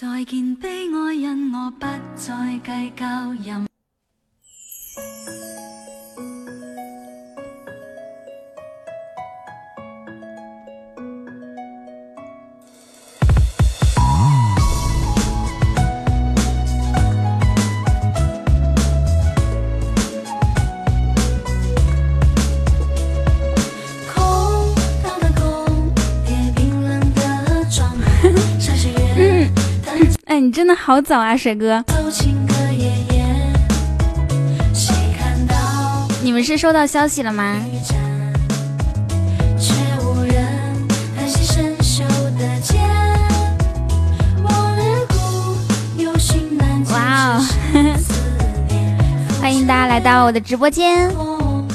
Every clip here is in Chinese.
再见悲哀，因我不再计较任。真的好早啊，水哥！你们是收到消息了吗？哇哦。欢迎大家来到我的直播间，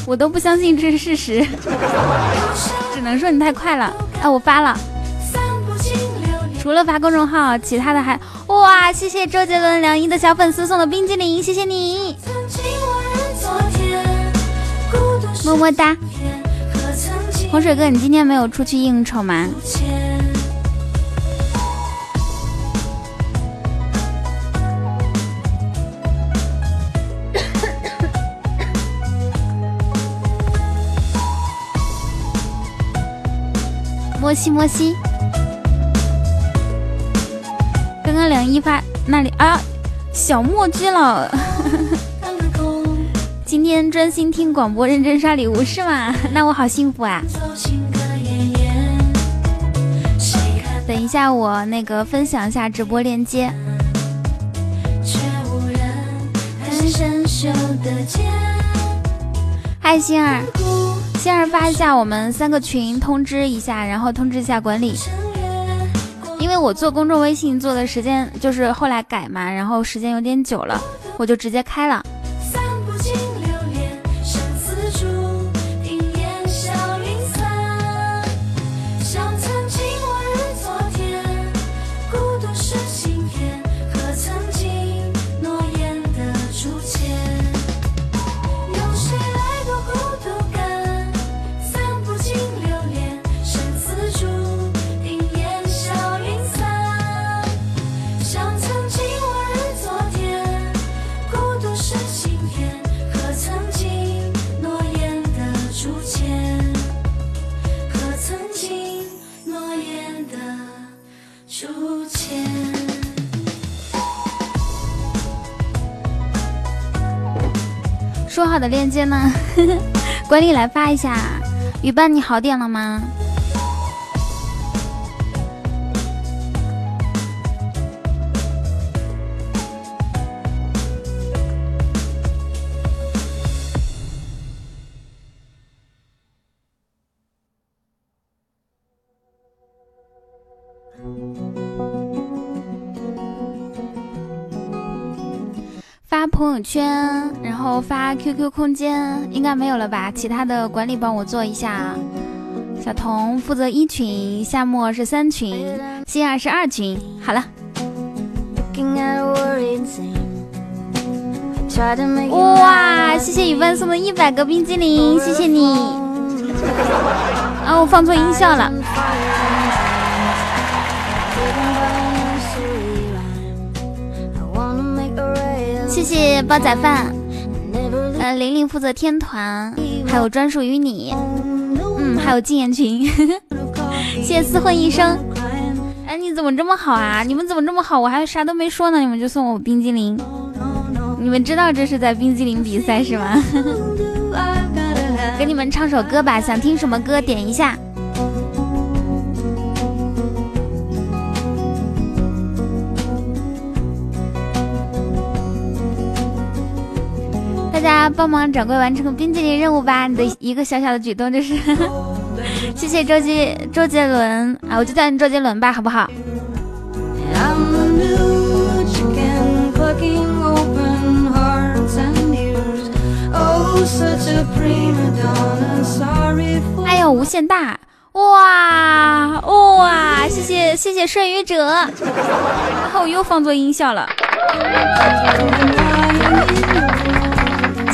我都不相信这是事实，只能说你太快了。哎，我发了，除了发公众号，其他的还哇，谢谢周杰伦梁一的小粉丝送的冰激凌，谢谢你，么么哒。洪水哥，你今天没有出去应酬吗？前。摸西摸西。刚刚梁一发那里啊，小墨居了。今天专心听广播，认真刷礼物是吗？那我好幸福啊！等一下我那个分享一下直播链接。嗨，星儿，孤星儿发一下我们三个群通知一下，然后通知一下管理，因为我做公众微信做的时间就是后来改嘛，然后时间有点久了，我就直接开了。的链接呢？管理来发一下。雨伴，你好点了吗？朋友圈，然后发 QQ 空间，应该没有了吧？其他的管理帮我做一下。小童负责一群，夏末是三群，心儿是二群。好了，哇，谢谢雨帆送的一百个冰激凌，谢谢你。啊，我放错音效了。谢谢煲仔饭，呃，玲玲负责天团，还有专属于你，嗯，还有禁言群，谢谢厮混一生。哎，你怎么这么好啊？你们怎么这么好？我还啥都没说呢，你们就送我冰激凌。你们知道这是在冰激凌比赛是吗？给你们唱首歌吧，想听什么歌点一下。大家帮忙掌柜完成冰激凌任务吧！你的一个小小的举动就是，谢谢周杰周杰伦啊，我就叫你周杰伦吧，好不好？哎呦，无限大！哇哇！谢谢谢谢顺雨者，然后我又放错音效了。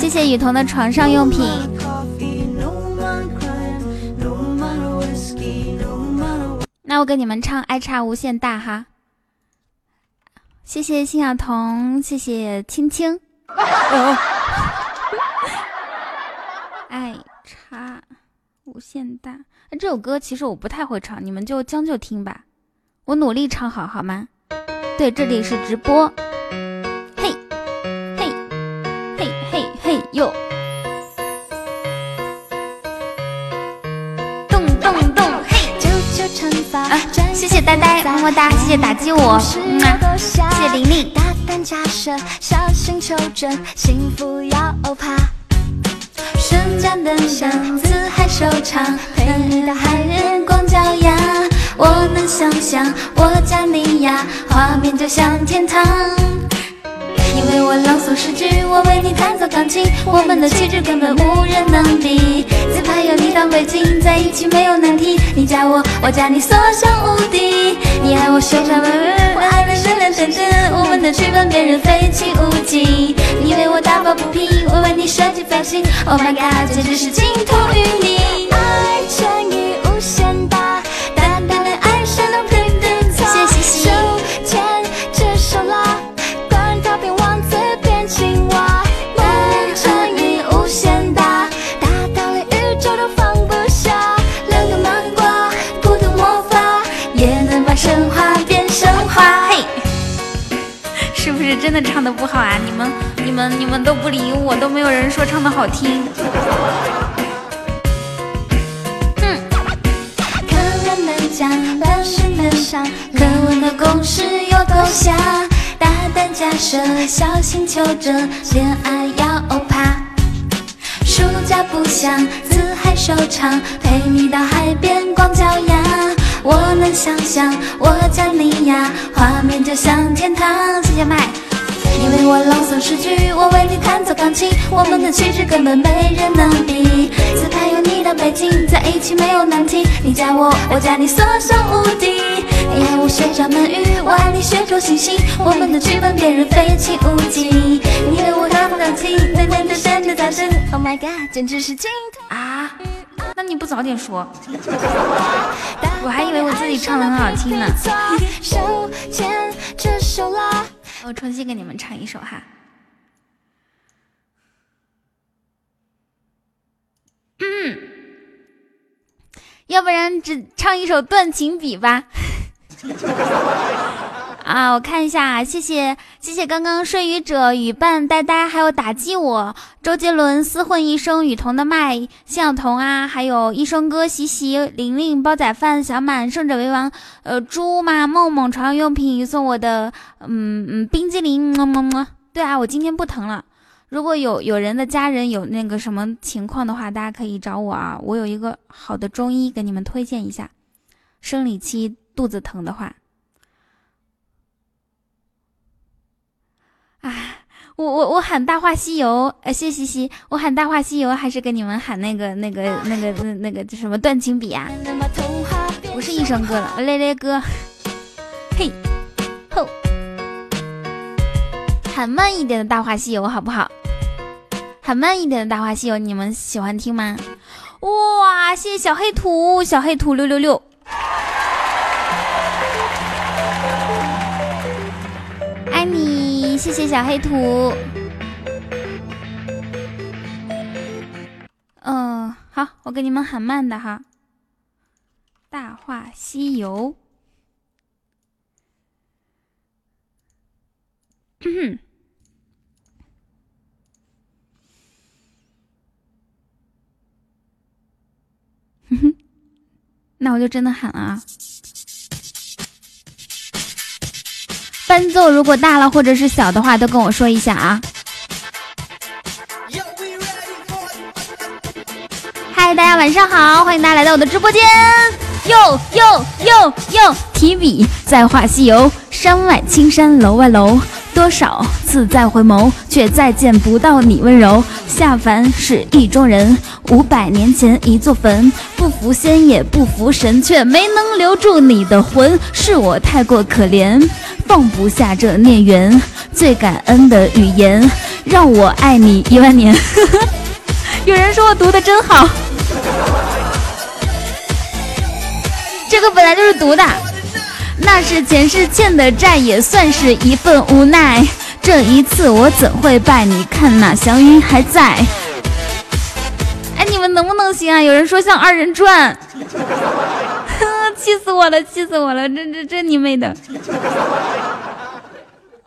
谢谢雨桐的床上用品。那我给你们唱《爱差无限大》哈。谢谢辛晓彤，谢谢青青。爱差无限大。这首歌其实我不太会唱，你们就将就听吧，我努力唱好好吗？对，这里是直播。嘿嘿哟，动动动，嘿！啊，谢谢呆呆，么么哒，谢谢打击我，嗯啊，谢谢玲玲。瞬间登上四海收场，陪你到海边光脚丫。我能想象我家你呀，画面就像天堂。你为我朗诵诗句，我为你弹奏钢琴，我们的气质根本无人能比。自拍有你当背景，在一起没有难题。你加我，我加你，所向无敌。你爱我旋转门，我爱你闪亮天真。我们的剧本别人非亲勿近。你为我打抱不平，我为你设计飞行。Oh my god，简直是倾吐于你。是真的唱的不好啊？你们、你们、你们都不理我，都没有人说唱的好听。嗯，可人能讲，但是能上，课文的公式有多瞎？大胆假设，小心求证，恋爱要欧趴。暑假不想四海收场，陪你到海边光脚丫。我能想象我家你呀，画面就像天堂。谢谢麦。因为我朗诵诗句，我为你弹奏钢琴，我们的气质根本没人能比。自拍有你的背景，在一起没有难题。你加我，我加你，所向无敌。你爱我旋转门语，我爱你血肉星星。我们的剧本别人非亲勿近。你为我打放钢琴，噔噔噔噔噔大声。Oh my god，简直是惊啊！那你不早点说，我还以为我自己唱的很好听呢。我重新给你们唱一首哈。嗯，要不然只唱一首《断情笔》吧。啊，我看一下，谢谢谢谢刚刚睡鱼者、雨伴、呆呆，还有打击我、周杰伦、厮混一生、雨桐的麦、谢晓彤啊，还有一生哥、习习、玲玲、煲仔饭、小满、胜者为王、呃，猪嘛、梦梦、床上用品送我的，嗯嗯，冰激凌，么么么。对啊，我今天不疼了。如果有有人的家人有那个什么情况的话，大家可以找我啊，我有一个好的中医给你们推荐一下。生理期肚子疼的话。啊，我我我喊《大话西游》，呃，谢西西，我喊《大话西游》还是跟你们喊那个那个那个那那个叫什么断情笔啊？不是一生哥了，雷雷哥，嘿，吼，喊慢一点的《大话西游》好不好？喊慢一点的《大话西游》，你们喜欢听吗？哇，谢谢小黑土，小黑土六六六。谢谢小黑土。嗯，好，我给你们喊慢的哈，《大话西游》。那我就真的喊了啊！伴奏如果大了或者是小的话，都跟我说一下啊！嗨，大家晚上好，欢迎大家来到我的直播间。哟哟哟哟，提笔再画西游，山外青山楼外楼，多少次再回眸，却再见不到你温柔。下凡是意中人，五百年前一座坟，不服仙也不服神，却没能留住你的魂，是我太过可怜。放不下这孽缘，最感恩的语言，让我爱你一万年。有人说我读的真好，这个本来就是读的。那是前世欠的债，也算是一份无奈。这一次我怎会败？你看那祥云还在。哎，你们能不能行啊？有人说像二人转，气死我了，气死我了！这这这你妹的！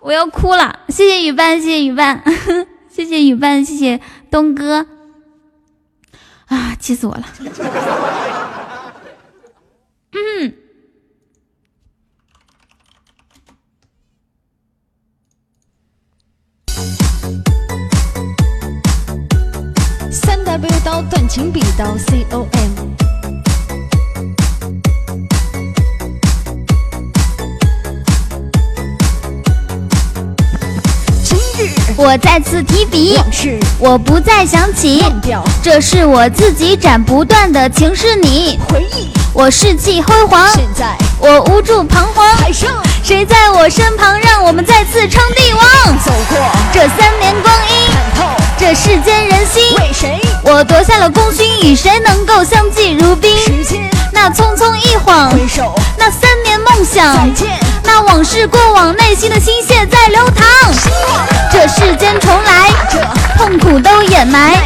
我要哭了。谢谢雨伴，谢谢雨伴，谢谢雨伴，谢谢东哥。啊，气死我了！嗯。三 W 刀断情笔刀 C O M。我再次提笔，往事我不再想起忘掉，这是我自己斩不断的情是你。回忆，我士气辉煌，现在我无助彷徨。海上谁在我身旁，让我们再次称帝王？走过这三年光阴，看透，这世间人心，为谁？我夺下了功勋，与谁能够相敬如宾？时间那匆匆一晃，回首，那三年梦再想，见，那往事过往，内心的心血在流淌。这世间重来，这痛苦都掩埋。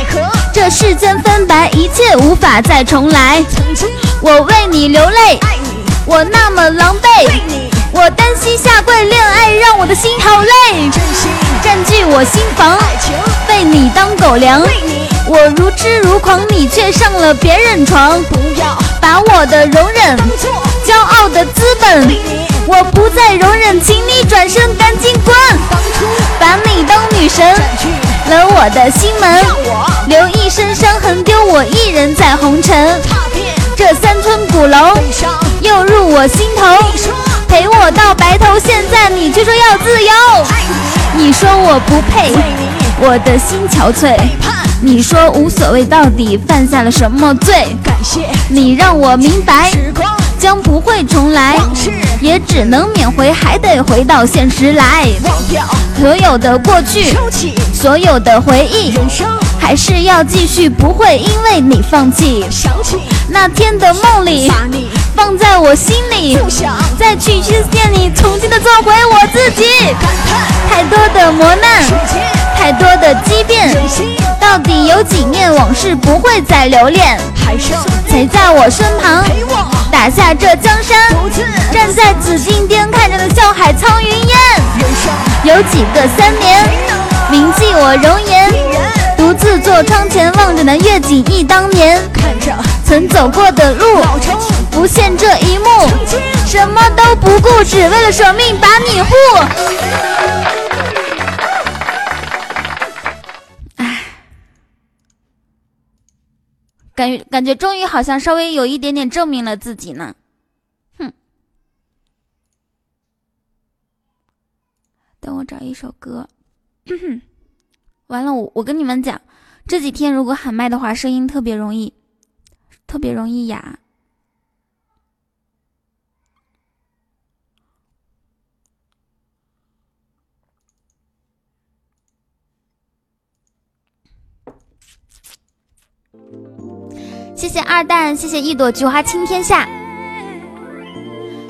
这世间分白，一切无法再重来。我为你流泪，我那么狼狈我单膝下跪，恋爱让我的心好累，占据我心房，被你当狗粮。为你我如痴如狂，你却上了别人床，不要把我的容忍当作骄傲的资本，我不再容忍，请你转身赶紧滚，当初把你当女神占据了我的心门，留一身伤痕，丢我一人在红尘。踏遍这三村古楼，又入我心头，陪我到白头，现在你却说要自由。你，说我不配，我的心憔悴。你说无所谓，到底犯下了什么罪？感谢。你让我明白，时光将不会重来，也只能缅怀，还得回到现实来。忘掉，所有的过去，收起。所有的回忆，人生，还是要继续，不会因为你放弃。想起。那天的梦里，把你。放在我心里，不想。再去去见你，重新的做回我自己。感叹。太多的磨难，太多的畸变，到底有几面往事不会再留恋？谁在我身旁打下这江山？站在紫禁巅，看着那笑海苍云烟。有几个三年，铭记我容颜，独自坐窗前，望着那月景忆当年，曾走过的路，老城浮现这一幕，什么都不顾，只为了舍命把你护。感觉感觉终于好像稍微有一点点证明了自己呢。哼，等我找一首歌。完了，我我跟你们讲，这几天如果喊麦的话，声音特别容易，特别容易哑。谢谢二蛋，谢谢一朵菊花倾天下。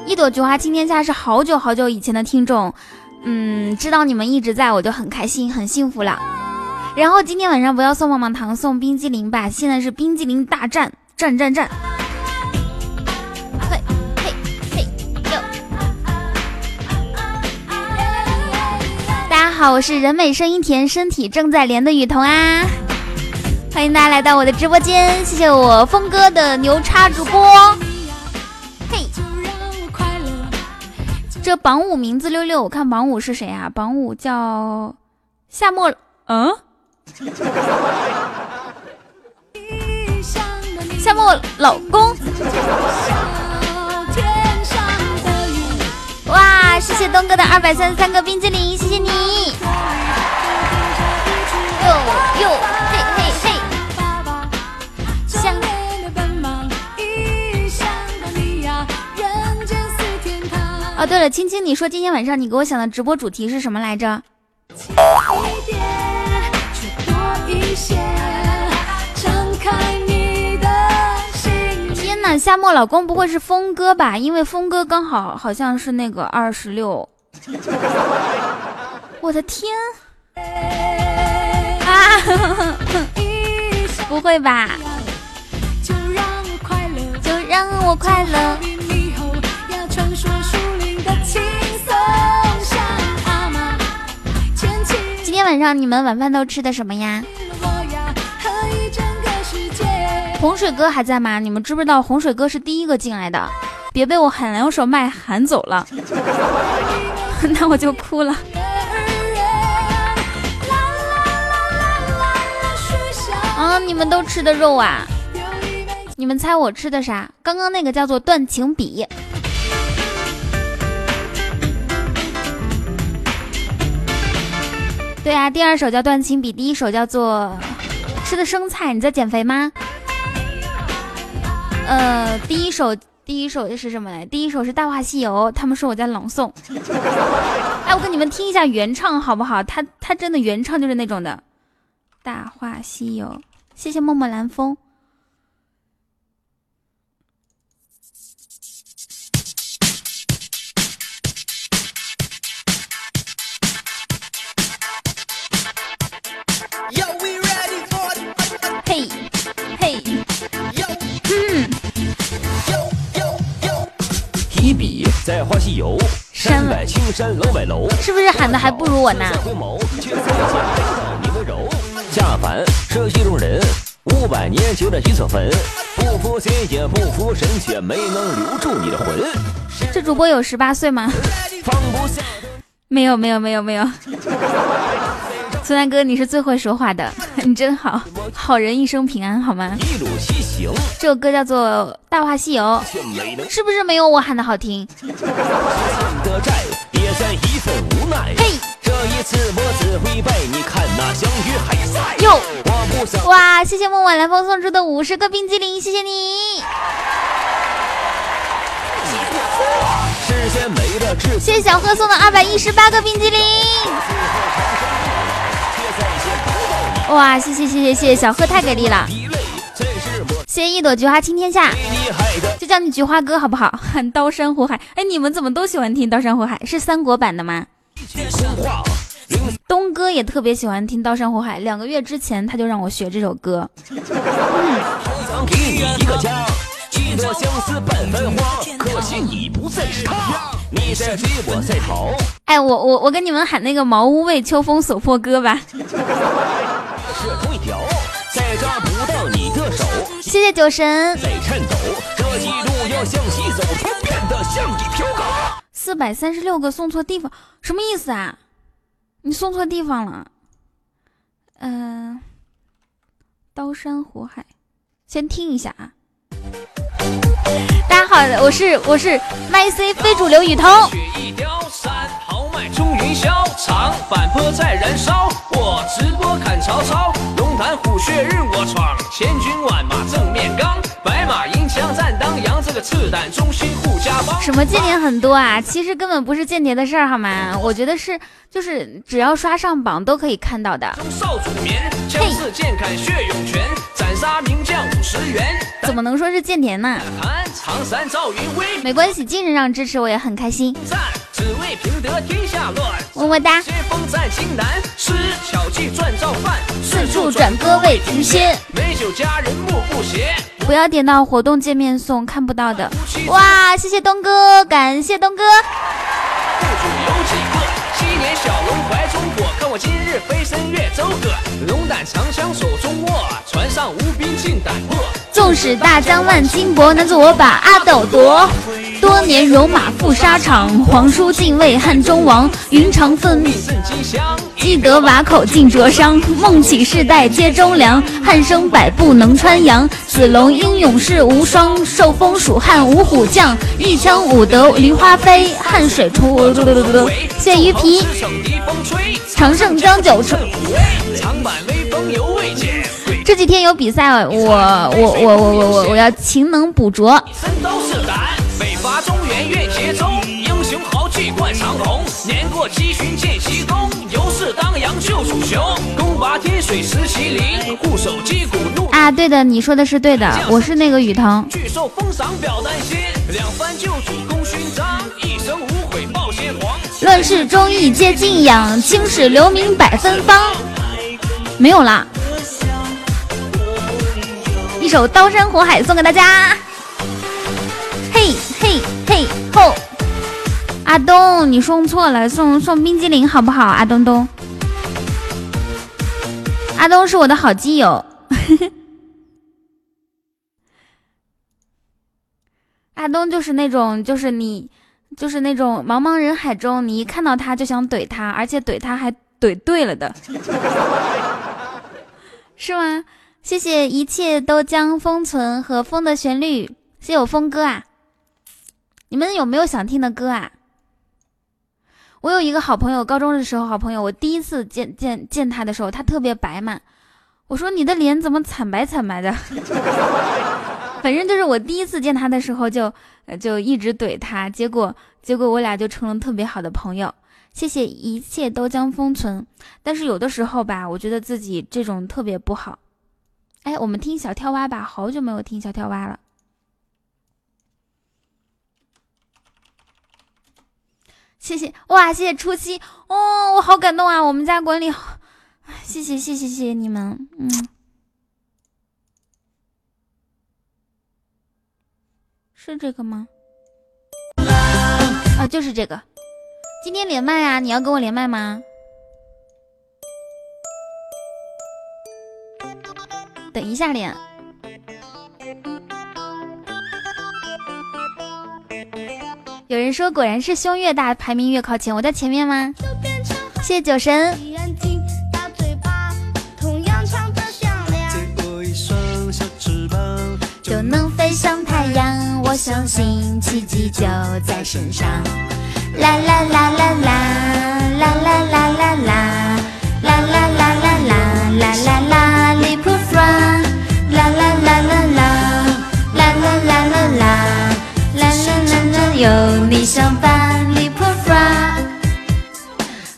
一朵菊花倾天下是好久好久以前的听众，嗯，知道你们一直在我就很开心，很幸福了。然后今天晚上不要送棒棒糖，送冰激凌吧。现在是冰激凌大战，战战战！嘿嘿嘿哟！大家好，我是人美声音甜、身体正在连的雨桐啊！欢迎大家来到我的直播间，谢谢我峰哥的牛叉主播。嘿，这榜五名字六六，我看榜五是谁啊？榜五叫夏末，嗯，夏末老公。哇，谢谢东哥的二百三十三个冰激凌，谢谢你。哟哟，哦，对了，青青，你说今天晚上你给我想的直播主题是什么来着？天哪，夏末老公不会是峰哥吧？因为峰哥刚好好像是那个二十六。我的天！啊！不会吧？就让我快乐。晚上你们晚饭都吃的什么呀？洪水哥还在吗？你们知不知道洪水哥是第一个进来的？别被我喊两手麦喊走了，那我就哭了。啊！你们都吃的肉啊？你们猜我吃的啥？刚刚那个叫做断情笔。对啊，第二首叫断情笔，第一首叫做吃的生菜。你在减肥吗？呃，第一首第一首是什么来？第一首是《大话西游》，他们说我在朗诵。哎，我给你们听一下原唱好不好？他他真的原唱就是那种的，《大话西游》。谢谢默默蓝风。在花西游，山外青山楼外楼，是不是喊的还不如我呢？下凡是意中人，五百年就在一座坟，不服邪也不服神，却没能留住你的魂。这主播有十八岁吗？没有没有没有没有。孙大哥，你是最会说话的，你真好，好人一生平安，好吗？一路西行，这首歌叫做《大话西游》，是不是没有我喊的好听？嘿，这一次我只会背，你看那相遇还在。哟，哇，谢谢梦晚来风送出的五十个冰激凌，谢谢你。谢谢小贺送的二百一十八个冰激凌。哇，谢谢谢谢谢谢小贺太给力了！谢谢一朵菊花倾天下，就叫你菊花哥好不好？喊刀山火海，哎，你们怎么都喜欢听刀山火海？是三国版的吗？东哥也特别喜欢听刀山火海，两个月之前他就让我学这首歌。哎，我我我跟你们喊那个茅屋为秋风所破歌吧。谢谢酒神。四百三十六个送错地方，什么意思啊？你送错地方了。嗯，刀山火海，先听一下啊。大家好，我是我是麦 C 非主流雨桐。中云霄，长坂坡在燃烧。我直播砍曹操，龙潭虎穴任我闯。千军万马正面刚，白马银枪战当阳。这个赤胆忠心护家邦。什么间谍很多啊？其实根本不是间谍的事儿，好吗？我觉得是，就是只要刷上榜都可以看到的。少主眠，将士剑砍血涌泉，斩杀名将五十员。怎么能说是间谍呢？没关系，精神上支持我也很开心。只为平得天下乱，么么哒。四处转歌为停歇，美酒佳人目不斜。不要点到活动界面送，看不到的。哇，谢谢东哥，感谢东哥。小龙怀中火，看我今日飞身越州河。龙胆长枪手中握，船上无兵尽胆破。纵使大江万顷波，难阻我把阿斗夺。多年戎马赴沙场，皇叔敬畏汉中王。云长奋笔胜荆襄，记得瓦口尽灼伤。梦起世代皆忠良，汉生百步能穿杨。子龙英勇世无双，受封蜀汉五虎将。一枪五得梨花飞，汉水出。谢鱼皮，常胜将就吹。这几天有比赛，我我我我我我我要勤能补拙。伐中原越节奏，英雄豪气冠长虹。年过七旬见西东，有事当阳救主雄。攻拔天水石麒麟，护守击鼓怒。啊，对的，你说的是对的，我是那个雨桐。拒受封赏表丹心，两番救主功勋章，一生无悔报先皇。乱世忠义皆敬仰，青史留名百芬芳。没有啦，一首《刀山火海》送给大家。嘿嘿嘿吼！阿东，你送错了，送送冰激凌好不好？阿东东，阿东是我的好基友。阿东就是那种，就是你，就是那种茫茫人海中，你一看到他就想怼他，而且怼他还怼对了的，是吗？谢谢一切都将封存和风的旋律，谢谢我峰哥啊！你们有没有想听的歌啊？我有一个好朋友，高中的时候好朋友，我第一次见见见他的时候，他特别白嘛，我说你的脸怎么惨白惨白的？反正就是我第一次见他的时候，就就一直怼他，结果结果我俩就成了特别好的朋友。谢谢一切都将封存，但是有的时候吧，我觉得自己这种特别不好。哎，我们听小跳蛙吧，好久没有听小跳蛙了。谢谢哇，谢谢初七哦，我好感动啊！我们家管理，谢谢谢谢谢谢你们，嗯。是这个吗？啊，就是这个。今天连麦啊，你要跟我连麦吗？等一下连。有人说，果然是胸越大，排名越靠前。我在前面吗？谢谢酒神。就能飞向太阳，我相信奇迹就在身上。啦啦啦啦啦，啦啦啦啦啦，啦啦啦啦啦，啦啦啦，Leap from，啦啦啦啦啦，有你相伴，Leap frog，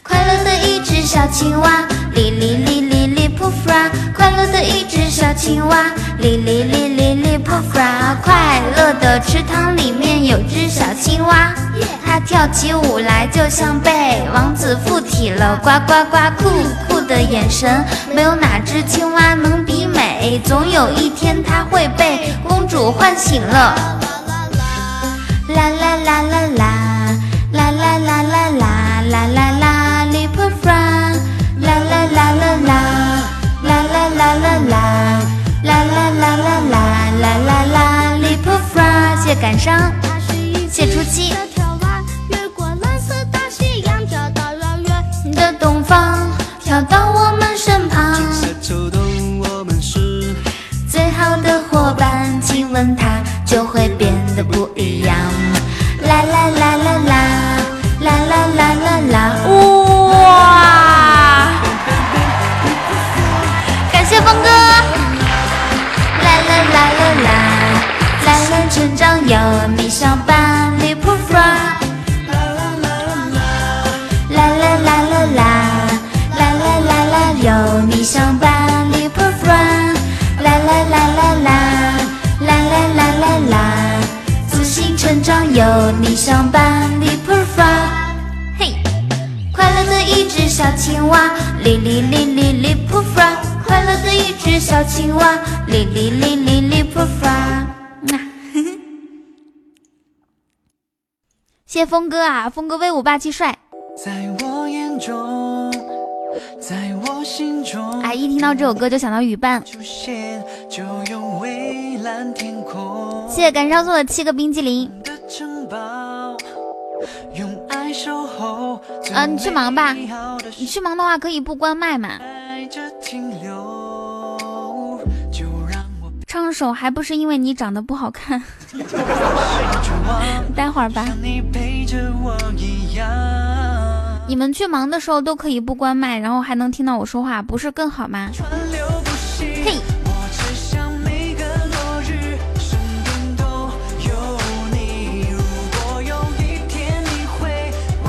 快乐的一只小青蛙，哩哩哩哩哩 p frog，快乐的一只小青蛙，哩哩哩哩哩。快乐的池塘里面有只小青蛙，它跳起舞来就像被王子附体了，呱呱呱，酷酷的眼神，没有哪只青蛙能比美，总有一天它会被公主唤醒了。啦啦啦啦啦，啦啦啦啦啦，啦啦啦，leap from，啦啦啦啦啦，啦啦啦啦啦，啦啦啦啦啦。啦啦啦，Leap from，谢谢感伤，谢初七。越过蓝色大西洋，找到遥远的东方，跳到我们身旁。最好的伙伴，亲吻它就会变得不一样。啦啦啦啦啦，啦啦啦啦啦，哇！感谢峰哥。啦啦啦，啦啦啦啦成长有你相伴，Leap from。啦啦啦啦，啦啦啦啦啦，啦啦啦啦有你相成长有你相伴，Leap from。嘿，快乐的一只小青蛙，哩哩哩哩哩 from。快乐的一只小青蛙，哩哩哩哩哩扑发。谢峰哥啊，峰哥威武霸气帅。在我眼中，在我心中。哎，一听到这首歌就想到雨伴。谢谢感伤送的七个冰激凌。嗯，你去忙吧。你去忙的话，可以不关麦嘛。唱首还不是因为你长得不好看，待会儿吧。你们去忙的时候都可以不关麦，然后还能听到我说话，不是更好吗？嘿。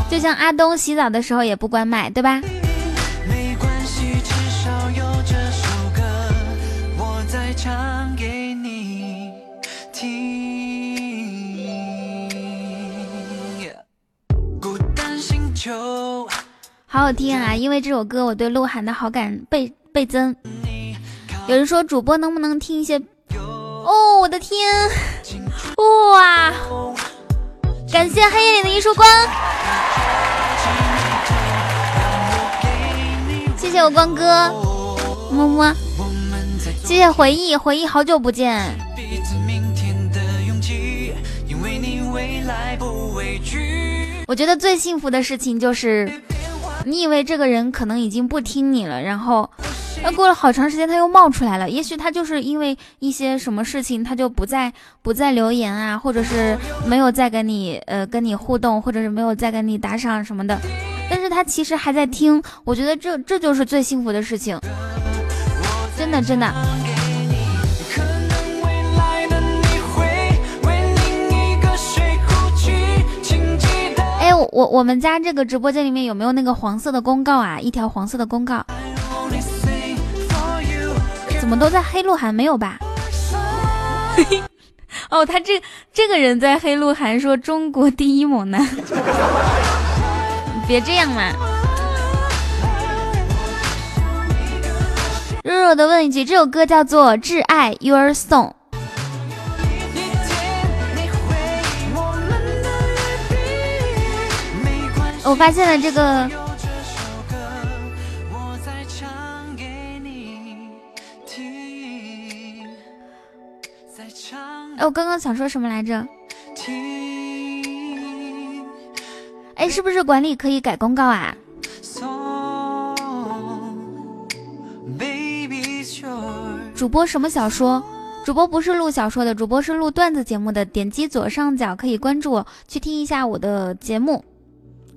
就像阿东洗澡的时候也不关麦，对吧？唱给你听。孤单星球，好好听啊！因为这首歌，我对鹿晗的好感倍倍增。有人说主播能不能听一些？哦，我的天！哇！感谢黑夜里的一束光，谢谢我光哥，么么。谢谢回忆，回忆好久不见。我觉得最幸福的事情就是，你以为这个人可能已经不听你了，然后，那过了好长时间他又冒出来了。也许他就是因为一些什么事情，他就不再不再留言啊，或者是没有再跟你呃跟你互动，或者是没有再跟你打赏什么的。但是他其实还在听，我觉得这这就是最幸福的事情，真的真的。可能未来的你会为另一个谁哭泣，请记得。哎，我我我们家这个直播间里面有没有那个黄色的公告啊？一条黄色的公告怎么都在黑鹿晗没有吧？哦，他这这个人在黑鹿晗说中国第一猛男，别这样嘛。弱弱的问一句，这首歌叫做《挚爱 Your Song》。我发现了这个哎，我刚刚想说什么来着？哎，是不是管理可以改公告啊？主播什么小说？主播不是录小说的，主播是录段子节目的。点击左上角可以关注我，去听一下我的节目，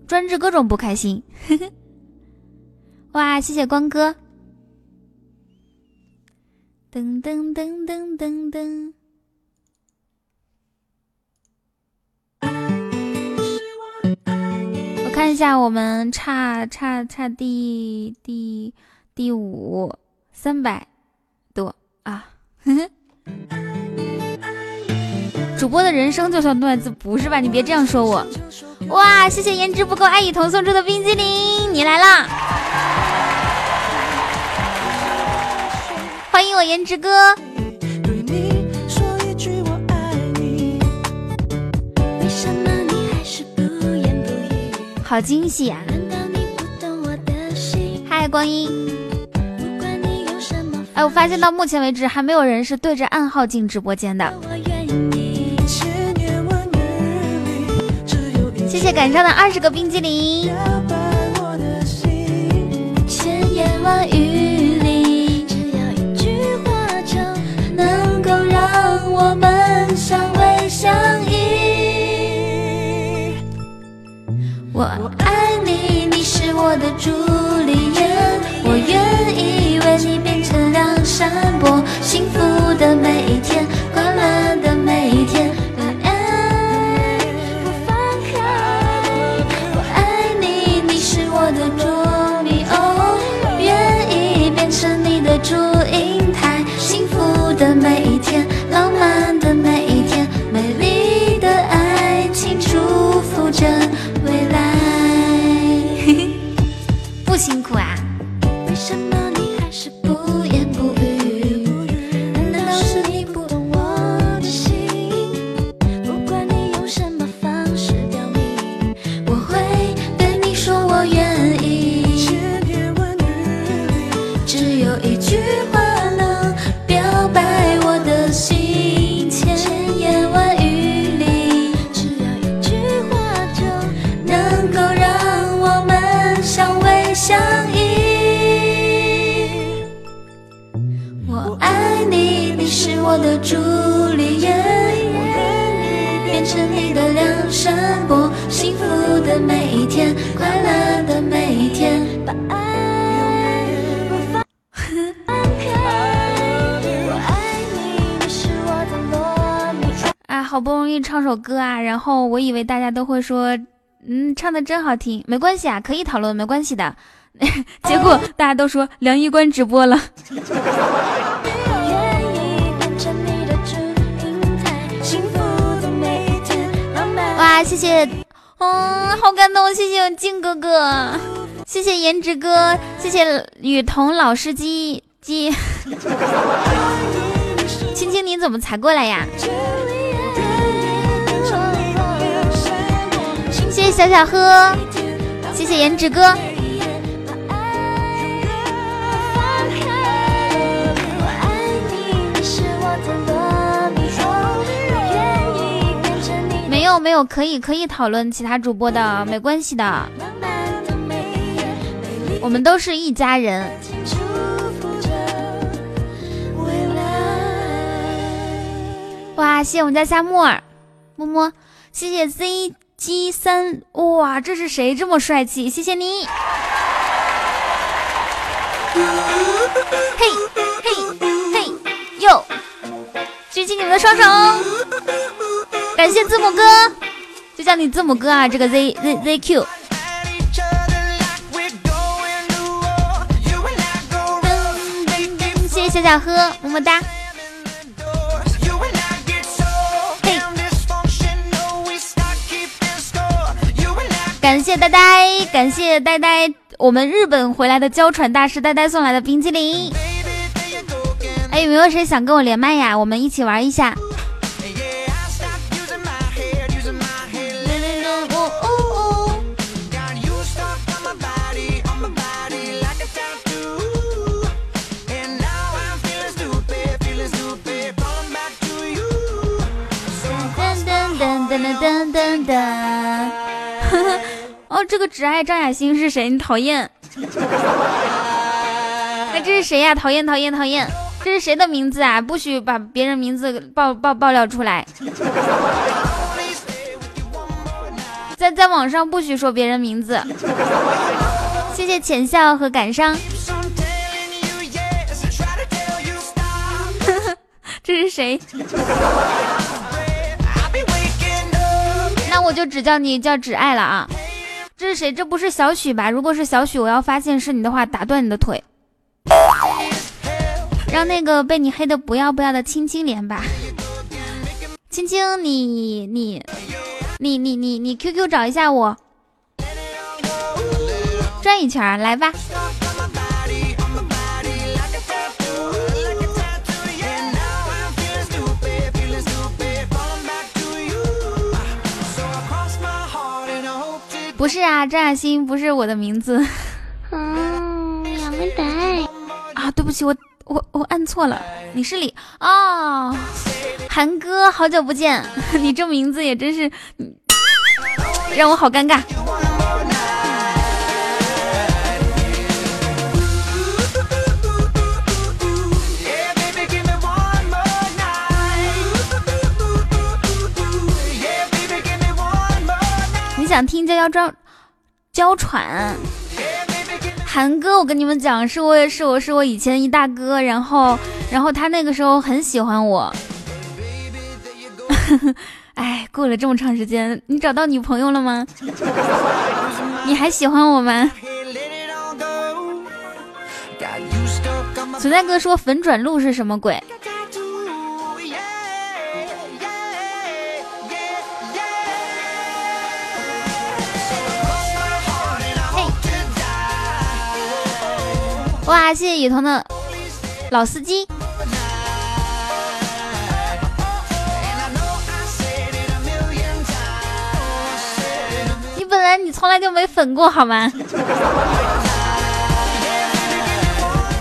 专治各种不开心。哇，谢谢光哥。噔噔噔噔噔噔。看一下，我们差差差第第第五三百多啊！主播的人生就像段子，不是吧？你别这样说我。哇，谢谢颜值不够爱雨桐送出的冰激凌，你来啦！欢迎我颜值哥。好惊喜啊！嗨，光阴。哎，我发现到目前为止还没有人是对着暗号进直播间的。谢谢赶上的二十个冰激凌。千言万语里，只要一句话就能够让我们相偎相我爱你，你是我的朱丽叶，我愿意为你变成梁山伯，幸福的每一天，快乐的每一天，让爱不放开。我爱你，你是我的捉迷哦，愿意变成你的祝英不大家都会说，嗯，唱的真好听，没关系啊，可以讨论，没关系的。结果大家都说梁一关直播了。哇，谢谢，嗯，好感动，谢谢静哥哥，谢谢颜值哥，谢谢雨桐老师机机，青青你怎么才过来呀？谢谢小小喝，谢谢颜值哥。没有没有，可以可以讨论其他主播的，没关系的，我们都是一家人。哇，谢谢我们家夏木耳，么么，谢谢 G 三，哇，这是谁这么帅气？谢谢你。嘿嘿嘿，哟，举起你们的双手。感谢字母哥，就叫你字母哥啊！这个 Z Z Z Q，谢谢小小喝，么么哒。感谢呆呆，感谢呆呆，我们日本回来的娇喘大师呆呆送来的冰激凌。哎，有没有谁想跟我连麦呀？我们一起玩一下。噔噔噔噔噔！哦，这个只爱张雅欣是谁？你讨厌？哎，这是谁呀？讨厌讨厌讨厌！这是谁的名字啊？不许把别人名字爆爆爆料出来！在在网上不许说别人名字。谢谢浅笑和感伤。这是谁？那我就只叫你叫只爱了啊！这是谁？这不是小许吧？如果是小许，我要发现是你的话，打断你的腿，让那个被你黑的不要不要的青青连吧。青青，你你你你你你 QQ 找一下我，转一圈来吧。不是啊，张雅欣不是我的名字。嗯，杨梅仔啊，对不起，我我我按错了。你是李哦，韩哥，好久不见，你这名字也真是让我好尴尬。想听娇娇装娇喘？韩哥，我跟你们讲，是我是我是我以前一大哥，然后然后他那个时候很喜欢我。哎，过了这么长时间，你找到女朋友了吗？你还喜欢我吗？存在哥说粉转路是什么鬼？哇，谢谢雨桐的老司机。你本来你从来就没粉过好吗？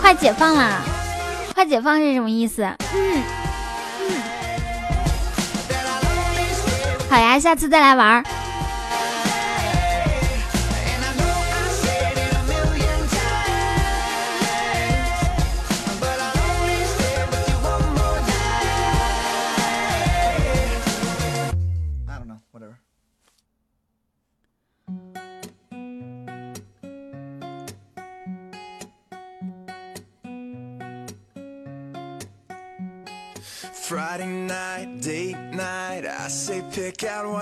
快解放啦！快解放是什么意思？嗯嗯。好呀，下次再来玩儿。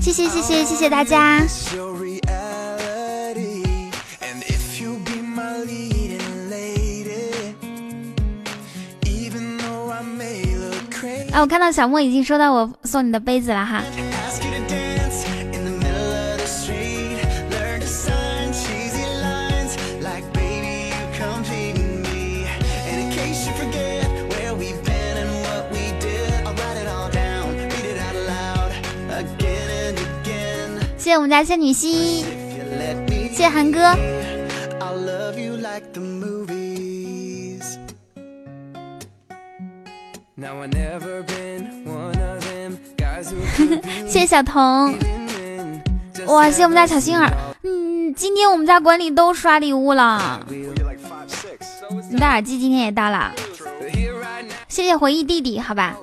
谢谢谢谢谢谢大家。哎，我看到小莫已经收到我送你的杯子了哈。谢我们家仙女兮，谢韩哥。谢谢小彤，哇！谢我们家小星儿，嗯，今天我们家管理都刷礼物了。你戴耳机今天也到了，谢谢回忆弟弟，好吧。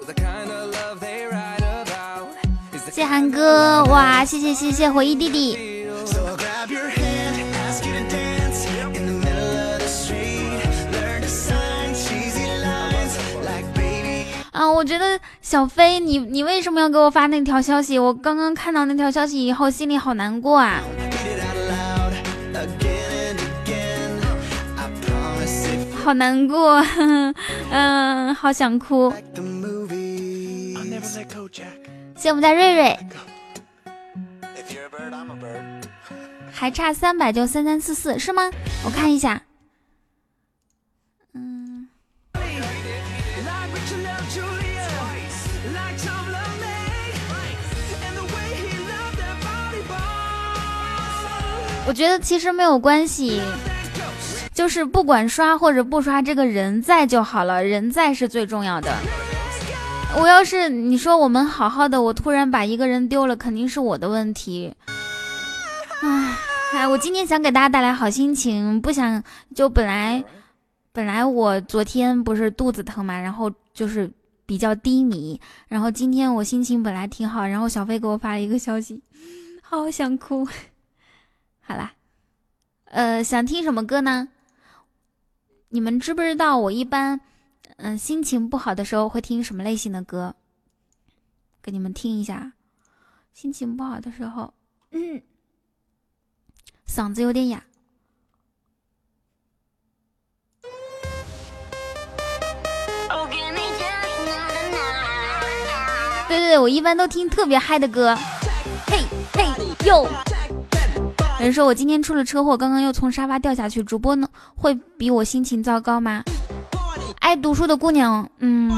谢谢韩哥，哇，谢谢谢谢回忆弟弟，So I'll grab your hand, ask you to dance in the middle of the street. Learn to sign cheesy lines like baby. 啊，我觉得小飞，你你为什么要给我发那条消息？我刚刚看到那条消息以后，心里好难过啊。Read it out loud again and again. I promise if 好难过，嗯，好想哭。谢我们家瑞瑞。还差三百就三三四四，是吗？我看一下。嗯。我觉得其实没有关系，就是不管刷或者不刷，这个人在就好了，人在是最重要的。我要是你说我们好好的，我突然把一个人丢了，肯定是我的问题。唉，哎，我今天想给大家带来好心情，不想就本来本来我昨天不是肚子疼嘛，然后就是比较低迷，然后今天我心情本来挺好，然后小飞给我发了一个消息，好想哭。好啦，呃，想听什么歌呢？你们知不知道我一般，嗯、心情不好的时候会听什么类型的歌？给你们听一下。心情不好的时候，嗯，嗓子有点哑。对对对，我一般都听特别嗨的歌。嘿嘿哟！有人说我今天出了车祸，刚刚又从沙发掉下去，主播呢会比我心情糟糕吗？爱读书的姑娘，嗯，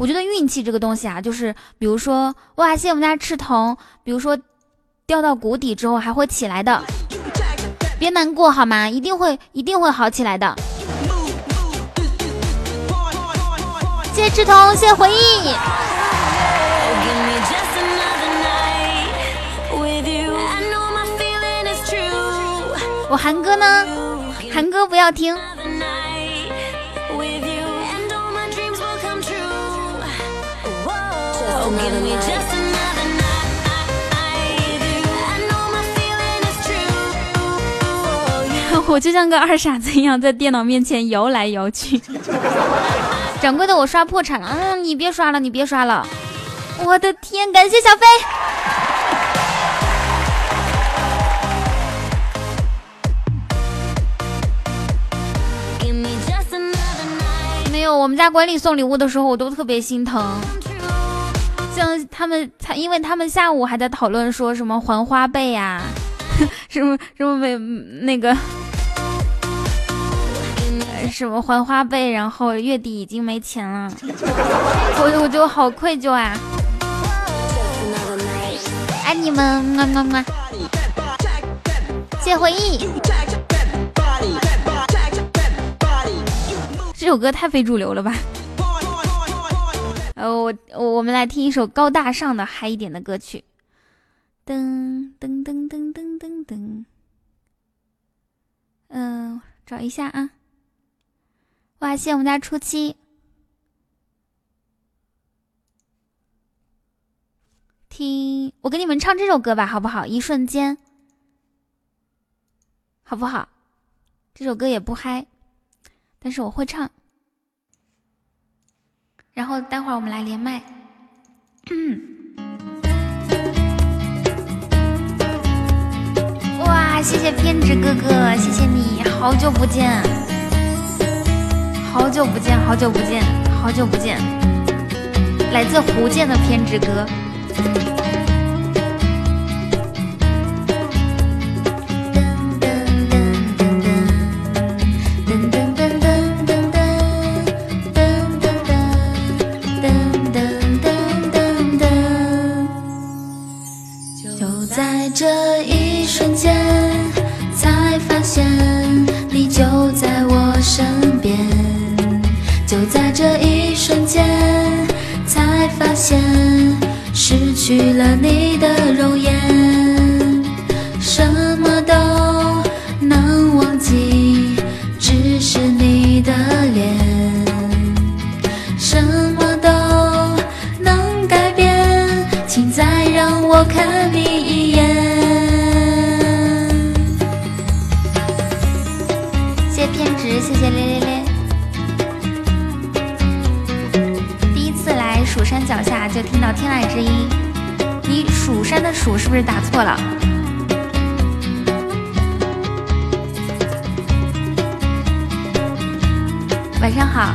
我觉得运气这个东西啊，就是比如说，哇，谢谢我们家赤瞳，比如说掉到谷底之后还会起来的，别难过好吗？一定会一定会好起来的。谢谢赤瞳，谢谢回忆。我韩哥呢？韩哥不要听。我就像个二傻子一样，在电脑面前摇来摇去。掌柜的，我刷破产了。嗯，你别刷了，你别刷了。我的天，感谢小飞。没有，我们家管理送礼物的时候，我都特别心疼。像他们，他因为他们下午还在讨论说什么还花呗呀、什么什么没那个什么还花呗，然后月底已经没钱了，我我就好愧疚啊！爱你们，么么么！谢谢回忆。这首歌太非主流了吧？呃，我我们来听一首高大上的嗨一点的歌曲。噔噔噔噔噔噔噔。嗯、找一下啊。哇，谢谢我们家初七。听，我给你们唱这首歌吧，好不好？一瞬间。好不好？这首歌也不嗨，但是我会唱。然后待会儿我们来连麦。哇，谢谢偏执哥哥，谢谢你，好久不见，好久不见，好久不见，好久不见，来自福建的偏执哥。瞬间，才发现失去了你的容颜，什么都能忘记，只是你的脸。什么都能改变，请再让我看你一脚下就听到天籁之音，你蜀山的蜀是不是打错了？晚上好，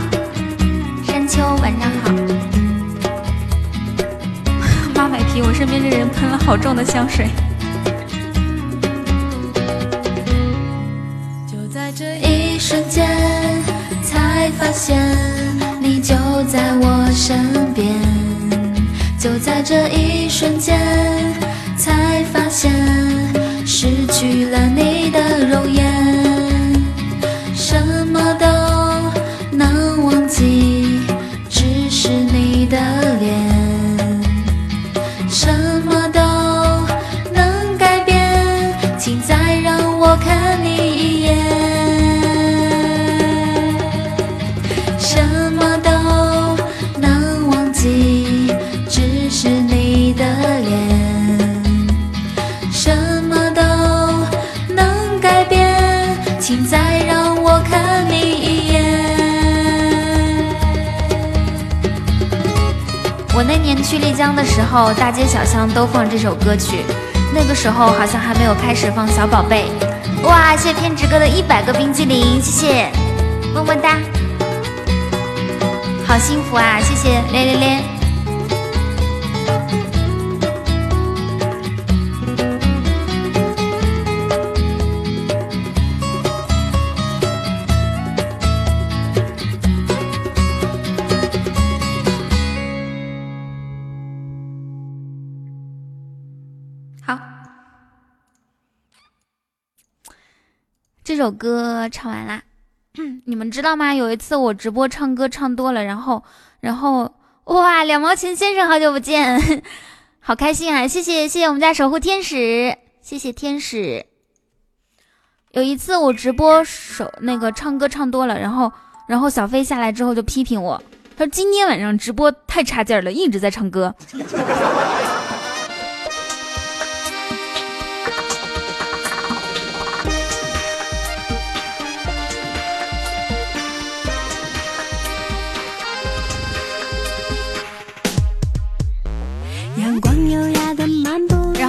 山丘，晚上好。妈买皮，我身边这人喷了好重的香水。就在这一瞬间，才发现你就在我身边。就在这一瞬间，才发现失去了你的容颜，去丽江的时候，大街小巷都放这首歌曲。那个时候好像还没有开始放小宝贝。哇，谢谢偏执哥的一百个冰激凌，谢谢，么么哒，好幸福啊！谢谢咧咧咧。这首歌唱完啦。你们知道吗？有一次我直播唱歌唱多了，然后，然后，哇，两毛钱先生，好久不见，好开心啊！谢谢，谢谢我们家守护天使，谢谢天使。有一次我直播手那个唱歌唱多了，然后，然后小飞下来之后就批评我，他说今天晚上直播太差劲了，一直在唱歌。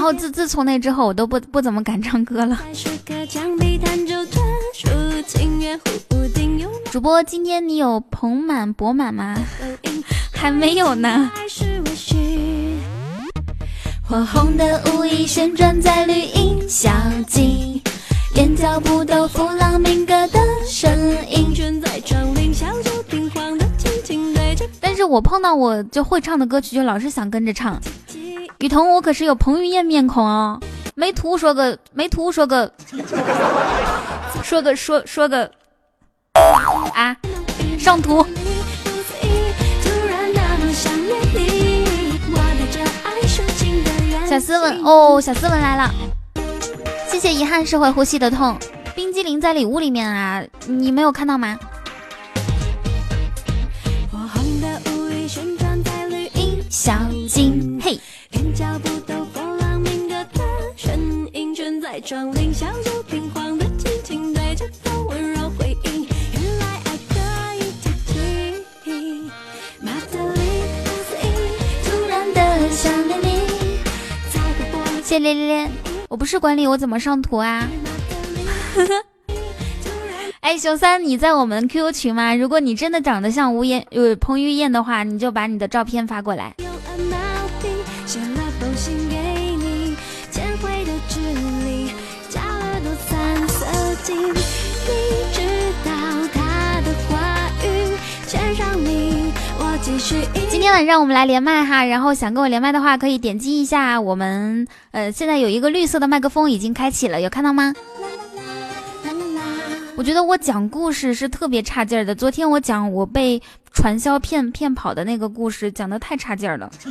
后自自从那之后，我都不不怎么敢唱歌了。主播，今天你有捧满钵满吗？还没有呢。火红的舞衣旋转在绿荫小径，连脚步都弗朗明哥的身影，卷在窗棂，小酒瓶晃得轻轻对着但是我碰到我就会唱的歌曲，就老是想跟着唱。雨桐，我可是有彭于晏面孔哦，没图说个没图说个说个说说个啊，上图。小斯文哦，小斯文来了，谢谢遗憾是会呼吸的痛。冰激凌在礼物里面啊，你没有看到吗？小窗棂，小酒瓶晃的轻轻，对着风温柔回应。原来爱可以，马德里不思议，突然的想念你，谢连连咧，我不是管理，我怎么上图啊？哎，熊三，你在我们 QQ 群吗？如果你真的长得像吴彦呃彭于晏的话，你就把你的照片发过来。今天晚上我们来连麦哈，然后想跟我连麦的话，可以点击一下我们呃现在有一个绿色的麦克风已经开启了，有看到吗？我觉得我讲故事是特别差劲儿的。昨天我讲我被传销骗骗跑的那个故事，讲的太差劲儿了。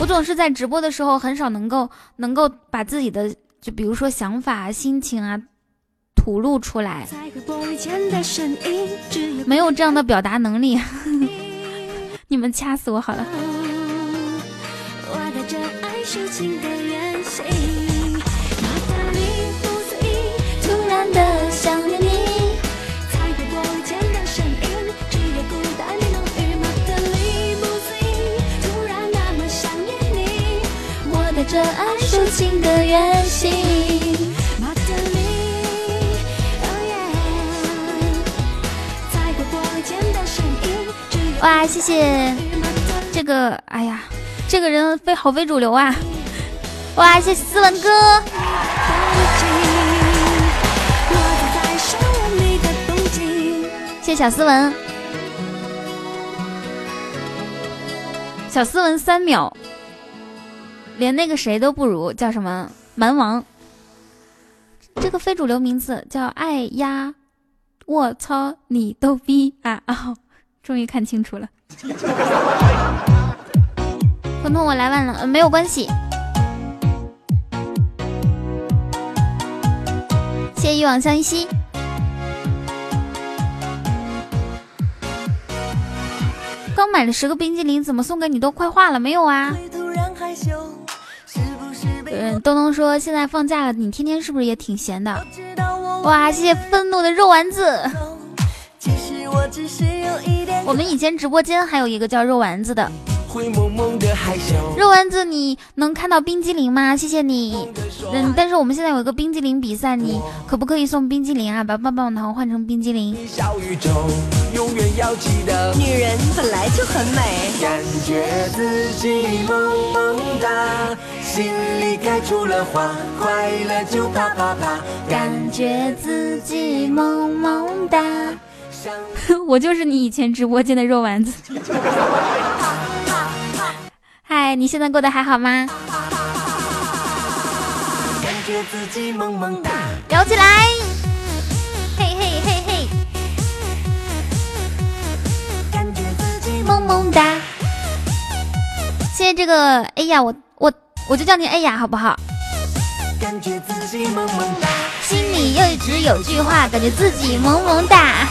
我总是在直播的时候很少能够能够把自己的就比如说想法、心情啊吐露出来，没有这样的表达能力。你们掐死我好了。爱抒情的哇，谢谢这个，哎呀，这个人非好非主流啊！哇，谢谢思文哥。谢小斯文，小斯文三秒，连那个谁都不如，叫什么蛮王？这个非主流名字叫爱丫，我操你逗逼啊！哦，终于看清楚了。彤彤，我来晚了，没有关系。谢一往相惜。刚买了十个冰激凌，怎么送给你都快化了没有啊？嗯，东东说现在放假了，你天天是不是也挺闲的？哇，谢谢愤怒的肉丸子。我只是有一点我们以前直播间还有一个叫肉丸子的。肉丸子，你能看到冰激凌吗？谢谢你。嗯，但是我们现在有一个冰激凌比赛，你可不可以送冰激凌啊？把棒棒糖换成冰激凌。小宇宙永远要记得，女人本来就很美。感觉自己萌萌哒，心里开出了花，快乐就啪啪啪，感觉自己萌萌哒。想 我就是你以前直播间的肉丸子。嗨，你现在过得还好吗？感觉自己萌萌哒。摇起来！嘿嘿嘿嘿，感觉自己萌萌哒。谢谢这个，哎呀，我我我就叫你哎呀，好不好？感觉自己萌萌哒，心里又一直有句话，感觉自己萌萌哒。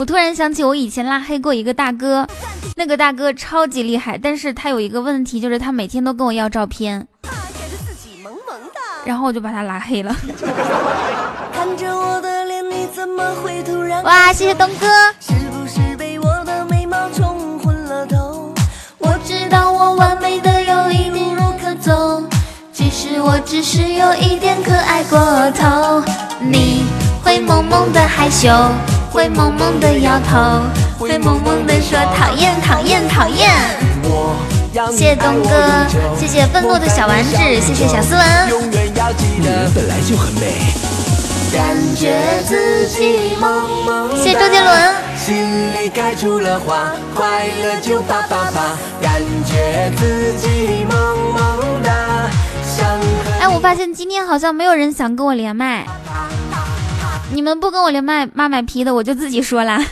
我突然想起我以前拉黑过一个大哥，那个大哥超级厉害，但是他有一个问题，就是他每天都跟我要照片，然后我就把他拉黑了。哇，谢谢东哥，我只是有一点可爱过头。你会萌萌的害羞，会萌萌的摇头，会萌萌的说讨厌讨厌讨厌。谢谢东哥谢谢愤怒的小丸子谢谢小斯文。本来就很美。感觉自己萌萌哒，谢谢周杰伦，心里开出了花，快乐就啪啪啪，感觉自己萌萌哒，哎，我发现今天好像没有人想跟我连麦，你们不跟我连麦骂买批的，我就自己说啦。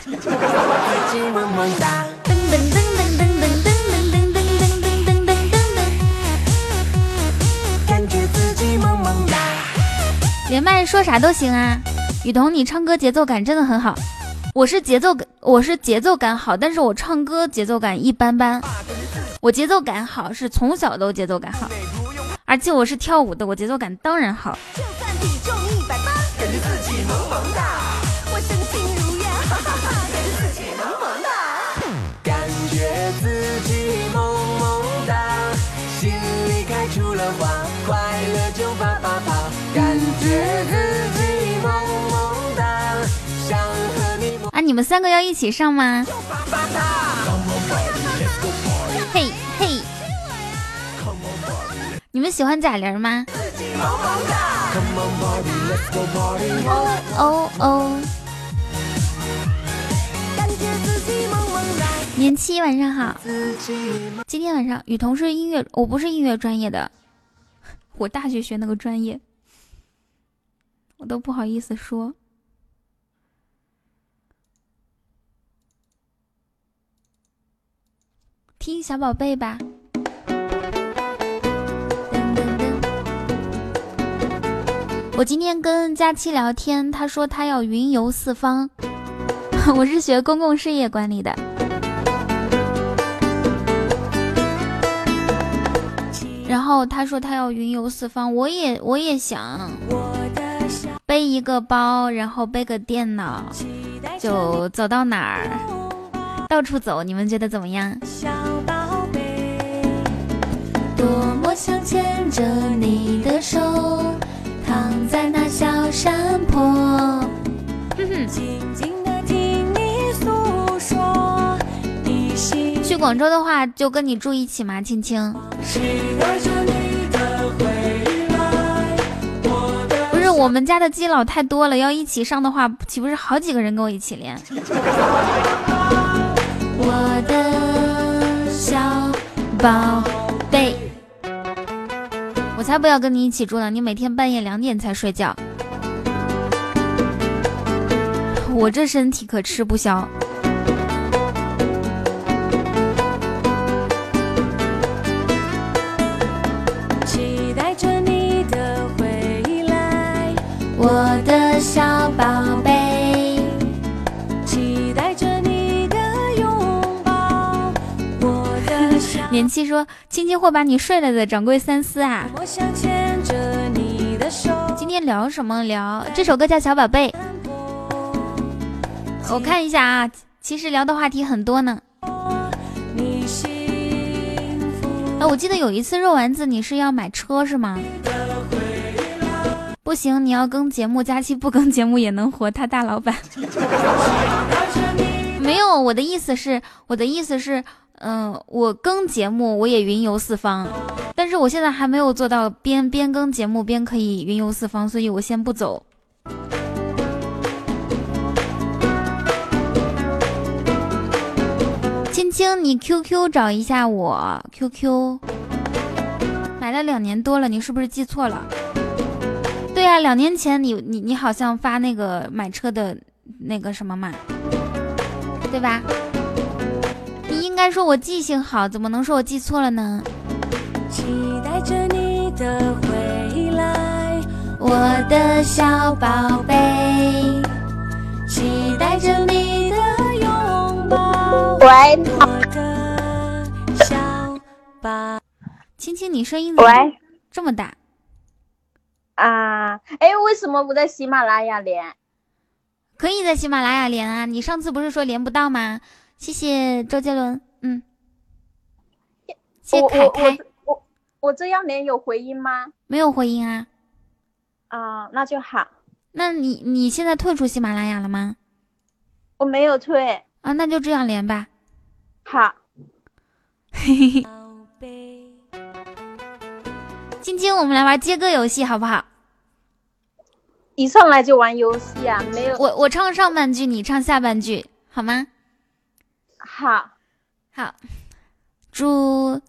连麦说啥都行啊，雨桐，你唱歌节奏感真的很好。我是节奏感，我是节奏感好，但是我唱歌节奏感一般般。我节奏感好是从小都节奏感好，而且我是跳舞的，我节奏感当然好。你，们三个要一起上吗？嘿嘿，你们喜欢贾玲吗？哦哦，感觉自己萌萌哒。年七晚上好。今天晚上雨桐是音乐，我不是音乐专业的，我大学学那个专业，我都不好意思说。听小宝贝吧。我今天跟佳期聊天，他说他要云游四方。我是学公共事业管理的。然后他说他要云游四方，我也我也想背一个包，然后背个电脑，就走到哪儿，到处走。你们觉得怎么样？小宝贝，多么想牵着你的手，躺在那小山坡，静静的听你诉说，你心去广州的话，就跟你住一起嘛，青青。我的不是我们家的基佬太多了，要一起上的话，岂不是好几个人跟我一起连？我的小宝贝，我才不要跟你一起住呢！你每天半夜两点才睡觉，我这身体可吃不消。期待着你的回来，我的小宝年七说：“亲亲会把你睡了的，掌柜三思啊！今天聊什么聊？这首歌叫《小宝贝》，我看一下啊，其实聊的话题很多呢。哎啊，我记得有一次肉丸子你是要买车是吗？不行，你要更节目，佳期不更节目也能活，他大老板。没有，我的意思是，我的意思是，嗯、我更节目我也云游四方，但是我现在还没有做到边边更节目边可以云游四方，所以我先不走。青青，你 QQ 找一下我 QQ，买了两年多了，你是不是记错了？对呀、两年前你你你好像发那个买车的那个什么嘛，对吧？你应该说我记性好，怎么能说我记错了呢？期待着你的回来，我的小宝贝，期待着你的拥抱，喂我的小宝。青青，你声音怎么喂这么大？啊，哎，为什么不在喜马拉雅连？可以在喜马拉雅连啊！你上次不是说连不到吗？谢谢周杰伦，嗯，谢谢凯凯，我我我这样连有回音吗？没有回音啊？啊，那就好。那你你现在退出喜马拉雅了吗？我没有退。啊，那就这样连吧。好，嘿嘿，晶晶，我们来玩接歌游戏好不好？一上来就玩游戏啊？没有。我我唱上半句，你唱下半句，好吗？好，好。猪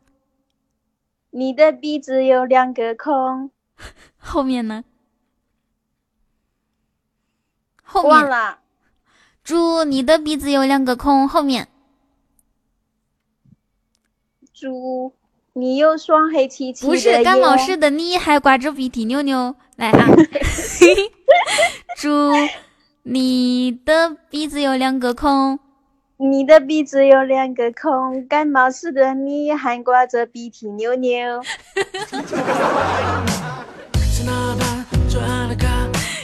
你的鼻子有两个孔，后面呢？后面忘了。猪你的鼻子有两个孔，后面猪你有双黑漆漆不是感冒眼时的你还挂着鼻涕妞妞，来啊！猪你的鼻子有两个孔，你的鼻子有两个孔，感冒时的你还挂着鼻涕牛牛。是哪般转了个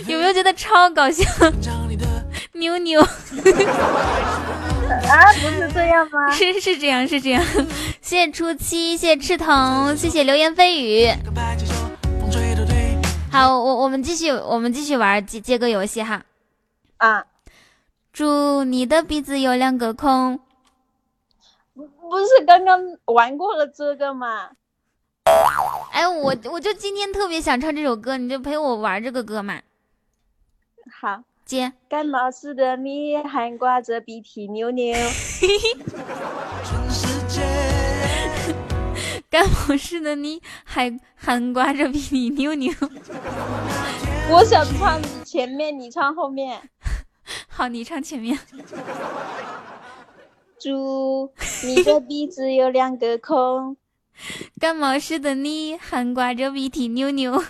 有没有觉得超搞笑？讲你的牛牛 啊，不是这样吗？是是这样是这样，谢谢初七，谢谢赤瞳，谢谢流言蜚语。好，我我们继续，我们继续玩接接歌游戏哈。啊，祝你的鼻子有两个孔。不是刚刚玩过了这个吗？哎，我我就今天特别想唱这首歌，你就陪我玩这个歌嘛。好，接，感冒时的你还挂着鼻涕牛牛，全世界。干某事的你还还挂着鼻涕扭扭。我想唱前面，你唱后面。好，你唱前面。猪你的鼻子有两个孔，感冒时的你还挂着鼻涕妞妞。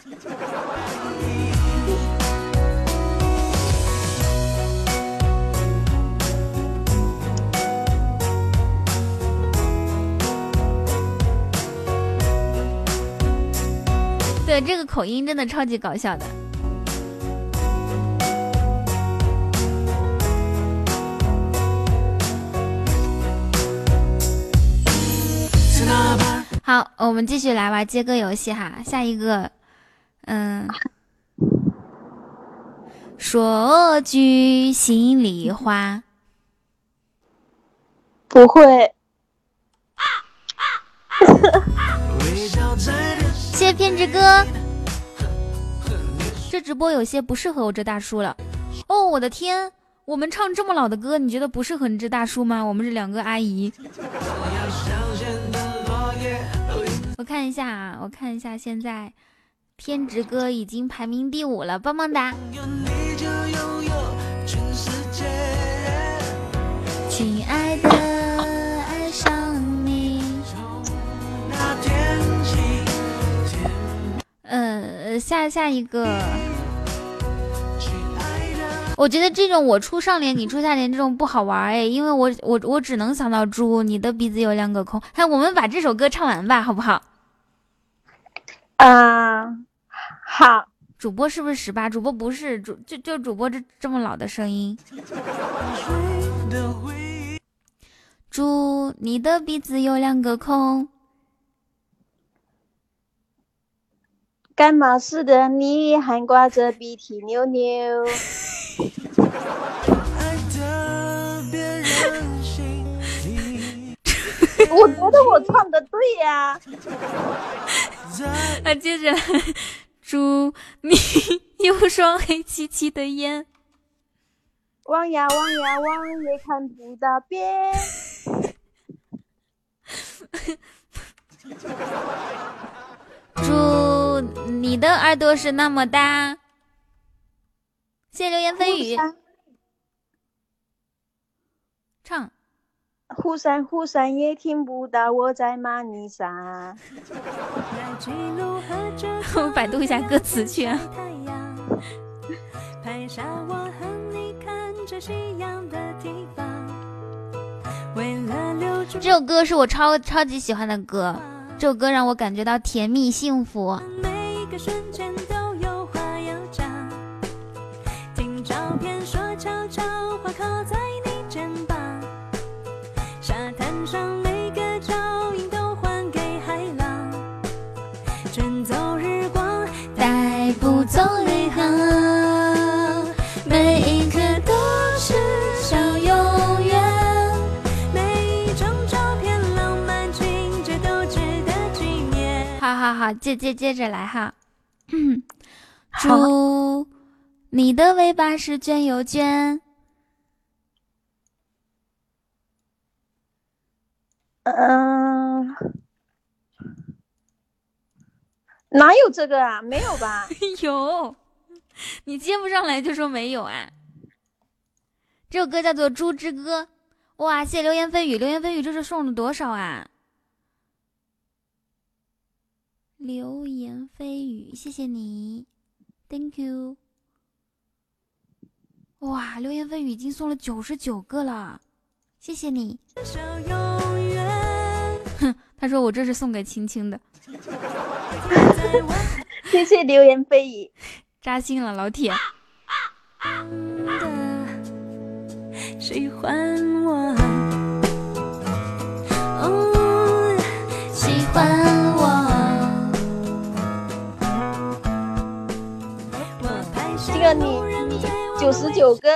对，这个口音真的超级搞笑的。好，我们继续来玩接歌游戏哈。下一个，嗯，说句心里话，不会。谢谢偏执哥。这直播有些不适合我这大叔了。哦，我的天，我们唱这么老的歌，你觉得不适合你这大叔吗？我们是两个阿姨。我看一下啊，我看一下，现在偏执哥已经排名第五了，棒棒哒！亲爱的，爱上你。呃，下下一个，我觉得这种我出上联，你出下联这种不好玩哎，因为我我我只能想到猪，你的鼻子有两个孔。哎，我们把这首歌唱完吧，好不好？啊，好。主播是不是十八？主播不是，主就就主播这这么老的声音。猪，你的鼻子有两个孔。感冒时的你还挂着鼻涕牛牛，我觉得我唱的对呀、啊，接着来，猪，你有双黑漆漆的眼。望呀望呀望也看不到边。猪，你的耳朵是那么大。谢谢流言蜚语，唱。忽闪忽闪也听不到我在骂你啥。我百度一下歌词去啊。拍下我和你看着夕阳的地方。为了留住这首歌是我超超级喜欢的歌，这首歌让我感觉到甜蜜幸福。每一个瞬间片说悄悄话靠在你肩膀。沙滩上每个脚印都还给海浪。卷走日光，带不走泪痕，每一刻都是小永远。每一张照片浪漫情节都值得纪念。好好好，接接接着来哈。猪，你的尾巴是卷又卷。嗯，哪有这个啊？没有吧？有，你接不上来就说没有啊。这首歌叫做《猪之歌》，哇！谢谢流言蜚语，流言蜚语这是送了多少啊？流言蜚语，谢谢你，Thank you。哇，流言蜚语已经送了九十九个了，谢谢你。哼，他说我这是送给青青的，谢谢流言蜚语。扎心了，老铁。的喜欢我，九十九个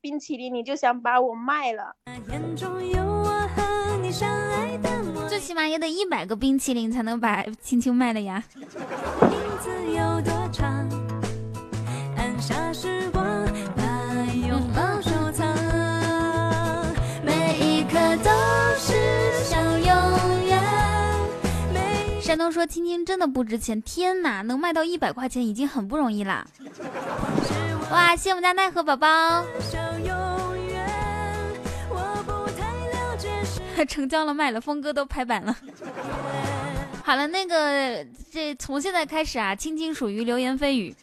冰淇淋，你就想把我卖了？眼中有我和你相爱的模样最起码也得一百个冰淇淋才能把青青卖了呀。山东说青青真的不值钱，天哪，能卖到一百块钱已经很不容易啦。哇，谢我们家奈何宝宝，成交了卖了，峰哥都拍板了。好了，那个这从现在开始啊，青青属于流言蜚语，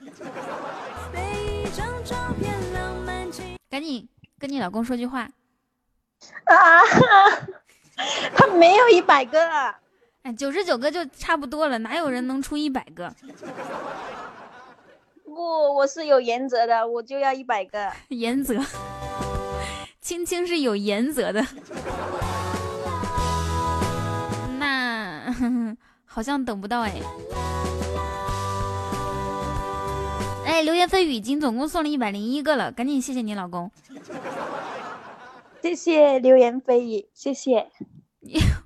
赶紧跟你老公说句话。啊，他没有一百个，哎，九十九个就差不多了，哪有人能出一百个？不，我是有原则的，我就要一百个。原则，青青是有原则的。那好像等不到哎。哎，流言蜚语已经总共送了一百零一个了，赶紧谢谢你老公。谢谢流言蜚语，谢谢。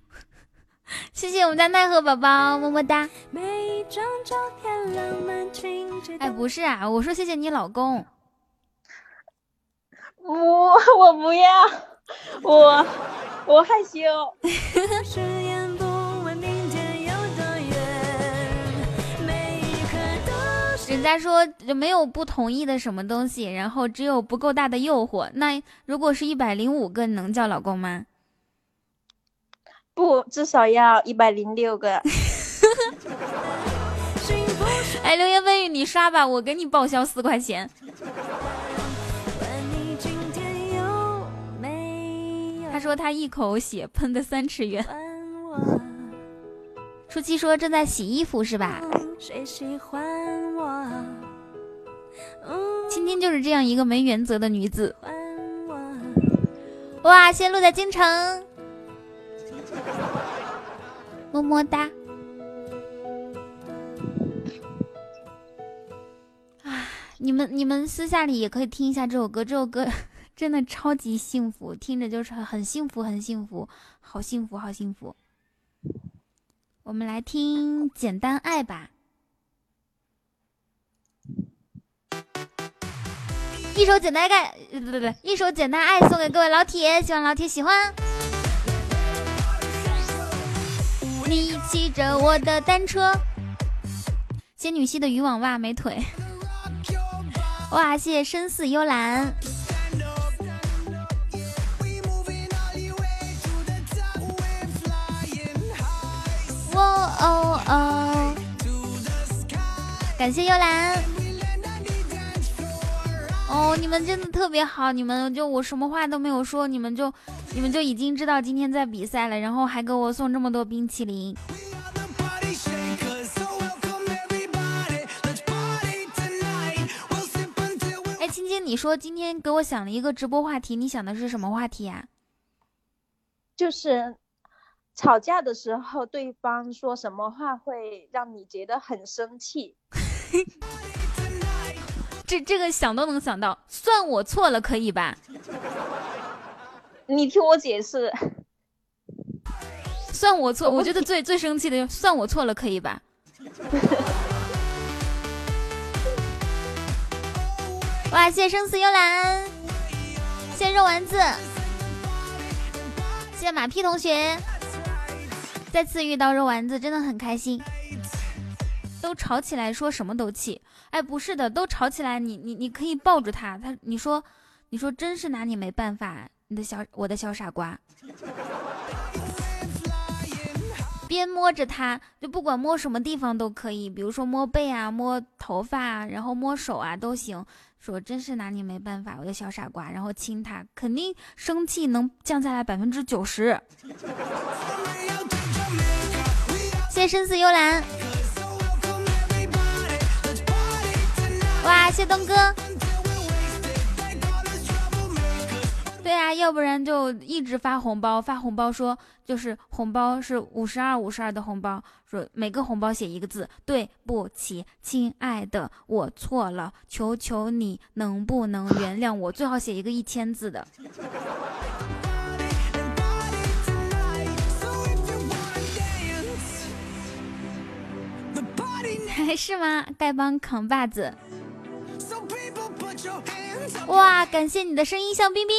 谢谢我们家奈何宝宝，么么哒。每一张照片浪漫情节。哎，不是啊，我说谢谢你老公。我我不要，我我害羞。誓言不问明天有多远，每一刻都是人家说没有不同意的什么东西，然后只有不够大的诱惑。那如果是一百零五个，你能叫老公吗？不，至少要一百零六个。哎，流言蜚语你刷吧，我给你报销四块钱。他说他一口血喷的三尺远。初七？说正在洗衣服是吧？青青就是这样一个没原则的女子。哇，谢谢路在京城，么么哒。啊，你们你们私下里也可以听一下这首歌，这首歌 真的超级幸福，听着就是很幸福，很幸福，好幸福，好幸福。我们来听《简单爱》吧。一首简单爱，呃不不不，一首简单爱送给各位老铁，希望老铁喜欢。骑着我的单车，仙女系的渔网袜没腿。哇，谢谢深似幽兰。哇哦哦，感谢幽兰。哦，你们真的特别好，你们就我什么话都没有说，你们就你们就已经知道今天在比赛了，然后还给我送这么多冰淇淋。哎，青青，你说今天给我想了一个直播话题，你想的是什么话题呀、就是吵架的时候，对方说什么话会让你觉得很生气？这这个想都能想到，算我错了，可以吧？你听我解释，算我错，我觉得最最生气的就算我错了，可以吧？哇，谢谢生死幽兰，谢谢肉丸子，谢谢马屁同学，再次遇到肉丸子真的很开心。都吵起来说什么都气，哎，不是的，都吵起来，你你你可以抱住他，他你说你说真是拿你没办法，你的小我的小傻瓜。边摸着它，就不管摸什么地方都可以，比如说摸背啊、摸头发啊，然后摸手啊都行。说真是拿你没办法，我的小傻瓜，然后亲它，肯定生气能降下来百分之九十。谢谢深似幽兰，哇，谢东哥。对啊，要不然就一直发红包，发红包说就是红包是五十二五十二的红包，说每个红包写一个字，对不起，亲爱的，我错了，求求你能不能原谅我？最好写一个一千字的。是吗？丐帮扛把子，哇，感谢你的声音，像冰冰，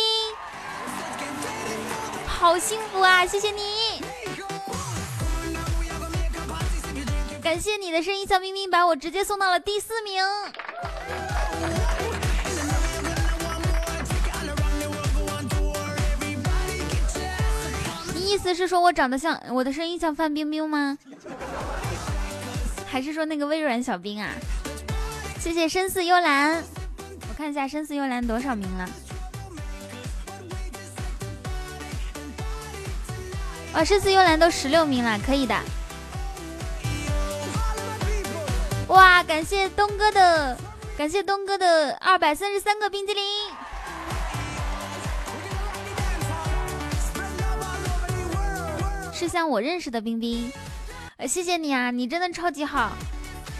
好幸福啊！谢谢你，感谢你的声音，像冰冰，把我直接送到了第四名。你意思是说我长得像我的声音像范冰冰吗？还是说那个微软小冰啊？谢谢深似幽兰，我看一下深似幽兰多少名了。哇，深似幽兰都十六名了，可以的。哇，感谢东哥的，感谢东哥的二百三十三个冰激凌。是像我认识的冰冰，呃，谢谢你啊，你真的超级好。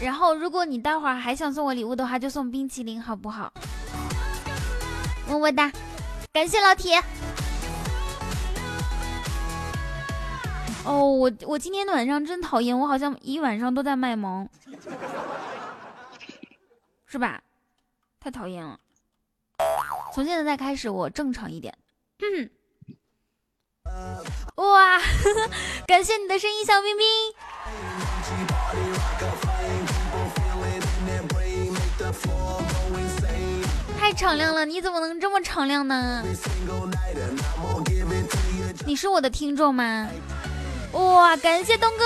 然后，如果你待会儿还想送我礼物的话，就送冰淇淋好不好？么么哒，感谢老铁。哦，我我今天晚上真讨厌，我好像一晚上都在卖萌，是吧？太讨厌了。从现在再开始，我正常一点。嗯。哇，感谢你的声音，小冰冰。敞亮了，你怎么能这么敞亮呢？你是我的听众吗？哇，感谢东哥。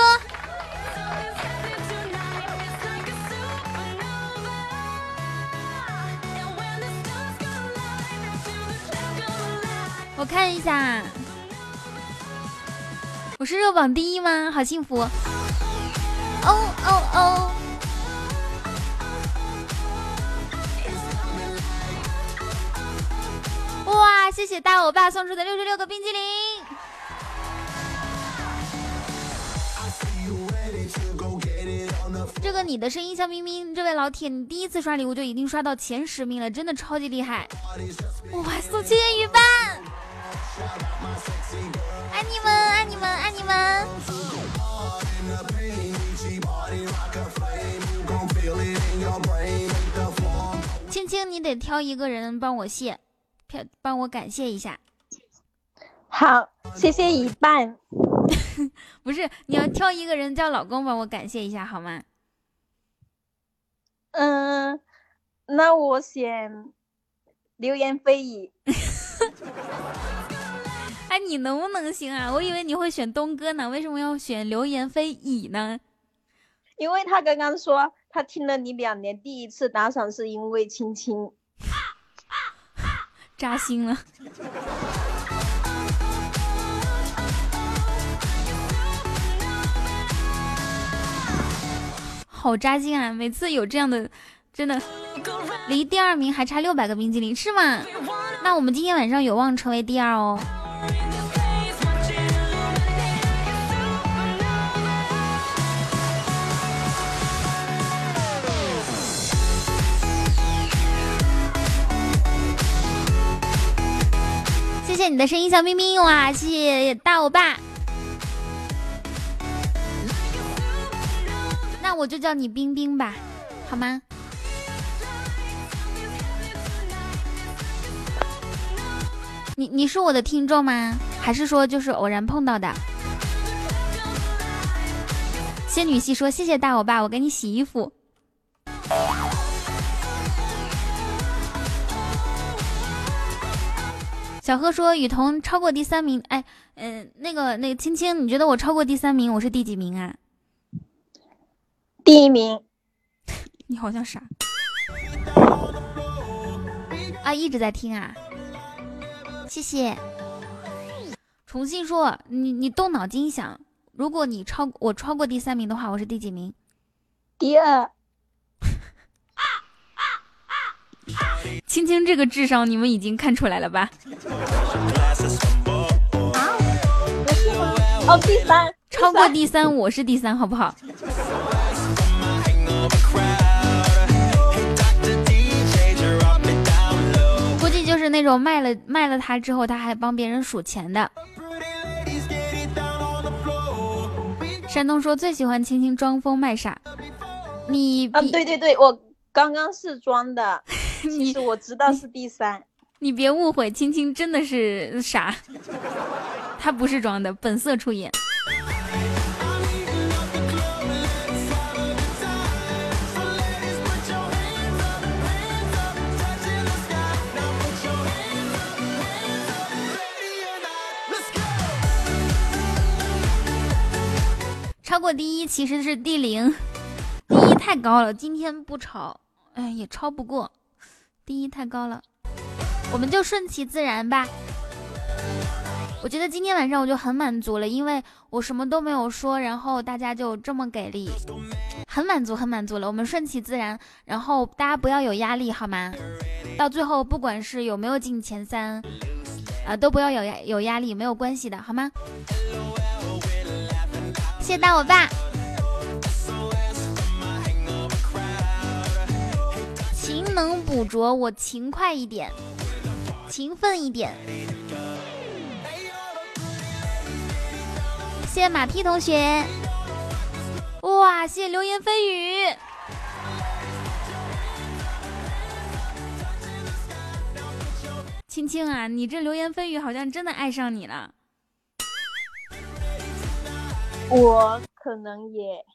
我看一下，我是热榜第一吗？好幸福！哦哦哦！谢谢大欧巴送出的六十六个冰激凌。这个你的声音像冰冰，这位老铁，你第一次刷礼物就已经刷到前十名了，真的超级厉害！哇，送千言鱼饭，爱你们，爱你们，爱你们！青青，你得挑一个人帮我谢，帮我感谢一下。好，谢谢一半。不是，你要挑一个人叫老公帮我感谢一下好吗？嗯，那我选流言蜚语。哎，你能不能行啊？我以为你会选东哥呢，为什么要选流言蜚语呢？因为他刚刚说他听了你两年，第一次打赏是因为亲亲。扎心了。好扎心啊！每次有这样的，真的离第二名还差六百个冰激凌，是吗？那我们今天晚上有望成为第二哦。谢谢你的声音，小冰冰哇！谢谢大欧巴。那我就叫你冰冰吧，好吗？你你是我的听众吗？还是说就是偶然碰到的？仙女系说：“谢谢大欧巴，我给你洗衣服。”小贺说：“雨桐超过第三名。”哎，嗯、那个那个青青，你觉得我超过第三名，我是第几名啊？第一名，你好像傻啊，一直在听啊，谢谢。重新说，你你动脑筋想，如果你超我超过第三名的话，我是第几名？第二，青青青这个智商，你们已经看出来了吧？啊，不是吗？哦，第三，超过第三，我是第三，好不好？估计就是那种卖了卖了它之后，他还帮别人数钱的。山东说最喜欢青青装疯卖傻，你啊，比、对对对，我刚刚是装的，其实我知道是第三。你别误会，青青真的是傻，他不是装的，本色出演。超过第一其实是第零，第一太高了，今天不超，哎也超不过，第一太高了。我们就顺其自然吧。我觉得今天晚上我就很满足了，因为我什么都没有说，然后大家就这么给力，很满足，很满足了。我们顺其自然，然后大家不要有压力，好吗？到最后，不管是有没有进前三，啊、都不要有压有压力，没有关系的，好吗？谢谢大我爸。能捕捉，我勤快一点，勤奋一点。谢谢马屁同学，哇，谢谢流言蜚语。青青啊，你这流言蜚语好像真的爱上你了。我可能也，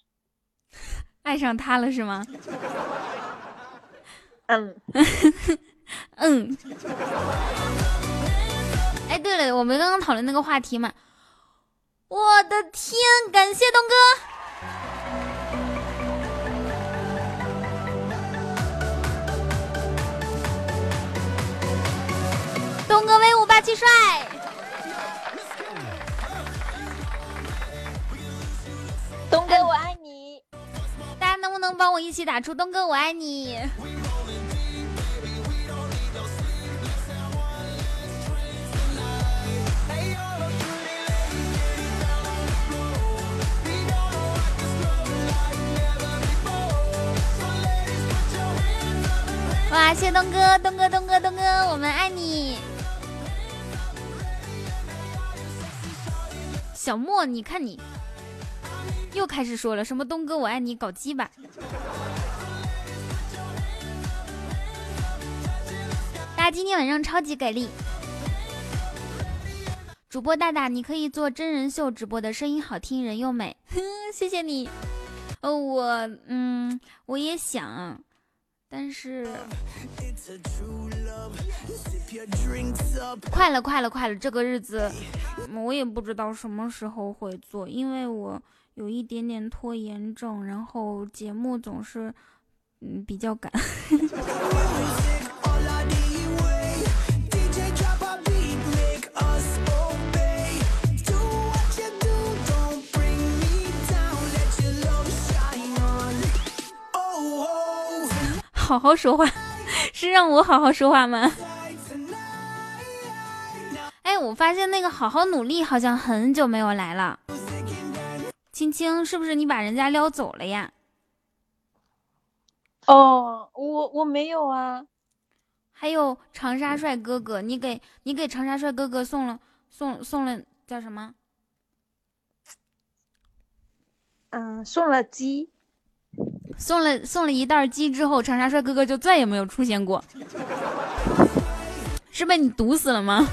爱上他了是吗？嗯，嗯。哎，对了，我们刚刚讨论那个话题嘛。我的天，感谢东哥。东哥威武霸气帅，东哥我爱你。大家能不能帮我一起打出“东哥我爱你”？哇，谢东哥，东哥，东哥，东哥，我们爱你。小莫，你看你又开始说了什么“东哥我爱你”，搞基吧。大家今天晚上超级给力。主播大大，你可以做真人秀直播的，声音好听，人又美，哼，谢谢你。呃，我嗯，我也想，但是快了，快了，快了，这个日子嗯我也不知道什么时候会做，因为我有一点点拖延症，然后节目总是嗯比较赶。好好说话，是让我好好说话吗？哎，我发现那个好好努力好像很久没有来了。青青，是不是你把人家撩走了呀？哦，我我没有啊。还有长沙帅哥哥，你给你给长沙帅哥哥送了送送了叫什么？嗯，送了鸡。送了送了一袋鸡之后，长沙帅哥哥就再也没有出现过，是被你毒死了吗？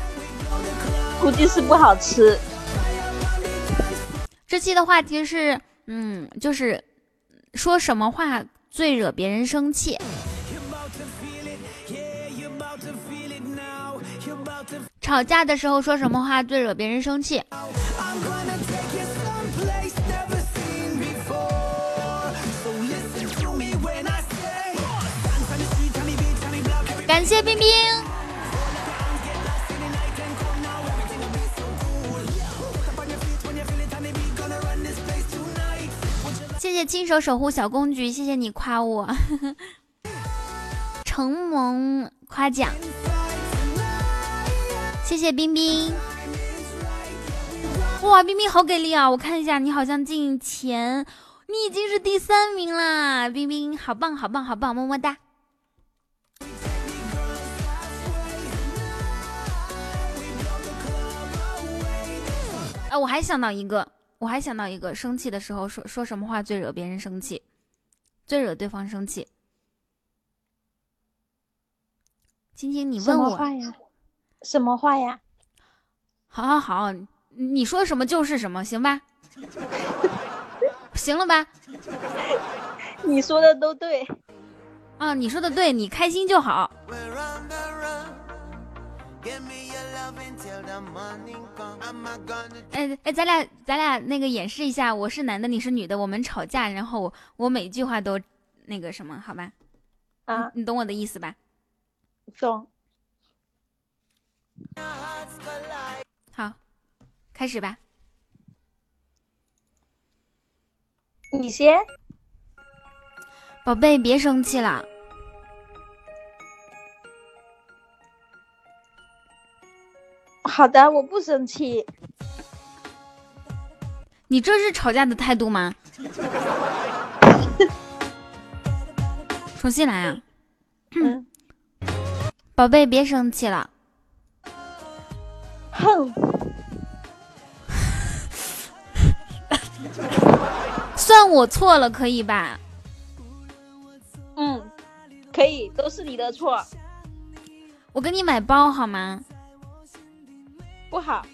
估计是不好吃。这期的话题是，嗯，就是说什么话最惹别人生气。吵架的时候说什么话最惹别人生气？感谢冰冰谢谢亲手守护小公举，谢谢你夸我。承蒙夸奖，谢谢冰冰。哇，冰冰好给力啊！我看一下，你好像进前，你已经是第三名啦，冰冰好棒好棒好棒，么么哒。啊，我还想到一个，我还想到一个，生气的时候说说什么话最惹别人生气，最惹对方生气。晶晶，你问我，么话呀？什么话呀？好好好，你说什么就是什么，行吧？行了吧？你说的都对。啊，你说的对，你开心就好。哎哎，咱俩咱俩那个演示一下，我是男的，你是女的，我们吵架，然后我我每句话都那个什么，好吧？啊，你懂我的意思吧？懂。好，开始吧。你先。宝贝，别生气了。好的，我不生气。你这是吵架的态度吗？重新来啊！嗯，宝贝，别生气了。哼，算我错了，可以吧？嗯，可以，都是你的错，我给你买包好吗？不好。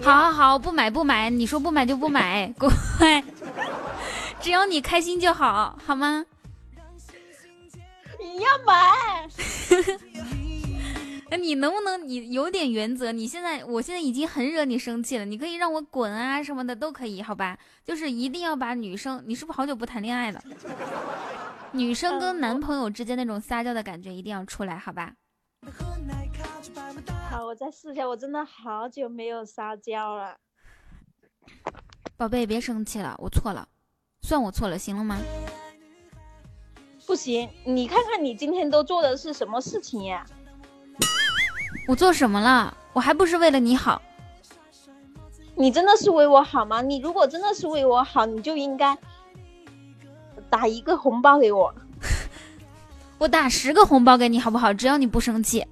好好好，不买不买，你说不买就不买，乖。只要你开心就好，好吗？你要买？那你能不能你有点原则？你现在，我现在已经很惹你生气了，你可以让我滚啊什么的都可以，好吧？就是一定要把女生，你是不是好久不谈恋爱了？女生跟男朋友之间那种撒娇的感觉一定要出来，好吧？好，我再试一下。我真的好久没有撒娇了。宝贝，别生气了，我错了，算我错了，行了吗？不行，你看看你今天都做的是什么事情呀？我做什么了？我还不是为了你好。你真的是为我好吗？你如果真的是为我好，你就应该打一个红包给我。我打十个红包给你，好不好？只要你不生气。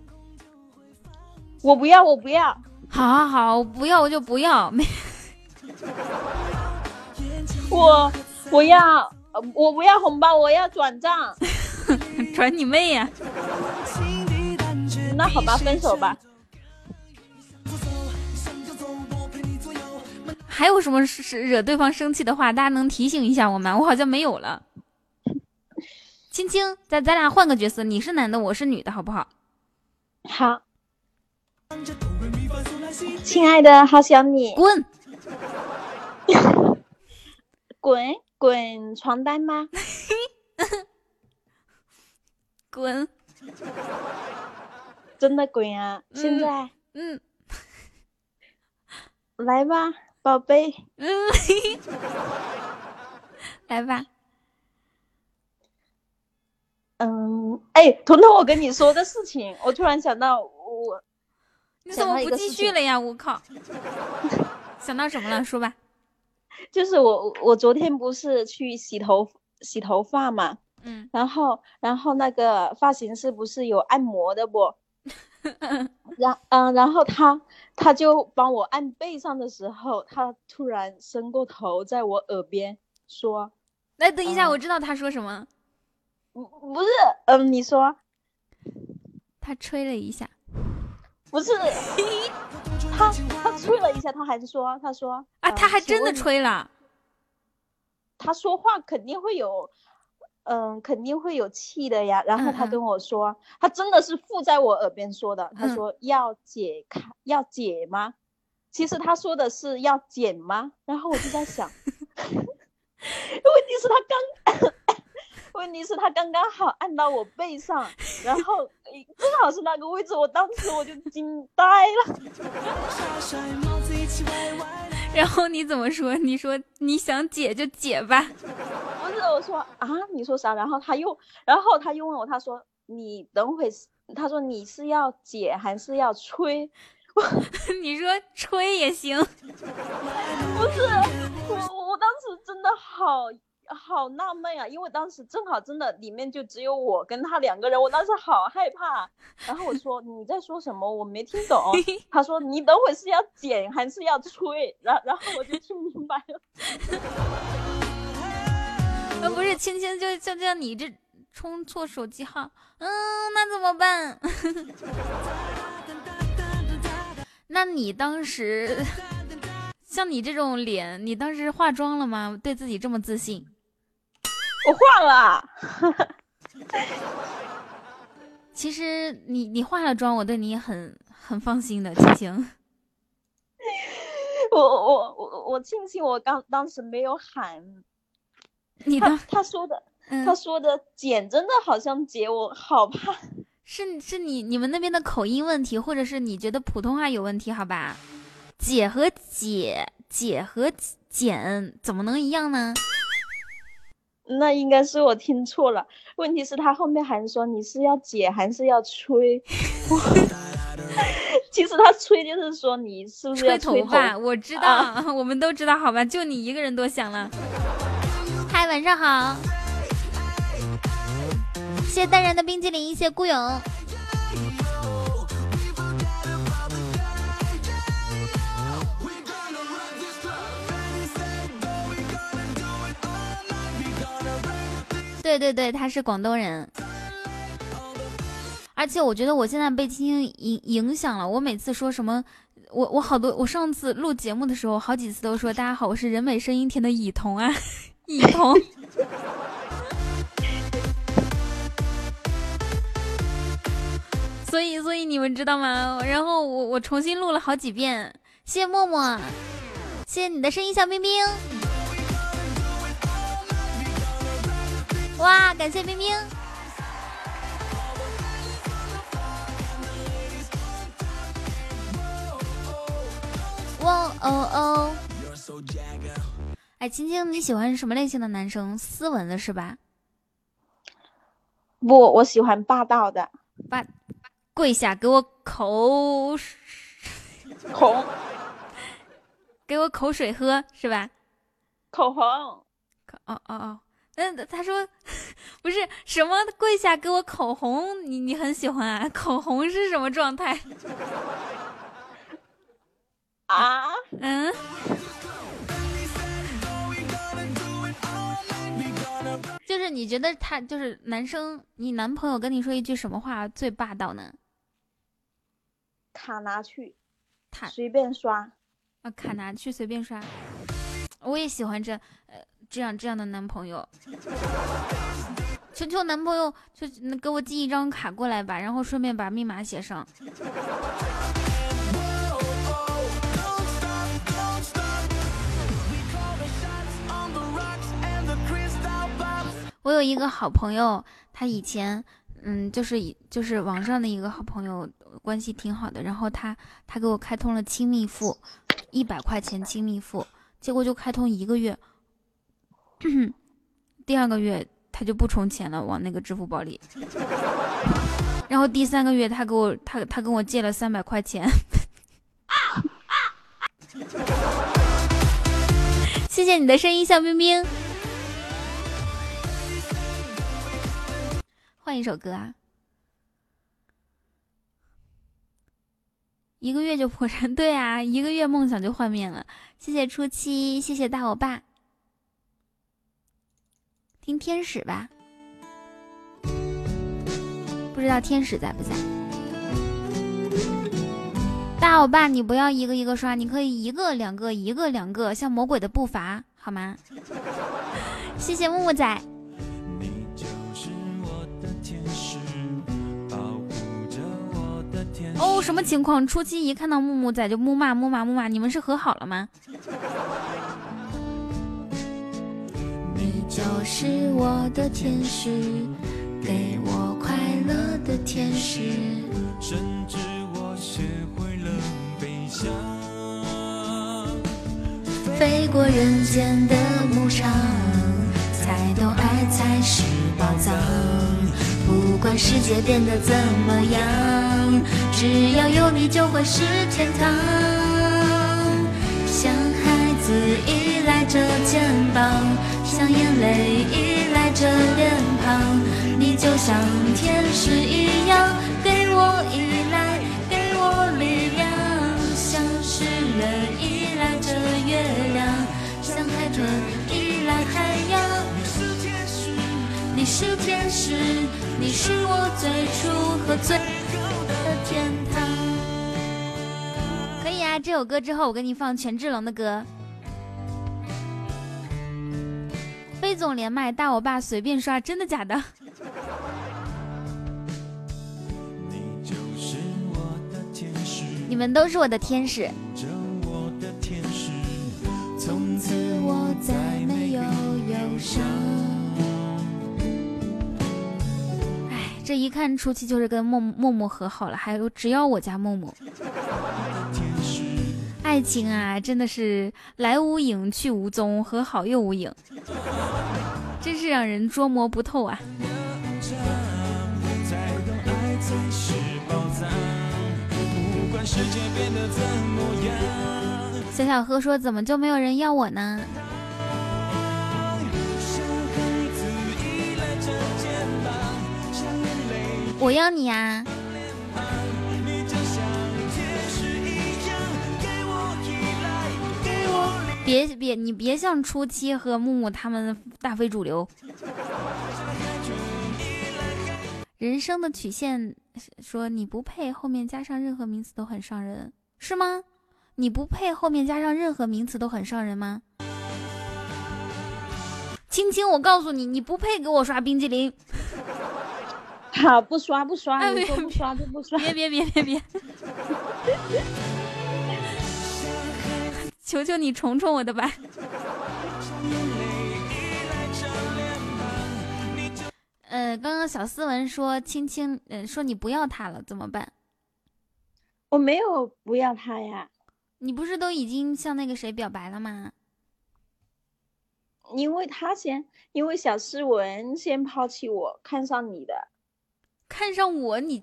我不要，我不要。好好好，不要我就不要，没 我我要，呃我不要红包，我要转账。转你妹呀、那好吧，分手吧。还有什么是是惹对方生气的话，大家能提醒一下我吗？我好像没有了。青青，咱咱俩换个角色，你是男的，我是女的，好不好？好，亲爱的，好想你。滚！滚滚床单吗？滚！真的滚啊！现在嗯 来吧，宝贝。嗯，来吧。嗯，哎，彤彤，我跟你说个事情，我突然想到，我你怎么不继续了呀？我靠！想到什么了？说吧。就是我，我昨天不是去洗头洗头发嘛，嗯然后然后那个发型师不是有按摩的不？然嗯，然后他他就帮我按背上的时候，他突然伸过头，在我耳边说来，等一下，嗯我知道他说什么。：“不不是，嗯，你说他吹了一下不是？” 他他吹了一下，他还是说，他说啊，呃他还真的吹了。他说话肯定会有，嗯，肯定会有气的呀。然后他跟我说，他真的是附在我耳边说的。他嗯说要解开，要解吗？其实他说的是要剪吗？然后我就在想 问题是他刚，问题是他刚刚好按到我背上，然后诶正好是那个位置，我当时我就惊呆了。然后你怎么说？你说你想解就解吧。不是我说啊，你说啥？然后他又，然后他又问我，他说，你等会是，他说你是要解还是要吹？你说吹也行，不是，我我我当时真的好好纳闷啊，因为当时正好真的里面就只有我跟他两个人，我当时好害怕。然后我说你在说什么？我没听懂。他说你等会是要剪还是要吹？然然后我就听明白了。呃，不是青青就就像你这充错手机号，嗯，那怎么办？那你当时 像你这种脸，你当时化妆了吗？对自己这么自信？我化了，其实你你化了妆，我对你很很放心的，青青。我我我我庆幸我刚当时没有喊。你的他说的 嗯他说的剪真的好像姐，我好怕。是是你你们那边的口音问题，或者是你觉得普通话有问题？好吧，姐和姐，姐和剪怎么能一样呢？那应该是我听错了。问题是，他后面还说你是要解还是要吹？其实他吹就是说你是不是要吹吹头发，我知道，啊 我们都知道，好吧？就你一个人多想了。嗨，晚上好，谢谢淡然的冰激凌，谢谢孤勇。对对对，他是广东人，而且我觉得我现在被青青影影响了。我每次说什么，我我好多，我上次录节目的时候，好几次都说大家好，我是人美声音甜的以彤啊，以彤。所以，所以你们知道吗？然后我我重新录了好几遍。谢谢默默，谢谢你的声音，小冰冰。哇，感谢冰冰。哇哦哦！哎，青青，你喜欢什么类型的男生？斯文的是吧？不，我喜欢霸道的把跪下给我口水，红 给我口水喝是吧？口红。口哦哦哦，嗯，他说不是什么跪下给我口红，你你很喜欢啊？口红是什么状态？啊，嗯，就是你觉得他就是男生，你男朋友跟你说一句什么话最霸道呢？卡拿去，他随便刷。啊，卡拿去随便刷。我也喜欢这呃这样这样的男朋友。求求男朋友，就能给我寄一张卡过来吧，然后顺便把密码写上。我有一个好朋友，他以前，嗯，就是以就是网上的一个好朋友，关系挺好的。然后他他给我开通了亲密付，一百块钱亲密付，结果就开通一个月，第二个月他就不充钱了，往那个支付宝里。然后第三个月他给我他他跟我借了三百块钱，谢谢你的声音，小冰冰。换一首歌啊！一个月就破产，对啊，一个月梦想就幻灭了。谢谢初七，谢谢大欧巴。听天使吧，不知道天使在不在？大欧巴，你不要一个一个刷，你可以一个两个，一个两个，像魔鬼的步伐，好吗？谢谢木木仔。哦，什么情况？初期一看到木木仔就木骂木骂木骂，你们是和好了吗？你就是我的天使，给我快乐的天使。甚至我学会了飞翔。飞过人间的牧场，才懂爱才是宝藏。不管世界变得怎么样，只要有你就会是天堂。像孩子依赖着肩膀，像眼泪依赖着脸庞，你就像天使一样，给我依赖，给我力量，像诗人依赖着月亮，像海豚依赖海洋。你是天使，你是我最初和最后的天堂。可以啊，这首歌之后我给你放权志龙的歌。飞总连麦，大我爸随便刷，真的假的？你就是我的天使，你们都是我的天使。从此我再没有忧伤。哎，这一看出去就是跟默默默和好了，还有只要我家默默。爱情啊，真的是来无影去无踪，和好又无影，真是让人捉摸不透啊！小小贺说：“怎么就没有人要我呢，我要你啊！别别，你别像初七和木木他们大非主流。人生的曲线说你不配，后面加上任何名词都很伤人，是吗？你不配，后面加上任何名词都很伤人吗？青青，我告诉你，你不配给我刷冰激凌。好，不刷不刷，哎你说不刷就不刷。别别别别别！求求你宠宠我的吧。呃，刚刚小斯文说青青，嗯、说你不要他了，怎么办？我没有不要他呀，你不是都已经向那个谁表白了吗？因为他先，因为小诗文先抛弃我，看上你的。看上我你，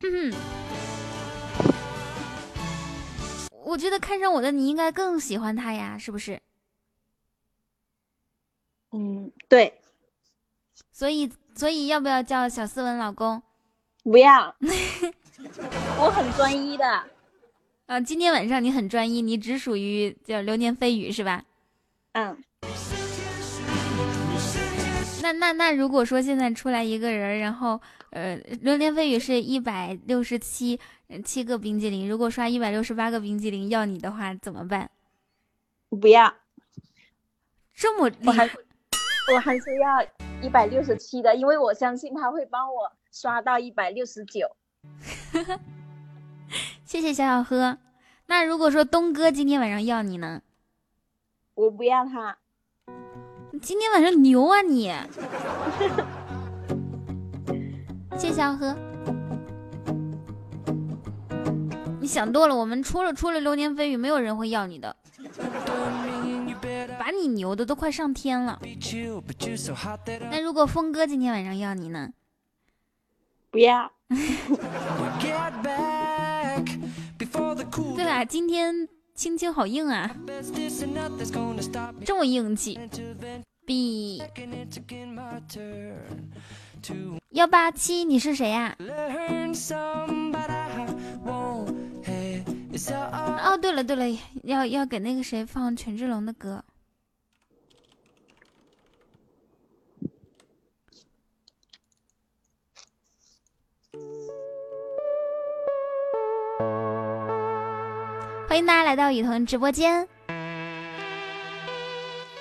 嗯，我觉得看上我的你应该更喜欢他呀，是不是？嗯，对，所以所以要不要叫小斯文老公？不要，我很专一的。啊，今天晚上你很专一，你只属于叫流年飞雨是吧？嗯，那那那，如果说现在出来一个人，然后呃，流年飞雨是一百六十七七个冰激凌，如果刷一百六十八个冰激凌要你的话，怎么办？不要，这么厉害，我还是要一百六十七的，因为我相信他会帮我刷到一百六十九。谢谢小小喝。那如果说东哥今天晚上要你呢？我不要他，你今天晚上牛啊你！谢谢小喝。想多了，我们出了出了流言蜚语，没有人会要你的，把你牛的都快上天了。那如果峰哥今天晚上要你呢？不要。对吧，今天青青好硬啊，这么硬气。B 幺八七，你是谁呀？哦，对了对了，要要给那个谁放权志龙的歌。欢迎大家来到雨桐直播间。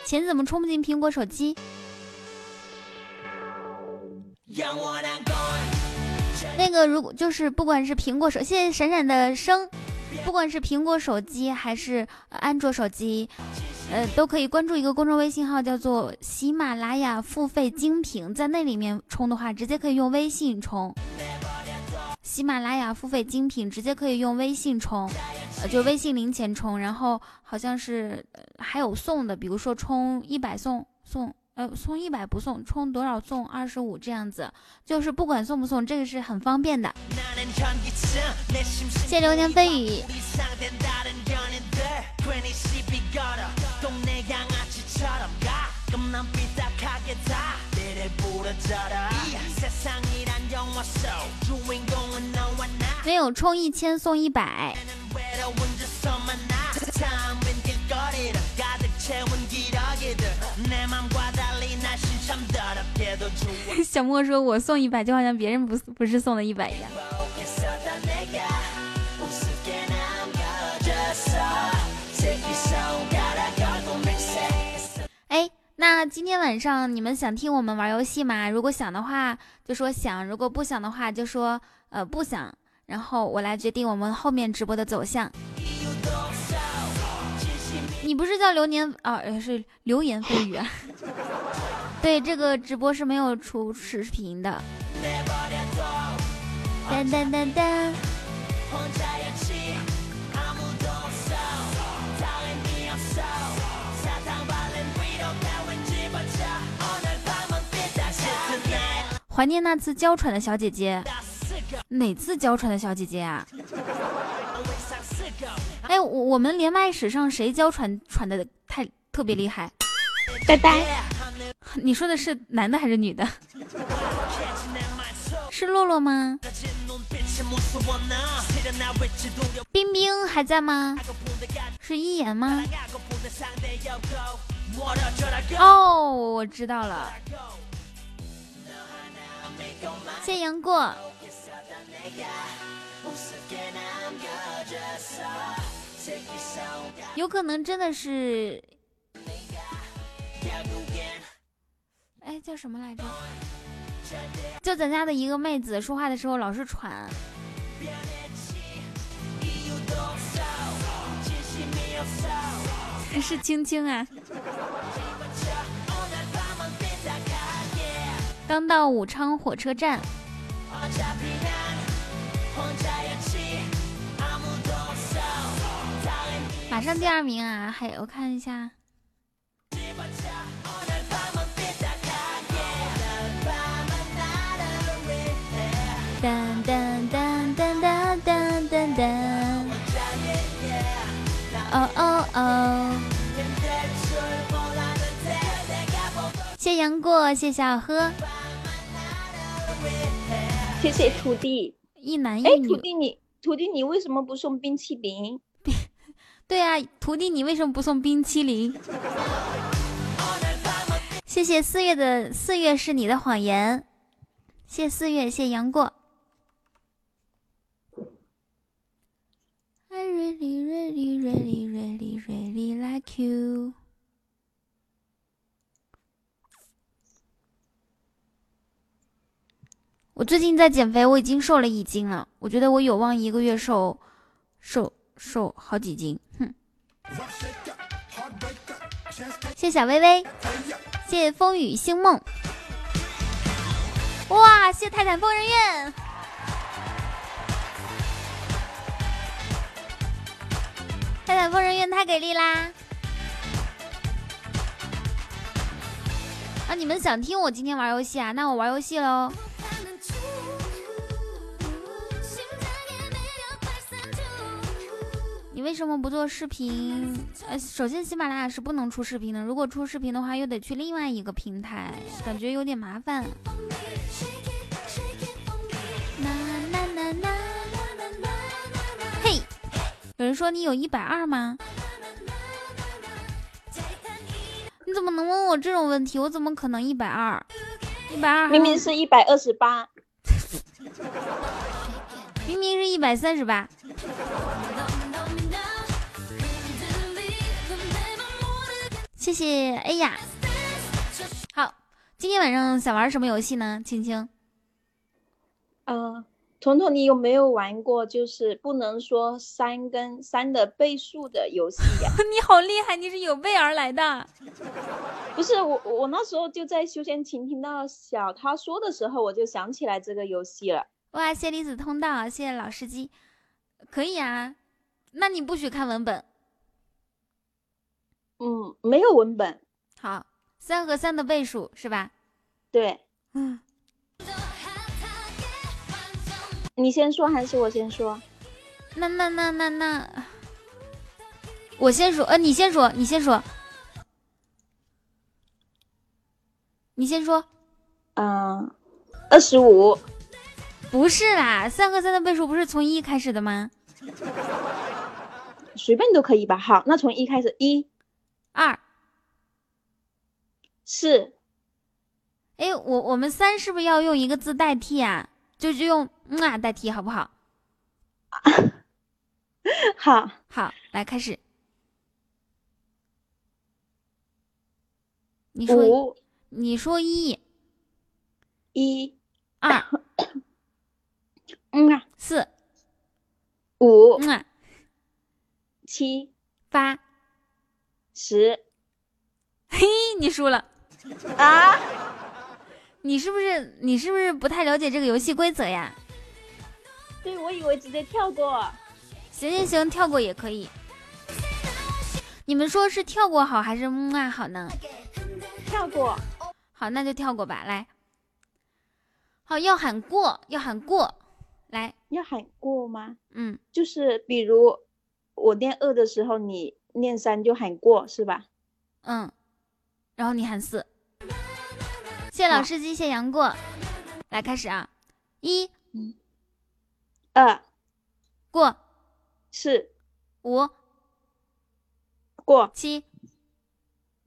钱怎么充不进苹果手机？那个如果就是不管是苹果手，谢谢闪闪的生，不管是苹果手机还是安卓手机，呃，都可以关注一个公众微信号，叫做喜马拉雅付费精品，在那里面充的话，直接可以用微信充。喜马拉雅付费精品直接可以用微信充，呃，就微信零钱充，然后好像是、还有送的，比如说充一百送送呃，送一百不送，充多少送二十五这样子，就是不管送不送，这个是很方便的。谢谢流年蜚语，没有充一千送一百，小莫说：“我送一百，就好像别人不不是送的一百一样。”哎，那今天晚上你们想听我们玩游戏吗？如果想的话，就说想；如果不想的话，就说呃不想。然后我来决定我们后面直播的走向。你不是叫流年啊？是流言蜚语啊？对，这个直播是没有出视频的。噔噔噔噔。怀念那次娇喘的小姐姐，哪次娇喘的小姐姐啊？哎，我我们连麦史上谁娇喘喘的太特别厉害？呆呆，你说的是男的还是女的？是洛洛吗？冰冰还在吗？是一言吗？哦，我知道了。谢杨过。有可能真的是，哎，叫什么来着？就咱家的一个妹子，说话的时候老是喘。是青青啊。刚到武昌火车站。马上第二名啊！还我看一下。噔噔噔噔噔噔噔噔。哦哦哦！谢杨过，谢小喝，谢谢徒弟。一男一哎，女。徒弟你，徒弟你为什么不送冰淇淋？对啊，徒弟，你为什么不送冰淇淋？谢谢四月的四月是你的谎言，谢四月，谢杨过。I really, really, really, really, really like you。我最近在减肥，我已经瘦了一斤了。我觉得我有望一个月瘦瘦瘦好几斤。哼！谢小薇薇，谢风雨星梦，哇！谢泰坦疯人院，泰坦疯人院太给力啦！啊，你们想听我今天玩游戏啊？那我玩游戏喽。你为什么不做视频？呃，首先喜马拉雅是不能出视频的，如果出视频的话，又得去另外一个平台，感觉有点麻烦。有人说你有一百二吗？你怎么能问我这种问题？我怎么可能一百二？一百二明明是一百二十八。明明是一百三十八。谢谢哎呀，好，今天晚上想玩什么游戏呢？青青，呃，彤彤，你有没有玩过就是不能说三跟三的倍数的游戏呀？你好厉害，你是有备而来的。不是我，我那时候就在休闲群听到小他说的时候，我就想起来这个游戏了。哇，谢离子通道，谢谢老司机，可以啊。那你不许看文本。嗯，没有文本。好，三和三的倍数是吧？对，嗯，你先说还是我先说？那那那那那，我先说，呃，你先说，你先说，你先说。嗯，二十五，不是啦，三和三的倍数不是从一开始的吗？随便都可以吧。好，那从一开始，一二，四，哎，我我们三是不是要用一个字代替啊？就就用嗯啊代替好不好？好，好，来开始。你说你说一。一，二。嗯啊，四。五。嗯啊。七。八，十。嘿，你输了。啊，你是不是你是不是不太了解这个游戏规则呀？对，我以为直接跳过。行行行，跳过也可以。你们说是跳过好还是嗯啊好呢？跳过，好，那就跳过吧。来，好，要喊过，要喊过。来，要喊过吗？嗯，就是比如我念二的时候，你念三就喊过是吧？嗯，然后你喊四。谢老司机，谢杨过。来，开始啊！一二。过，四。五。过，七。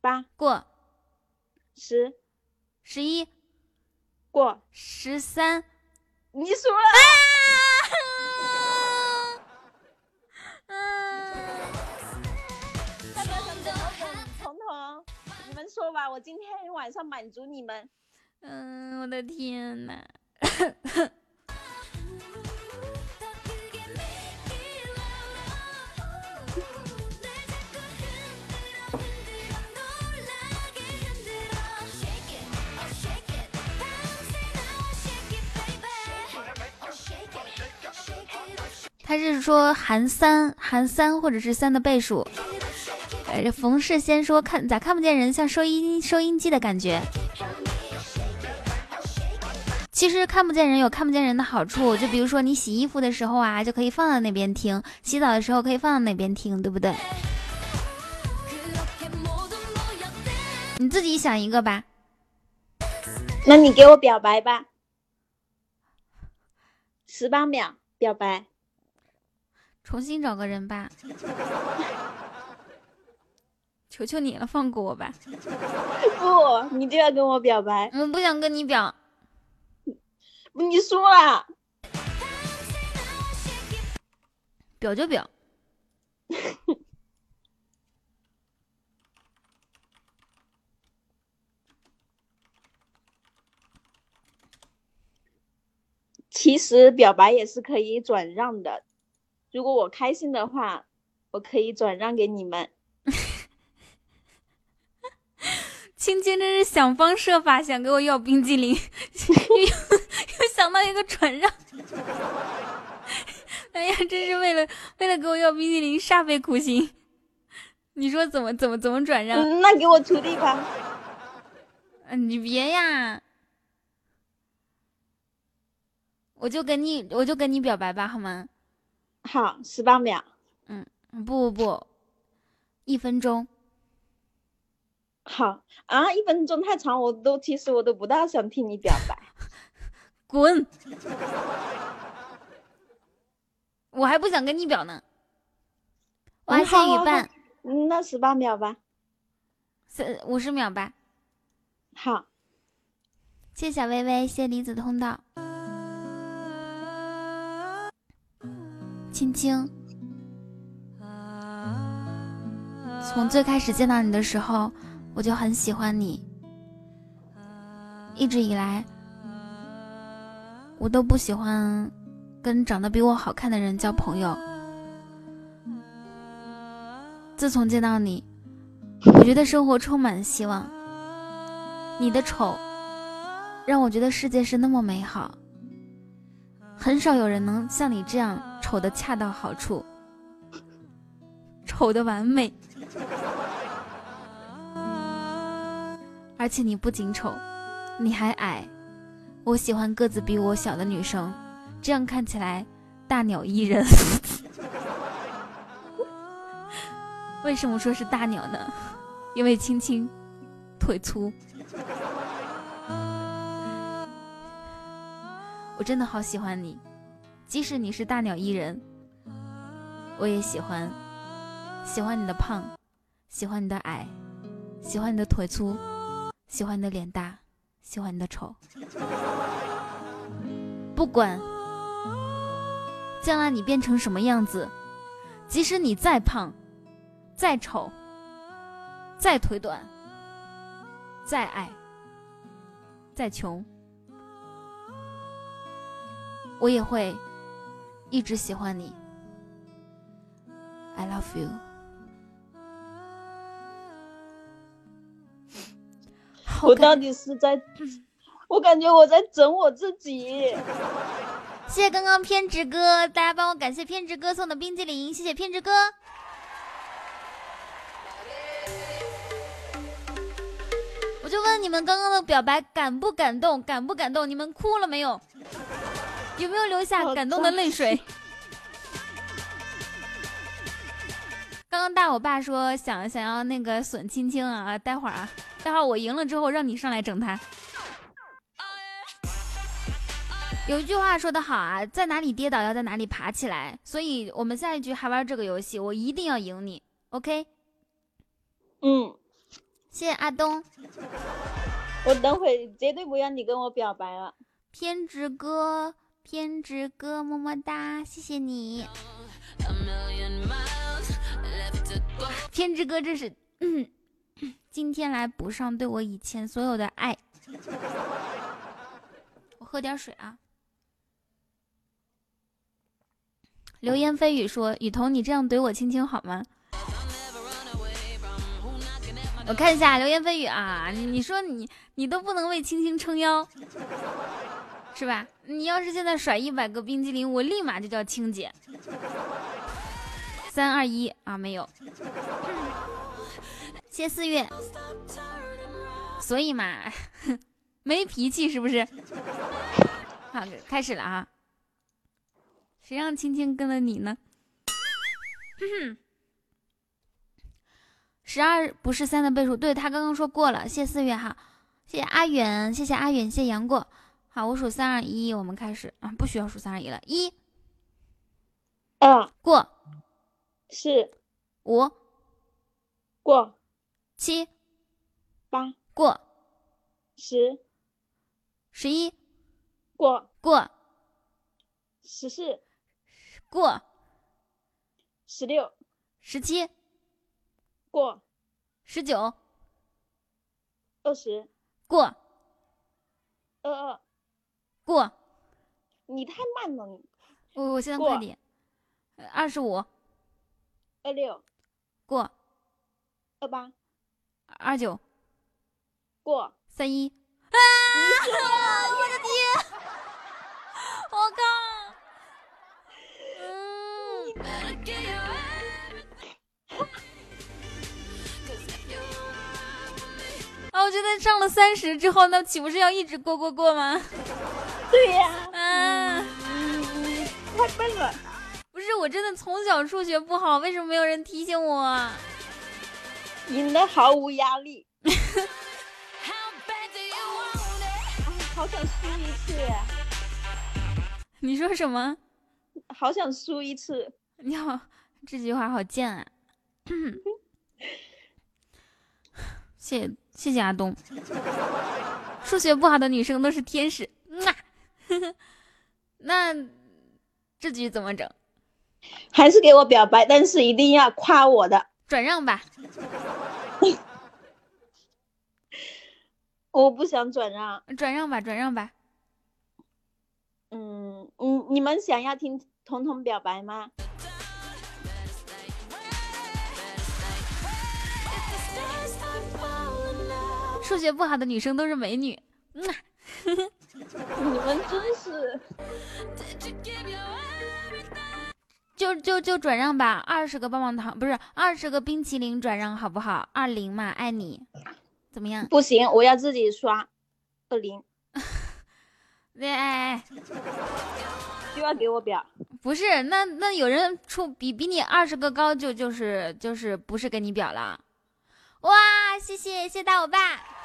八。过，十。十一。过，十三。你输了。要说吧，我今天晚上满足你们。嗯，我的天呐。他是说含三，含三或者是三的倍数。呃，冯氏先说看咋看不见人，像收音收音机的感觉。其实看不见人有看不见人的好处，就比如说你洗衣服的时候啊，就可以放到那边听；洗澡的时候可以放到那边听，对不对？你自己想一个吧。那你给我表白吧，十八秒表白。重新找个人吧，求求你了，放过我吧！不，你就要跟我表白。我不想跟你表，你输了。表就表。其实表白也是可以转让的，如果我开心的话，我可以转让给你们。青青真是想方设法想给我要冰激凌，又 又想到一个转让。哎呀，真是为了为了给我要冰激凌煞费苦心。你说怎么怎么怎么转让？嗯，那给我徒弟吧。嗯，你别呀，我就跟你我就跟你表白吧，好吗？好，十八秒。嗯不不不，一分钟。好啊，一分钟太长，我都其实我都不大想听你表白。滚！我还不想跟你表呢，我还嗯好好欠一半，嗯，那十八秒吧。三五十秒吧。好，谢小薇薇，谢离子通道。青青，从最开始见到你的时候，我就很喜欢你。一直以来，我都不喜欢跟长得比我好看的人交朋友。自从见到你，我觉得生活充满希望。你的丑，让我觉得世界是那么美好。很少有人能像你这样丑的恰到好处，丑的完美。而且你不仅丑，你还矮。我喜欢个子比我小的女生，这样看起来大鸟依人。为什么说是大鸟呢？因为青青腿粗。我真的好喜欢你，即使你是大鸟依人，我也喜欢。喜欢你的胖，喜欢你的矮，喜欢你的腿粗，喜欢你的脸大，喜欢你的丑。不管将来你变成什么样子，即使你再胖、再丑、再腿短、再矮、再穷，我也会一直喜欢你。I love you。我到底是在，我感觉我在整我自己。谢谢刚刚偏执哥，大家帮我感谢偏执哥送的冰激凌，谢谢偏执哥。我就问你们刚刚的表白感不感动？感不感动？你们哭了没有？有没有流下感动的泪水？刚刚大我爸说想想要那个笋青青啊，待会儿啊，待会儿我赢了之后让你上来整他。有一句话说得好啊，在哪里跌倒要在哪里爬起来。所以我们下一局还玩这个游戏，我一定要赢你，OK？嗯，谢谢阿东，我等会绝对不让你跟我表白了。偏执哥，偏执哥，么么哒，谢谢你。偏执哥，这是嗯，今天来补上对我以前所有的爱。我喝点水啊。流言蜚语说：“雨桐，你这样怼我青青好吗？”我看一下流言蜚语啊，你说你你都不能为青青撑腰，是吧？你要是现在甩一百个冰激凌，我立马就叫青姐。三二一啊，没有。谢四月，所以嘛，没脾气是不是？好，开始了啊。谁让青青跟了你呢？十二不是三的倍数，对他刚刚说过了。谢谢四月哈，谢谢阿远，谢谢阿远，谢谢杨过。好，我数三二一，我们开始啊，不需要数三二一了，一二过四五过七。八。过。十。十一。过。过。十四。过。十六。十七。过。十九。二十。过。二二，过，你太慢了，你。我我现在过。快点，二十五。二六。过。二八二九过，三一啊！我的天！我靠！嗯，啊，我觉得上了三十之后，那岂不是要一直过过过吗？对呀、啊，你太笨了。不是，我真的从小数学不好，为什么没有人提醒我？赢得毫无压力。啊，好想输一次呀！你说什么？好想输一次。你好，这句话好贱啊！谢谢谢谢阿东，数学不好的女生都是天使。嗯啊 那这局怎么整？还是给我表白，但是一定要夸我的。转让吧。我不想转让。转让吧，转让吧。嗯嗯，你们想要听彤彤表白吗？数学不好的女生都是美女。嗯啊 你们真是。就就就转让吧，二十个棒棒糖不是二十个冰淇淋转让好不好？二零嘛，爱你。怎么样？不行，我要自己刷二零，哎哎哎，就要给我表。不是，那那有人出比比你二十个高就就是就是不是给你表了？哇，谢谢谢谢大欧巴。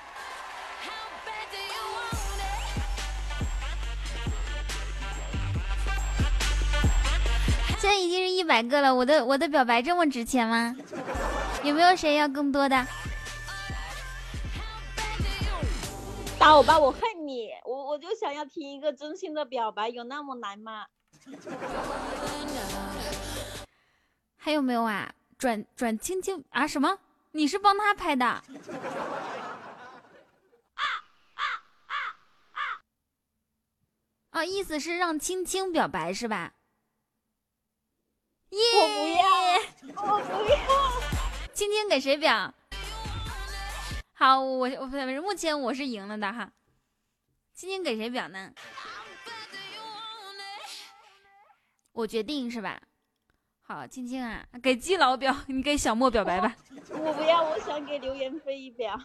现在已经是一百个了，我的我的表白这么值钱吗？有没有谁要更多的？打我吧，我恨你，我我就想要听一个真心的表白，有那么难吗？还有没有啊？转转青青啊？什么？你是帮他拍的？啊，意思是让青青表白是吧？耶！我不要，我不要。青青给谁表？好，我我反正目前我是赢了的哈。青青给谁表呢？我决定是吧？好，青青啊，给基佬表，你给小莫表白吧。我不要，我想给刘言飞一表。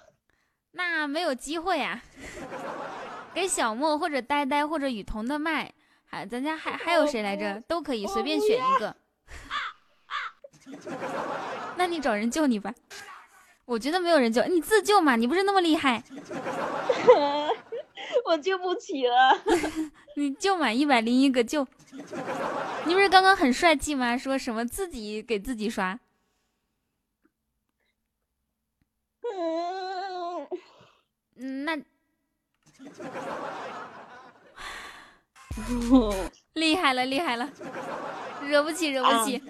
那没有机会呀、给小莫或者呆呆或者雨桐的麦，还咱家还还有谁来着？都可以随便选一个。那你找人救你吧。我觉得没有人救，你自救嘛，你不是那么厉害，我救不起了。你救满一百零一个救。你不是刚刚很帅气吗？说什么自己给自己刷？嗯，嗯，那厉害了，厉害了，惹不起，惹不起。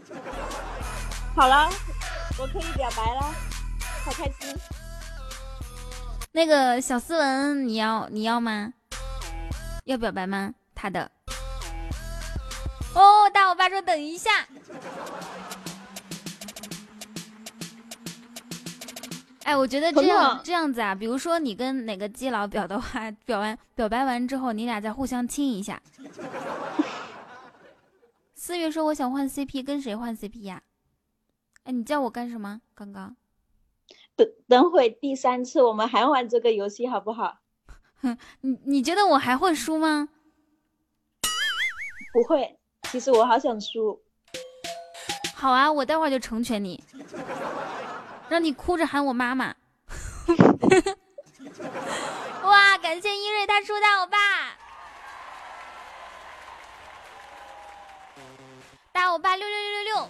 好了，我可以表白了，好开心。那个小斯文，你要你要吗？要表白吗？他的。哦，大欧巴说等一下。哎，我觉得这样这样子啊，比如说你跟哪个基佬表的话，表完表白完之后，你俩再互相亲一下。四月说我想换 CP，跟谁换 CP 呀？哎，你叫我干什么？刚刚等等会第三次我们还玩这个游戏好不好？你你觉得我还会输吗？不会，其实我好想输。好啊，我待会儿就成全你，让你哭着喊我妈妈。哇，感谢一瑞他出大我爸，大欧巴六六六六六，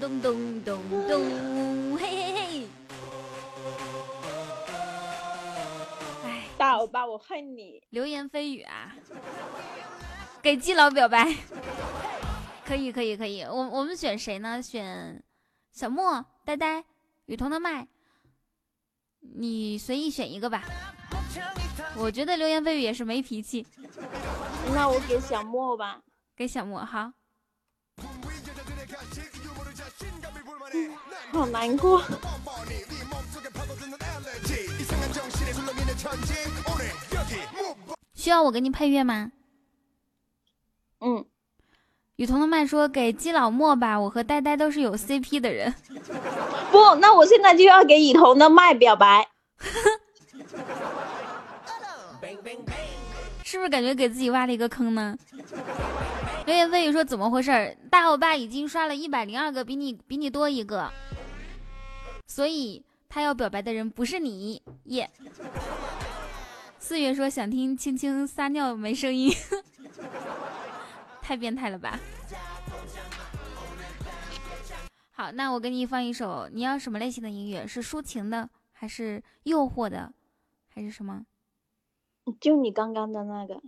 咚咚咚咚咚，嘿嘿嘿。哎，大欧巴，我恨你。流言蜚语啊，给基佬表白，可以可以可以，我我们选谁呢？选小莫、呆呆、雨桐的麦，你随意选一个吧。我觉得流言蜚语也是没脾气，那我给小莫吧。给小莫好。好难过。需要我给你配乐吗？嗯，雨桐的麦说给基老莫吧，我和呆呆都是有 CP 的人。不，那我现在就要给雨桐的麦表白。是不是感觉给自己挖了一个坑呢？流言蜚语说怎么回事？大欧巴已经刷了一百零二个，比你比你多一个，所以他要表白的人不是你耶。四月说想听青青撒尿没声音，太变态了吧？好，那我给你放一首，你要什么类型的音乐？是抒情的，还是诱惑的，还是什么？就你刚刚的那个，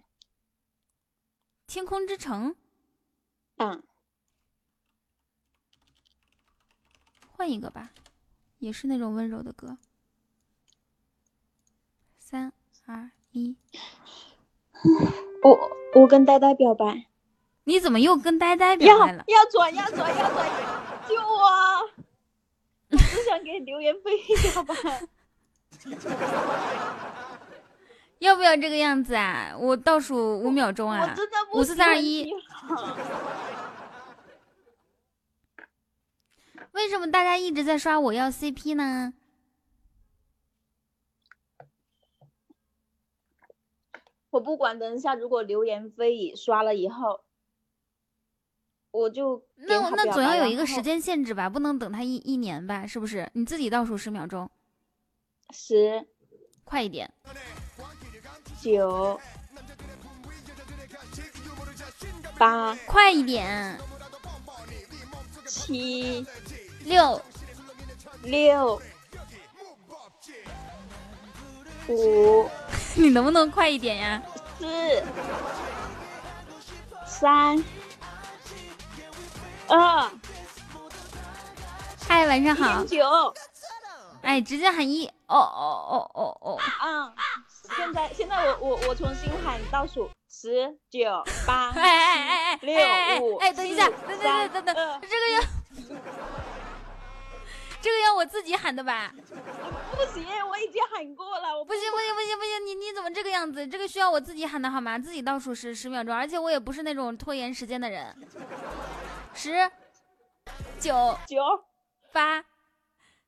天空之城，嗯，换一个吧，也是那种温柔的歌。三二一，我我跟呆呆表白，你怎么又跟呆呆表白了？要转要转要转，救我！我只想给流言蜚语表白。要不要这个样子啊？我倒数五秒钟啊！五四三二一为什么大家一直在刷我要 cp 呢？我不管等一下如果流言蜚语刷了以后我就那我那总要有一个时间限制吧不能等他一一年吧是不是？你自己倒数十秒钟。十。快一点。九八快一点。七六。六。五。你能不能快一点呀？四。三。二。嗨，晚上好。一。九。哎，直接喊一。哦哦哦哦哦，嗯！现在现在我我我重新喊倒数十九八哎哎哎哎六五哎，等一下，等等等等等，这个要这个要我自己喊的吧？不行，我已经喊过了，我不行不行不行不行，你你怎么这个样子？这个需要我自己喊的好吗？自己倒数十十秒钟，而且我也不是那种拖延时间的人。十、九、九八、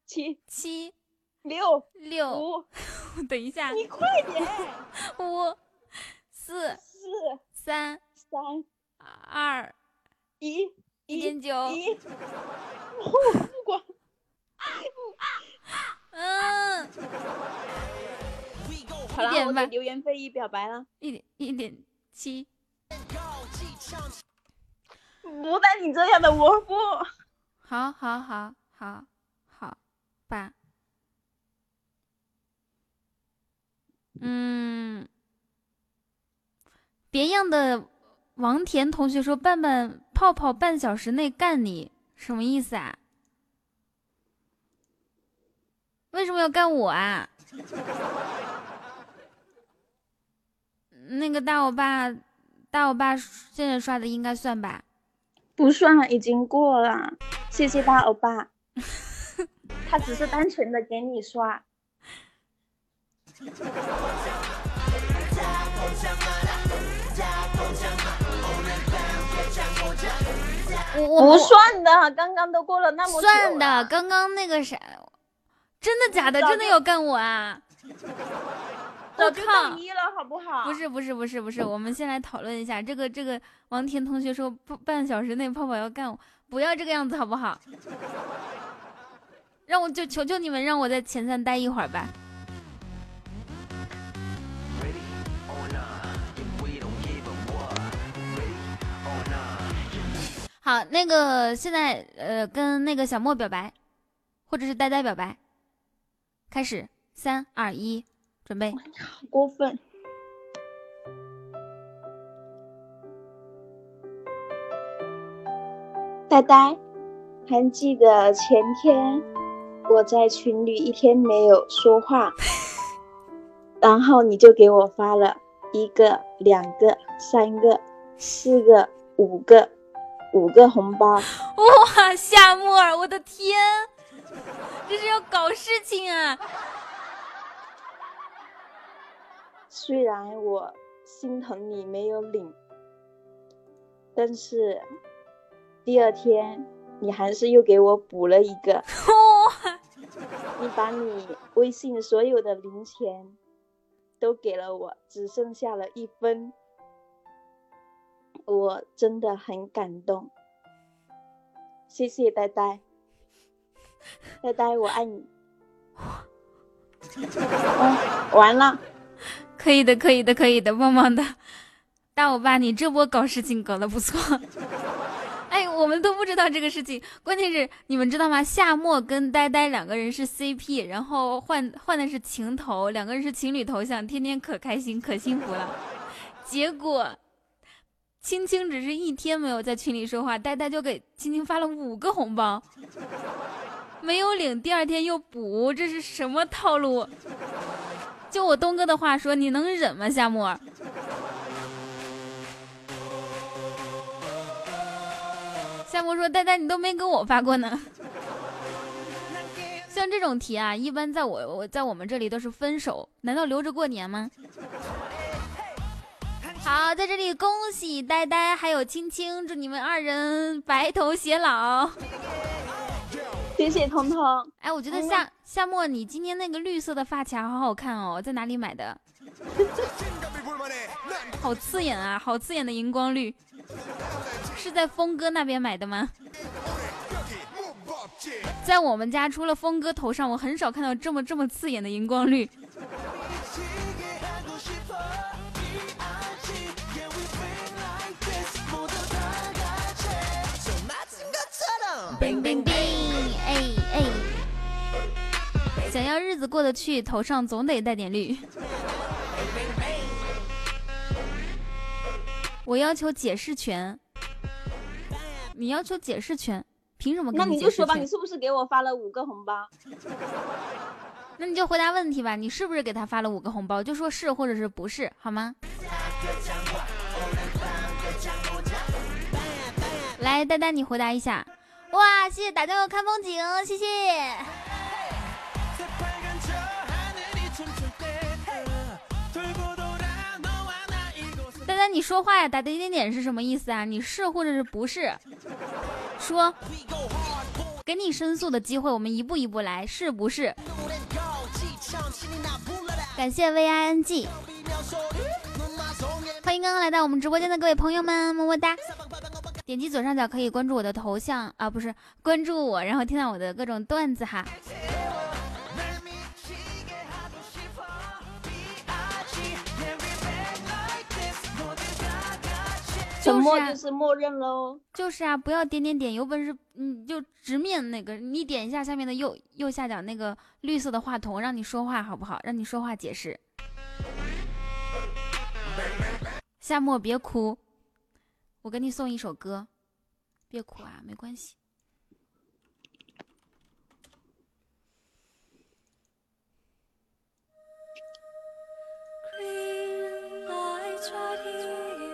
七七、六六，五，等一下，你快点！五、四、四三、三二、一一点九，一，嗯，好了，点吧我给流言蜚语表白了。一点一点七，不带你这样的，我不。好好好好好吧。嗯，别样的王田同学说：“半半泡泡半小时内干你，什么意思啊？为什么要干我啊？” 那个大欧巴，大欧巴现在刷的应该算吧？不算，已经过了。谢谢大欧巴，他只是单纯的给你刷。我我不算的，刚刚都过了那么久算的，刚刚那个啥，真的假的？真的要干我啊！我靠不好？不是不是不是不是，我们先来讨论一下这个这个。王田同学说半半小时内泡泡要干我，不要这个样子好不好？让我就求求你们让我在前三待一会儿吧。好，那个现在呃跟那个小莫表白，或者是呆呆表白，开始，三二一，准备。好过分。呆呆，还记得前天我在群里一天没有说话，然后你就给我发了一个、两个、三个、四个、五个、五个红包。哇，夏沫儿，我的天，这是要搞事情啊！虽然我心疼你没有领，但是第二天你还是又给我补了一个。你把你微信所有的零钱都给了我，只剩下了一分，我真的很感动。谢谢呆呆，呆呆，我爱你。嗯，完了，可以的，可以的，可以的，棒棒的，大欧巴，你这波搞事情搞得不错。哎，我们都不知道这个事情，关键是你们知道吗？夏末跟呆呆两个人是 CP，然后换换的是情头，两个人是情侣头像，天天可开心可幸福了。结果青青只是一天没有在群里说话，呆呆就给青青发了五个红包，没有领，第二天又补，这是什么套路？就我东哥的话说，你能忍吗，夏沫？夏沫说：“呆呆，你都没给我发过呢。”像这种题啊，一般在我我在我们这里都是分手，难道留着过年吗？好，在这里恭喜呆呆还有青青，祝你们二人白头偕老。谢谢彤彤。哎，我觉得夏夏沫，你今天那个绿色的发卡好好看哦，在哪里买的？好刺眼啊，好刺眼的荧光绿，是在峰哥那边买的吗？在我们家，除了峰哥头上，我很少看到这么这么刺眼的荧光绿。要日子过得去，头上总得带点绿。我要求解释权，你要求解释权，凭什么那你就说吧，你是不是给我发了五个红包？那你就回答问题吧，你是不是给他发了五个红包？就说是或者是不是，好吗？来，丹丹，你回答一下。哇，谢谢打酱油看风景，谢谢。那，你说话呀，打的点点是什么意思啊？你是或者是不是？说，给你申诉的机会，我们一步一步来，是不是？感谢 V I N G，欢迎刚刚来到我们直播间的各位朋友们，么么哒！点击左上角可以关注我的头像啊，不是关注我，然后听到我的各种段子哈。沉默就是啊就是默认喽。就是啊，不要点点点，有本事你就直面那个，你点一下下面的右右下角那个绿色的话筒，让你说话好不好？让你说话解释。夏末别哭，我给你送一首歌，别哭啊，没关系。Green lights right here，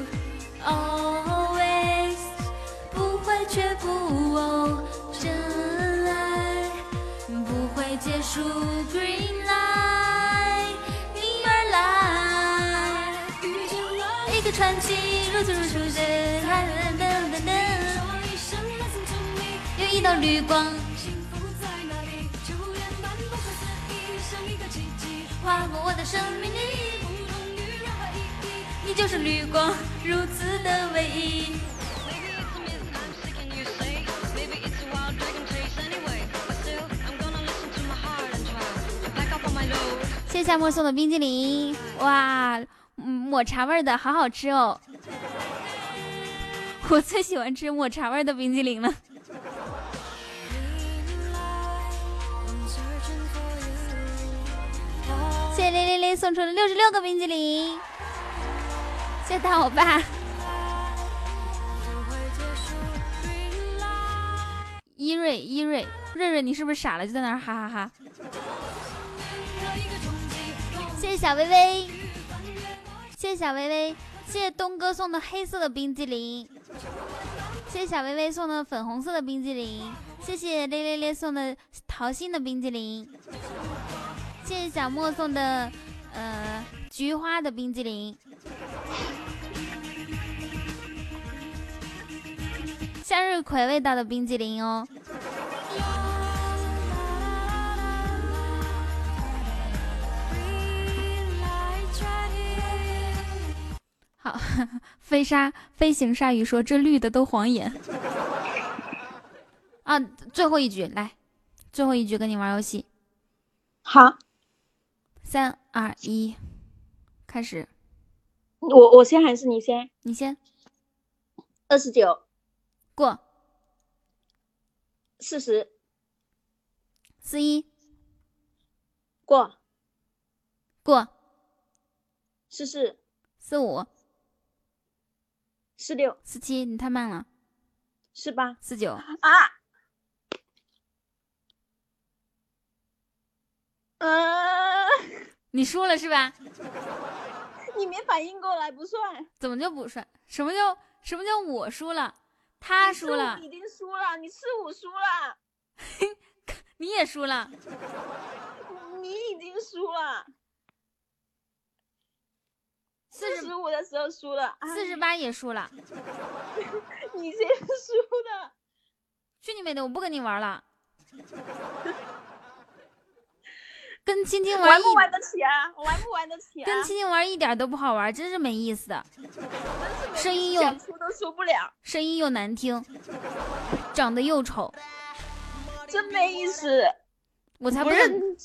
always，不会却步哦，真爱不会结束，Green light，你而来。一个传奇，如此如出现，噔噔噔。噔，说一声 listen to me。有一道绿光幸福在哪里？朱颜漫不可思？议，像一个奇迹，划过我的生命里，就是绿光，如此的唯一。谢谢夏沫送的冰激凌，哇，抹茶味的，好好吃哦！我最喜欢吃抹茶味的冰激凌了。谢谢零零零送出了六十六个冰激凌，谢谢大我爸。不会结束。Green light，伊瑞伊瑞瑞瑞，你是不是傻了？就在那儿哈哈哈。谢谢小薇薇，谢谢小薇薇，谢谢东哥送的黑色的冰激凌，谢谢小薇薇送的粉红色的冰激凌，谢谢咧咧咧送的桃心的冰激凌，谢谢小莫送的呃菊花的冰激凌，向日葵味道的冰激凌哦。好，飞鲨飞行鲨鱼说：“这绿的都晃眼。”啊，最后一局来，最后一局跟你玩游戏，好，三二一，开始，我我先还是你先？你先二十九、过。四十，四一。过。过。四四、四五。四六、四七，你太慢了，四八。四九。啊！嗯、你输了是吧？你没反应过来不算，怎么就不算？什么叫什么叫我输了？他输了，已经输了，你四五输了，你也输了。你已经输了，四十五的时候输了，四十八也输了。你先输的。去你妹的！我不跟你玩了。跟青青玩一玩不玩得起啊？玩不玩得起啊？跟青青玩一点都不好玩，真是没意思。声音又都输不了，声音又难听，长得又丑，真没意思。我才不想，认，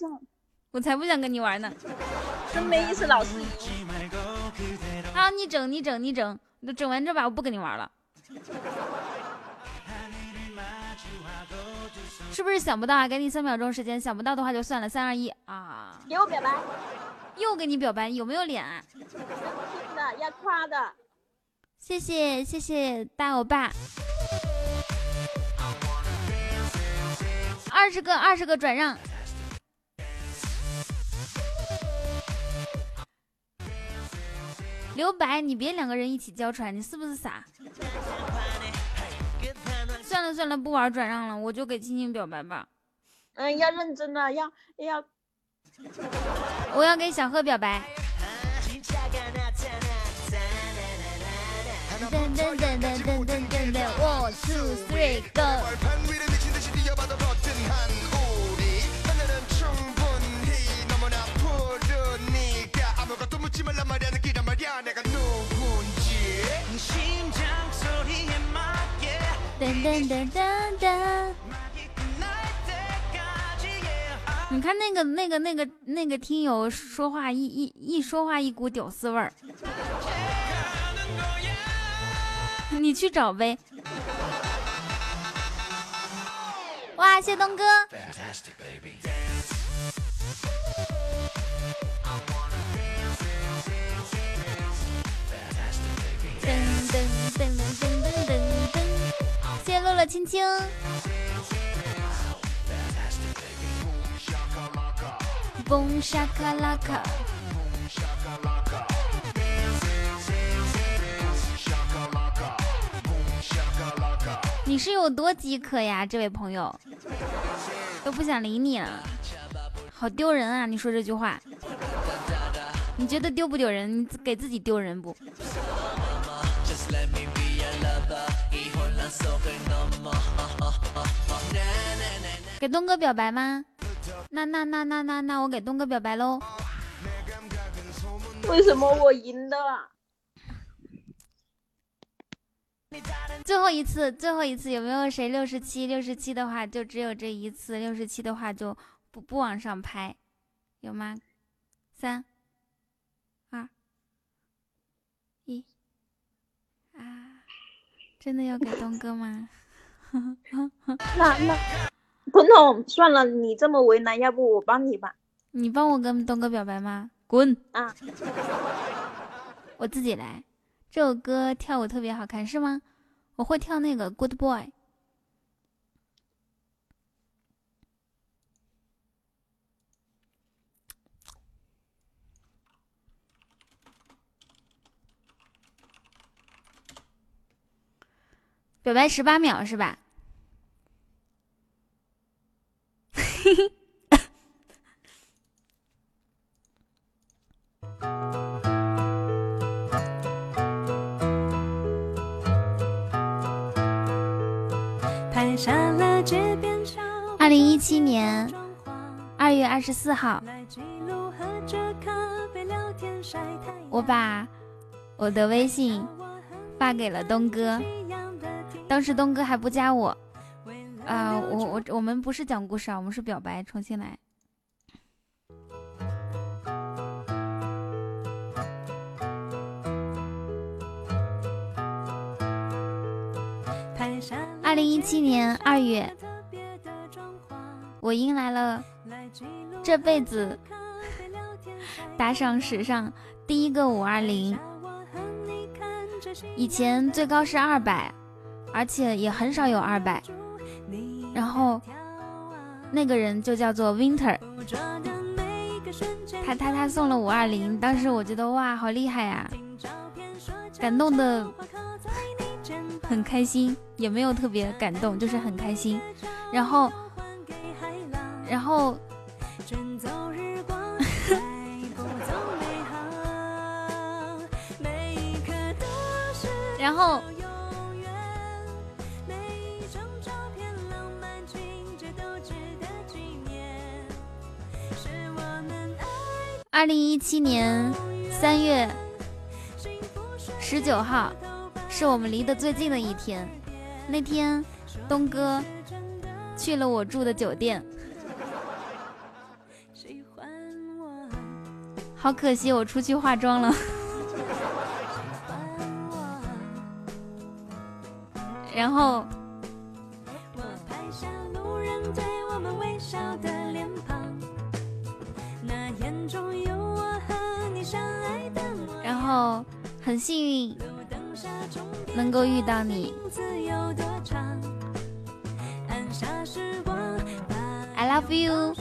我才不想跟你玩呢。真没意思，老师。好，你整，你整，你整，你整完这把我不跟你玩了。是不是想不到啊？给你三秒钟时间，想不到的话就算了。三二一啊！给我表白，又给你表白，有没有脸要夸的。谢谢谢谢大欧巴，二十个二十个转让。刘白，你别两个人一起娇喘，你是不是傻？算了，不玩转让了，我就给青青表白吧。嗯，要认真的，要要 我要给小贺表白。噔噔噔噔噔噔噔噔，one two three go。噔噔噔噔噔。你看那个那个那个那个听友说话一一一说话一股屌丝味儿，你去找呗。哇，谢东哥。噔噔噔噔噔。乐乐青青。嘣沙卡拉卡。你是有多饥渴呀，这位朋友，都不想理你了，好丢人啊！你说这句话，你觉得丢不丢人？你给自己丢人不？给东哥表白吗？那那那那那那我给东哥表白喽！为什么我赢的？最后一次，最后一次，有没有谁六十七？六十七的话就只有这一次，六十七的话就不不往上拍，有吗？三、二、一，啊！真的要给东哥吗？那 那，彤彤，算了，你这么为难，要不我帮你吧？你帮我跟东哥表白吗？滚！啊，我自己来。这首歌跳舞特别好看，是吗？我会跳那个《Good Boy》。表白十八秒是吧？拍下了街边小二零一七年二月二十四号。我把我的微信发给了东哥，当时东哥还不加我。啊、我我我们不是讲故事啊，我们是表白，重新来。二零一七年二月，我迎来了这辈子打赏史上第一个五二零。以前最高是二百，而且也很少有二百。然后那个人就叫做 Winter，他他他送了五二零，当时我觉得哇，好厉害呀、感动的很开心，也没有特别感动，就是很开心。然后，然后，然后，二零一七年三月十九号是我们离得最近的一天。那天，东哥去了我住的酒店，好可惜，我出去化妆了。然后，很幸运能够遇到你。I love you。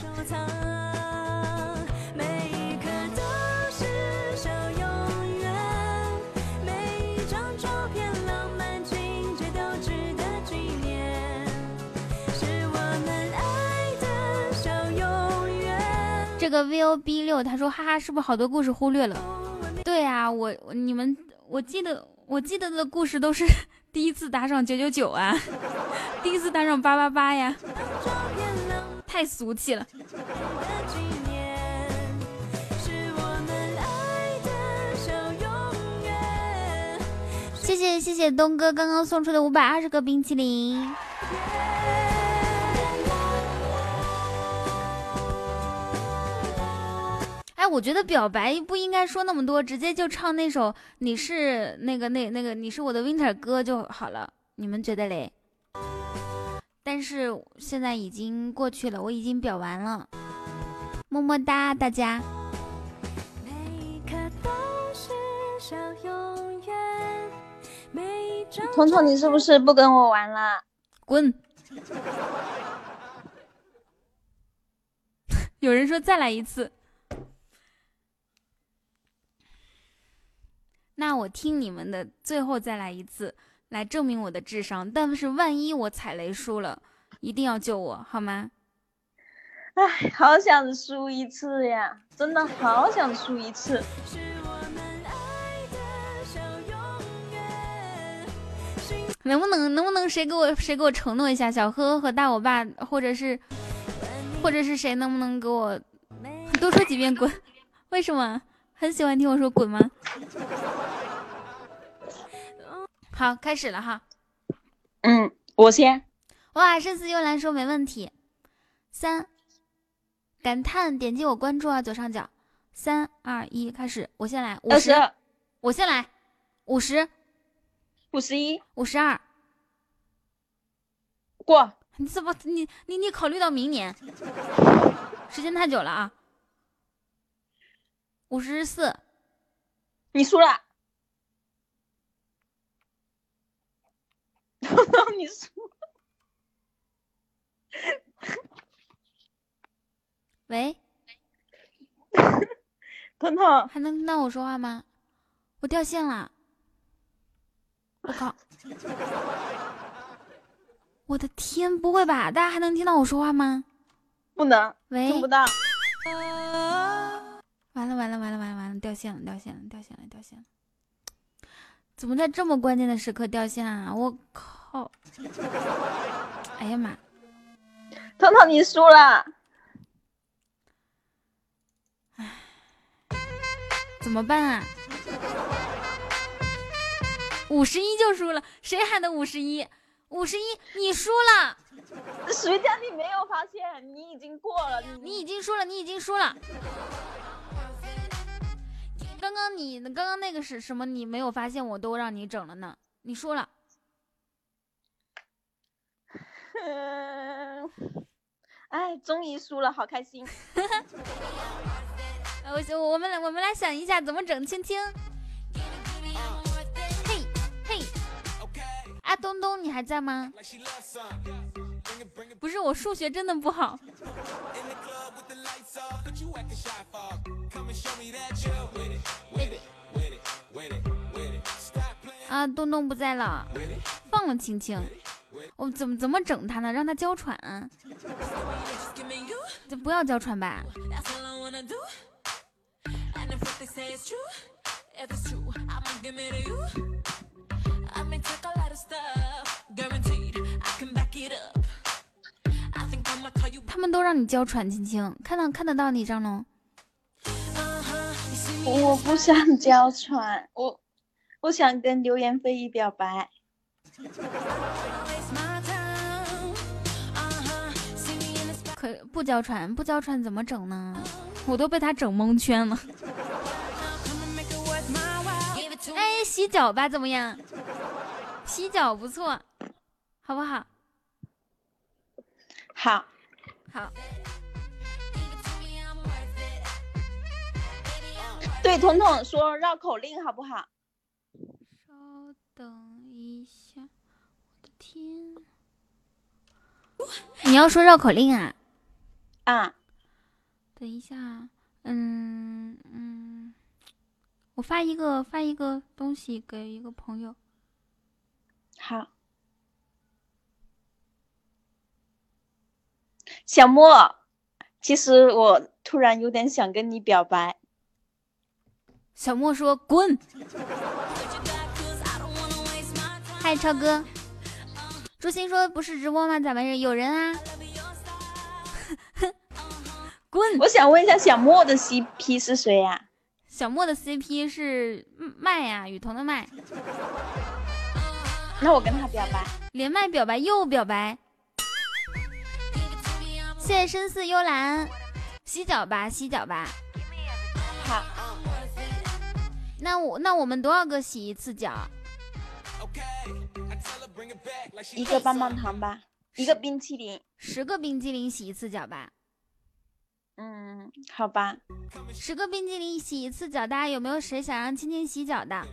这个 V O B 六他说哈哈，是不是好多故事忽略了？对啊，我你们我记得我记得的故事都是 第一次打赏九九九啊，第一次打赏八八八呀，太俗气了。谢谢谢谢东哥刚刚送出的五百二十个冰淇淋。哎，我觉得表白不应该说那么多，直接就唱那首《你是那个那那个你是我的 Winter 歌》就好了。你们觉得嘞？但是现在已经过去了，我已经表完了，么么哒，大家。彤彤，你是不是不跟我玩了？滚！有人说再来一次，那我听你们的，最后再来一次，来证明我的智商。但是万一我踩雷输了，一定要救我好吗？唉，好想输一次呀，真的好想输一次。能不能能不能谁给我谁给我承诺一下，小呵和大我爸，或者是或者是谁能不能给我多说几遍滚？为什么很喜欢听我说滚吗？好，开始了哈。嗯，我先。哇，这次又来说没问题。三，感叹点击我关注啊，左上角。三二一，开始，我先来。五十，我先来。五十，五十一，五十二。过。你怎么你你你考虑到明年？时间太久了啊。五十四，你输了。你输。喂，彤彤，还能听到我说话吗？我掉线了。我靠！我的天，不会吧？大家还能听到我说话吗？不能，喂，听不到。完了完了完了完了完了，掉线了掉线了掉线了掉线了！怎么在这么关键的时刻掉线啊？我靠！哎呀妈！彤彤，你输了。怎么办啊？五十一就输了，谁喊的五十一？五十一，你输了。谁叫你没有发现？你已经过了，你已经输了，你已经输了。刚刚你刚刚那个是什么？你没有发现，我都让你整了呢。你输了。嗯，哎，终于输了，好开心。我我们来我们来想一下怎么整青青。嘿嘿，啊东东你还在吗？不是我数学真的不好。啊，东东不在了，放了青青。我怎么怎么整他呢？让他娇喘，就不要娇喘吧。他们都让你娇喘，青青，看到看得到你张龙。我不想娇喘，我我想跟流言蜚语表白。可不娇喘，不娇喘怎么整呢？我都被他整蒙圈了。哎，洗脚吧，怎么样？洗脚不错，好不好？好，好。对，彤彤说绕口令好不好？稍等一下，我的天！你要说绕口令啊？啊，等一下，嗯嗯，我发一个发一个东西给一个朋友。好。小莫，其实我突然有点想跟你表白。小莫说：“滚！”嗨，超哥。朱鑫说：“不是直播吗？咋回事？有人啊？” 滚！我想问一下，小莫的 CP 是谁呀、小莫的 CP 是麦呀、雨桐的麦。那我跟他表白。连麦表白又表白。谢谢深似幽兰，洗脚吧，洗脚吧。好，那我那我们多少个洗一次脚？一个棒棒糖吧，一个冰淇淋。十个冰激凌洗一次脚吧。嗯，好吧。十个冰激凌洗一次脚，大家有没有谁想让青青洗脚的？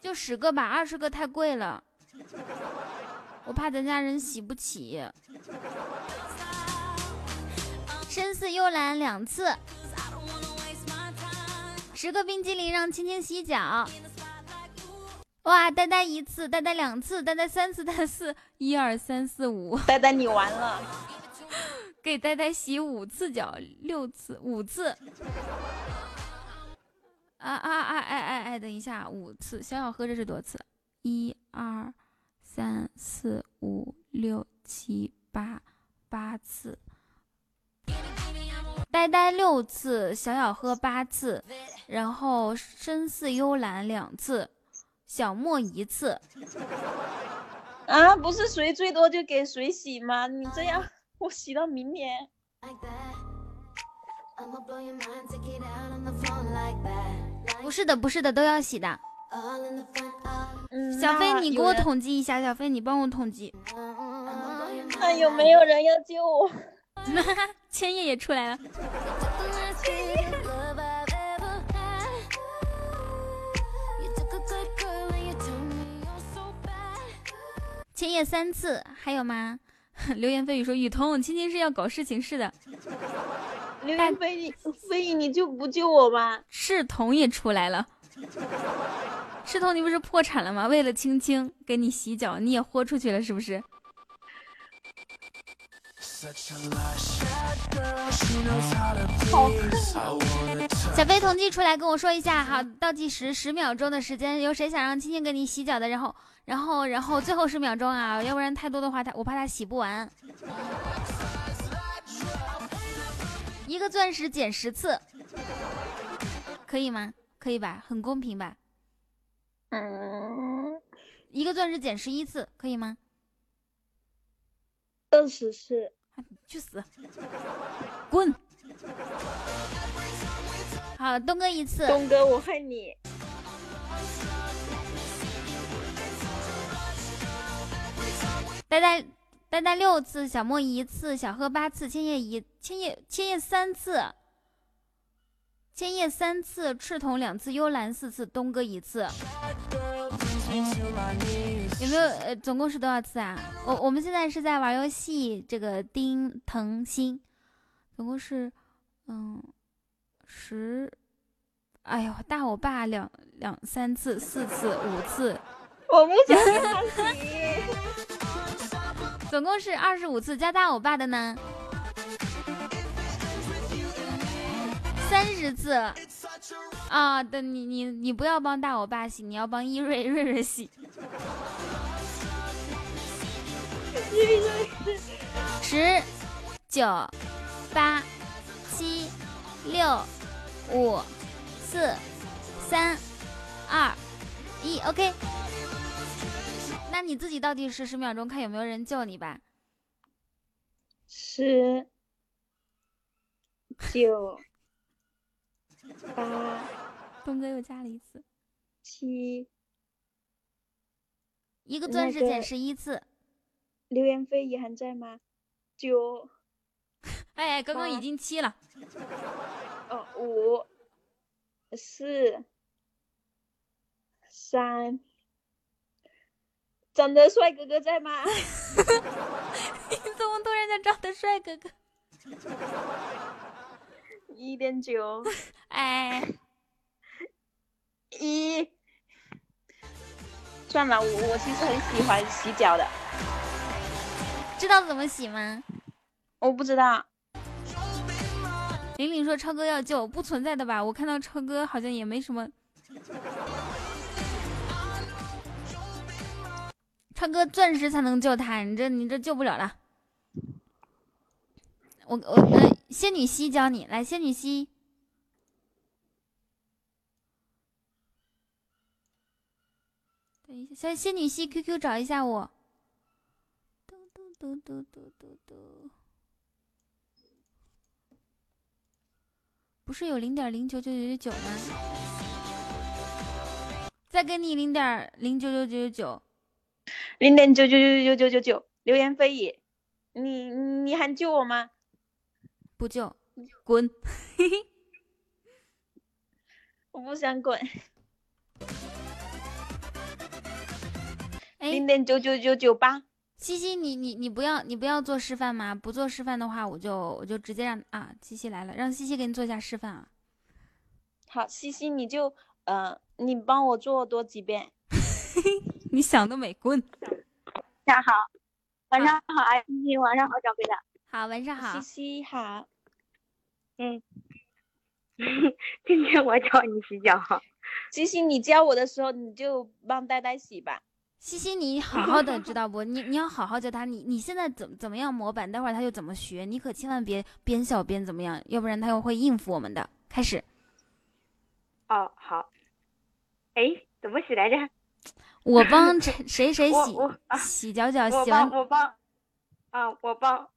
就十个吧，二十个太贵了，我怕咱家人洗不起。深似幽兰两次，十个冰激凌让青青洗脚。哇，呆呆一次，呆呆两次，呆呆三次，呆呆四，一二三四五，呆呆你完了。给呆呆洗五次脚，六次，五次。啊啊啊！哎哎哎，等一下，五次。小小喝这是多次？一二三四五六七八八次。呆呆六次，小小喝八次，然后深似幽兰两次，小莫一次。啊，不是谁最多就给谁洗吗？你这样，我洗到明年。不是的，不是的，都要洗的。嗯，小飞，你给我统计一下。小飞，你帮我统计。看有没有人要救我？千叶也出来了。千叶三次，还有吗？流言蜚语说雨桐，青青是要搞事情似的。流言蜚语，蜚语你就不救我吗？赤瞳也出来了。赤瞳，你不是破产了吗？为了青青给你洗脚，你也豁出去了是不是？小飞统计出来跟我说一下，好，倒计时十秒钟的时间，有谁想让青青给你洗脚的？然后，然后，然后最后十秒钟啊，要不然太多的话，他我怕他洗不完。一个钻石减十次，可以吗？可以吧？很公平吧？嗯，一个钻石减十一次，可以吗？二十次。去死！滚！好，东哥一次，东哥，我恨你。呆呆呆呆六次，小莫一次，小贺八次，千叶一千叶千叶三次，千叶三次，赤瞳两次，幽兰四次，东哥一次。有没有？呃，总共是多少次啊？我我们现在是在玩游戏，这个丁腾鑫，总共是，嗯，十。哎呦，大我爸两两三次、四次、五次，我不想跟他洗。总共是二十五次，加大我爸的呢，三十次。啊，等你你你不要帮大我爸洗，你要帮一瑞瑞瑞洗。十、九、八、七、六、五、四、三、二、一，OK。那你自己倒计时十秒钟，看有没有人救你吧。十、九、八、东哥又加了一次，七，一个钻石减十一次。刘言飞也还在吗？九，哎，刚刚已经七了。哦，五，四，三，长得帅哥哥在吗？你怎么突然间长得帅哥哥？一点九，哎，一。算了，我我其实很喜欢洗脚的，知道怎么洗吗？我不知道。玲玲说超哥要救，不存在的吧？我看到超哥好像也没什么。超哥钻石才能救他，你这你这救不了了。我我呃，仙女溪教你来，仙女溪。等一下，小仙女溪 QQ 找一下我。嘟嘟嘟嘟嘟嘟嘟。不是有零点零九九九九九吗？再给你零点零九九九九九，零点九九九九九九九，流言蜚语，你你还救我吗？不救，滚！我不想滚。哎零，点九九九九八，西西，你你你不要你不要做示范吗？不做示范的话，我就我就直接让啊，西西来了，让西西给你做一下示范啊。好，西西你就呃，你帮我做多几遍。你想得美，滚！大家好，晚上好，阿西，晚上好，小贝的。好，晚上好西。西好，嗯，今天我教你洗脚。西西你教我的时候，你就帮呆呆洗吧。西西，你好好的，知道不？你你要好好教他，你你现在怎怎么样模板，待会儿他就怎么学，你可千万别边笑边怎么样，要不然他又会应付我们的。开始，哦，好。哎，怎么洗来着？我帮 谁谁谁洗洗脚脚，我洗完帮我帮，啊，我帮，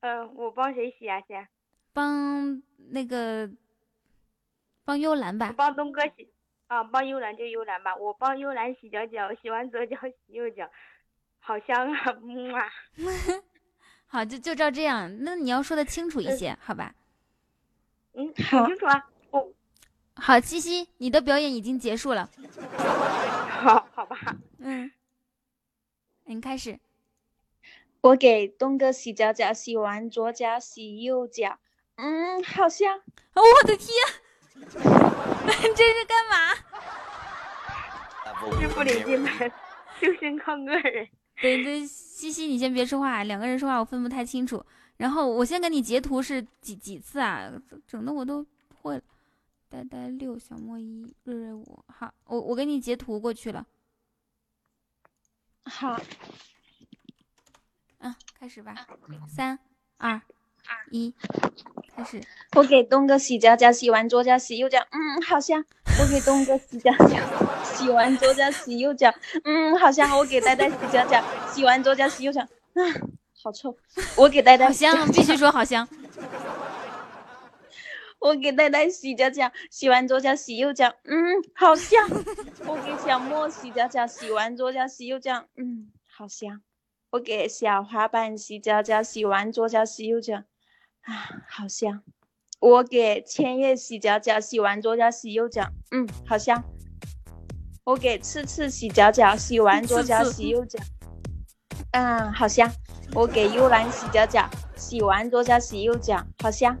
嗯、我帮谁洗啊？先，帮那个帮幽兰我吧。帮东哥洗。啊，帮幽兰就幽兰吧，我帮幽兰洗脚脚，洗完左脚 洗右脚，好香啊！嗯啊，好，就就照这样。那你要说的清楚一些，好吧？嗯，清楚啊。我好，西西，你的表演已经结束了。好好吧。嗯，你开始。我给东哥洗脚脚，洗完左脚洗右脚，嗯，好香。哦我的天，这是干嘛？是不领进门，修身靠个人。对对，西西，你先别说话，两个人说话我分不太清楚。然后我先给你截图是几几次啊？整的我都会了。呆呆六，小莫一，瑞瑞五。好，我我给你截图过去了。好，嗯，开始吧。三二一，开始。我给东哥洗脚脚，洗完左脚洗右脚，嗯，好香。我给东哥洗脚脚，洗完左脚洗右脚，嗯，好香。我给呆呆洗脚脚，洗完左脚洗右脚，啊，好臭。我给呆呆好香，必须说好香。我给呆呆洗脚脚，洗完左脚洗右脚，嗯，好香。我给小莫洗脚脚，洗完左脚洗右脚，嗯，好香。我给小滑板洗脚脚，洗完左脚洗右脚，啊，好香。我给千叶洗脚脚，洗完左脚洗右脚，嗯，好香。我给次次洗脚脚，洗完左脚洗右脚，嗯，好香。我给幽兰洗脚脚，洗完左脚洗右脚，好香。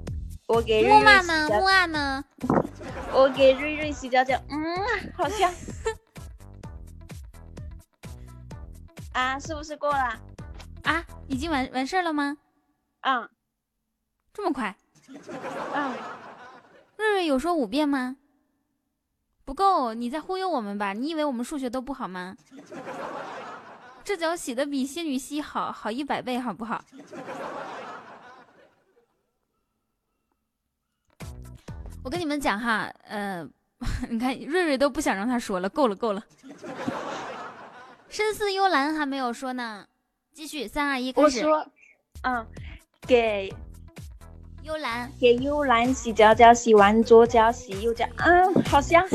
我给瑞木瑞洗马呢？脚木啊呢？我给瑞瑞洗脚脚，嗯，好香。啊，是不是过了？啊，已经完完事儿了吗？嗯这么快？嗯，瑞瑞有说五遍吗？不够，你在忽悠我们吧？你以为我们数学都不好吗？这脚洗的比仙女溪好好一百倍，好不好？我跟你们讲哈，呃，你看瑞瑞都不想让他说了，够了够了。深似幽兰还没有说呢，继续，三二一，开始。我说，嗯，给幽兰，给幽兰洗脚脚，洗完左脚洗右脚，嗯，好香。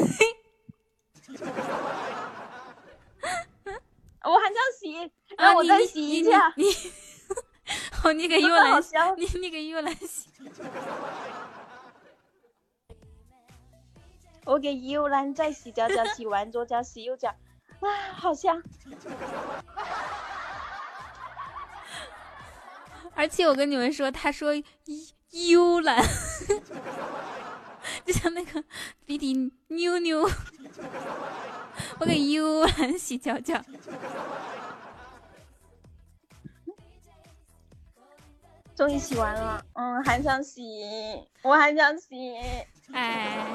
我还想洗，让啊，我再洗一下。你，你 哦，你给幽兰，香你你给幽兰洗。我给幽兰再洗脚脚，洗完左脚洗右脚，啊，好香。而且我跟你们说，他说幽幽兰，就像那个鼻涕妞妞。我给幽兰洗脚脚，终于洗完了，嗯，还想洗，我还想洗。哎，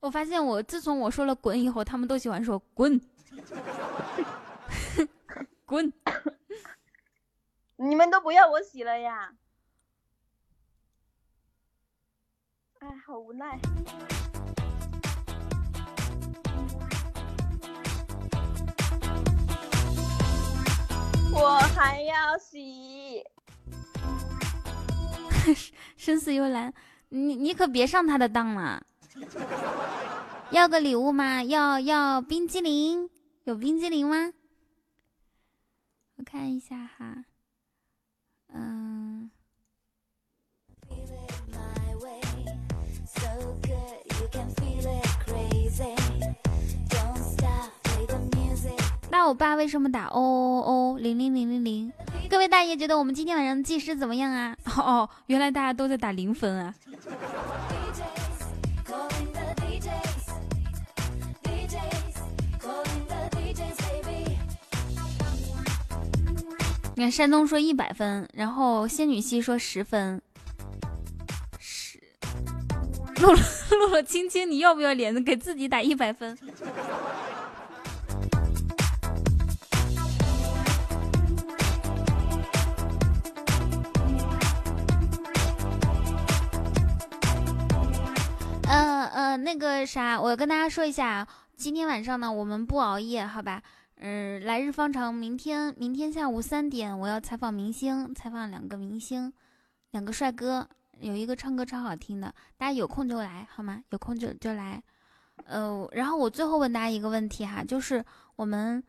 我发现我自从我说了滚以后，他们都喜欢说滚，滚。你们都不要我洗了呀！哎，好无奈。我还要洗。生死幽兰，你你可别上他的当了。要个礼物吗？要要冰激凌？有冰激凌吗？我看一下哈，嗯，那我爸为什么打哦哦哦零零零零零？各位大爷觉得我们今天晚上计时怎么样啊？哦哦，原来大家都在打零分啊！你看山东说一百分，然后仙女溪说十分，十。露露露露青青，你要不要脸的给自己打一百分？呃呃，那个啥，我跟大家说一下，今天晚上呢，我们不熬夜，好吧？嗯、来日方长，明天明天下午三点，我要采访明星，采访两个明星，两个帅哥，有一个唱歌超好听的，大家有空就来好吗？有空就就来。呃，然后我最后问大家一个问题哈，就是我们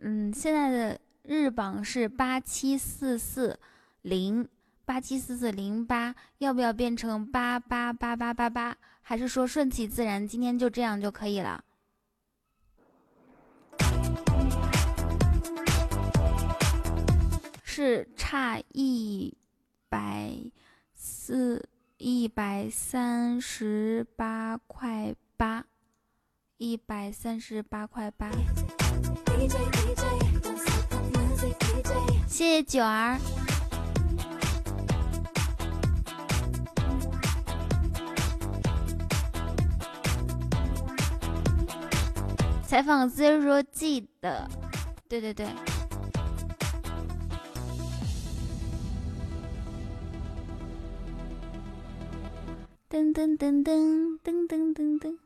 嗯现在的日榜是八七四四零八七四四零八，要不要变成八八八八八八？还是说顺其自然，今天就这样就可以了？是差一百四一百三十八块八，一百三十八块八。谢谢九儿。采访 Zero G 的，对对对。噔噔噔噔噔噔噔噔，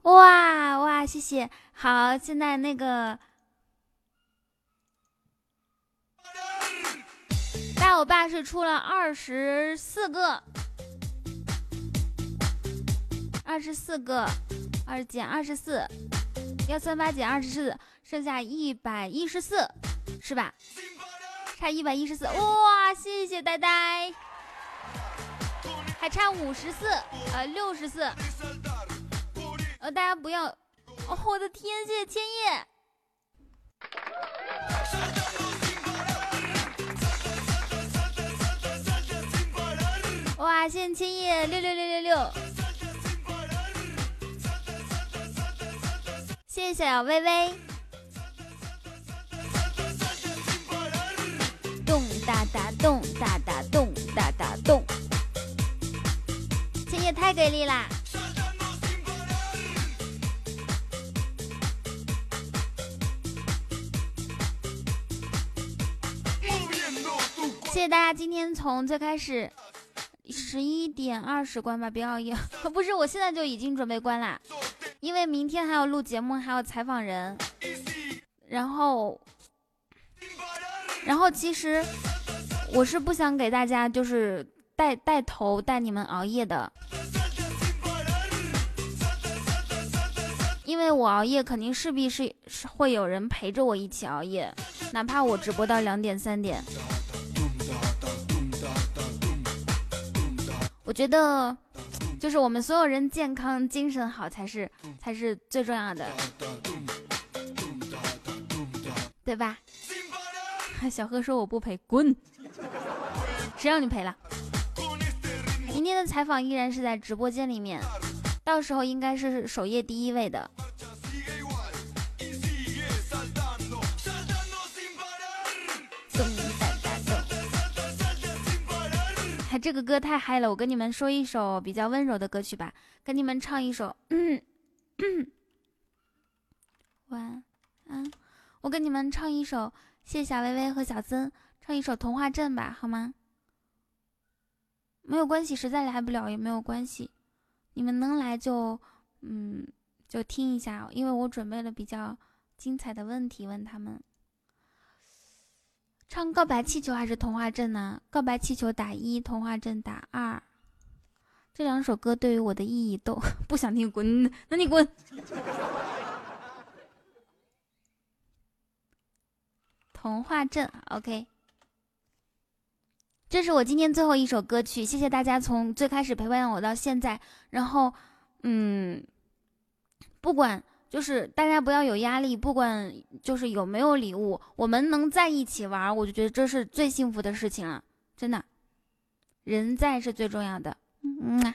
哇哇，谢谢。好，现在那个。大我爸是出了二十四个，二十四个，二减二十四，幺三八减二十四，剩下一百一十四，是吧？差一百一十四，哇，谢谢呆呆，还差五十四，呃，六十四，呃，大家不要，哦，我的天，谢谢千叶。哇，谢谢千叶六六六六六，谢谢小薇薇，动哒哒动哒哒动哒哒动，也太给力啦！谢谢大家今天从最开始十一点二十关吧，别熬夜。不是，我现在就已经准备关啦，因为明天还要录节目，还要采访人。然后，然后其实我是不想给大家就是带带头带你们熬夜的，因为我熬夜肯定势必是是会有人陪着我一起熬夜，哪怕我直播到两点三点。我觉得，就是我们所有人健康、精神好才是才是最重要的，对吧？小何说我不陪，滚！谁让你陪了？明天的采访依然是在直播间里面，到时候应该是首页第一位的。这个歌太嗨了，我跟你们说一首比较温柔的歌曲吧，跟你们唱一首。嗯晚安，我跟你们唱一首，谢谢小薇薇和小曾唱一首《童话镇》吧，好吗？没有关系，实在来不了也没有关系，你们能来就嗯就听一下，因为我准备了比较精彩的问题问他们。唱《告白气球》还是《童话镇》呢？《告白气球》打一，《童话镇》打二。这两首歌对于我的意义都 不想听，滚！那你滚。童话镇，OK。这是我今天最后一首歌曲，谢谢大家从最开始陪伴我到现在。然后，嗯，不管就是大家不要有压力，不管就是有没有礼物，我们能在一起玩，我就觉得这是最幸福的事情了，真的，人在是最重要的。嗯啊。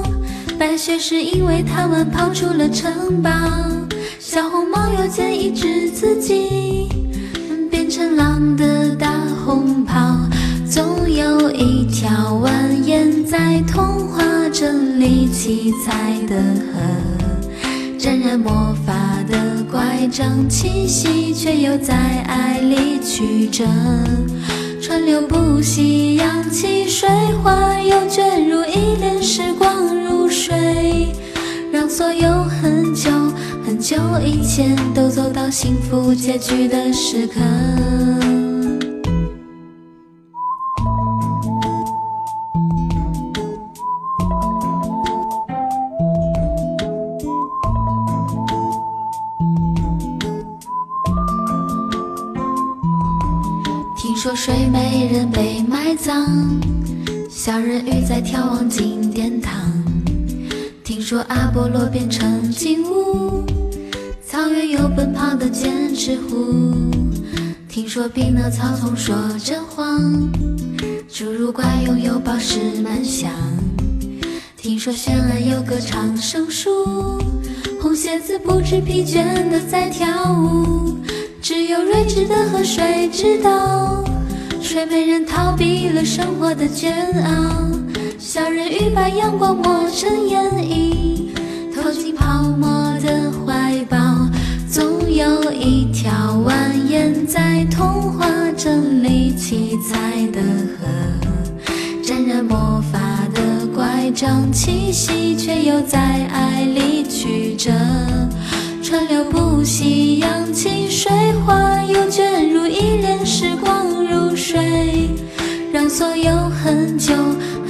白雪是因为他们跑出了城堡。小红帽又建议治自己，变成狼的大红袍。总有一条蜿蜒在童话镇里七彩的河，沾染魔法的乖张气息，却又在爱里曲折。川流不息，扬起水花，又卷入一帘时光如水，让所有很久很久以前都走到幸福结局的时刻。听说睡美人被埋葬，小人鱼在眺望金。说阿波罗变成金乌，草原有奔跑的剑齿虎。听说匹诺曹总说着谎，侏儒怪拥有宝石满箱。听说悬崖有个长生树，红鞋子不知疲倦的在跳舞。只有睿智的河水知道，睡美人逃避了生活的煎熬。小人鱼把阳光抹成眼影，投进泡沫的怀抱。总有一条蜿蜒在童话镇里七彩的河，沾染魔法的乖张气息，却又在爱里曲折。川流不息，扬起水花，又卷入一帘时光如水，让所有很久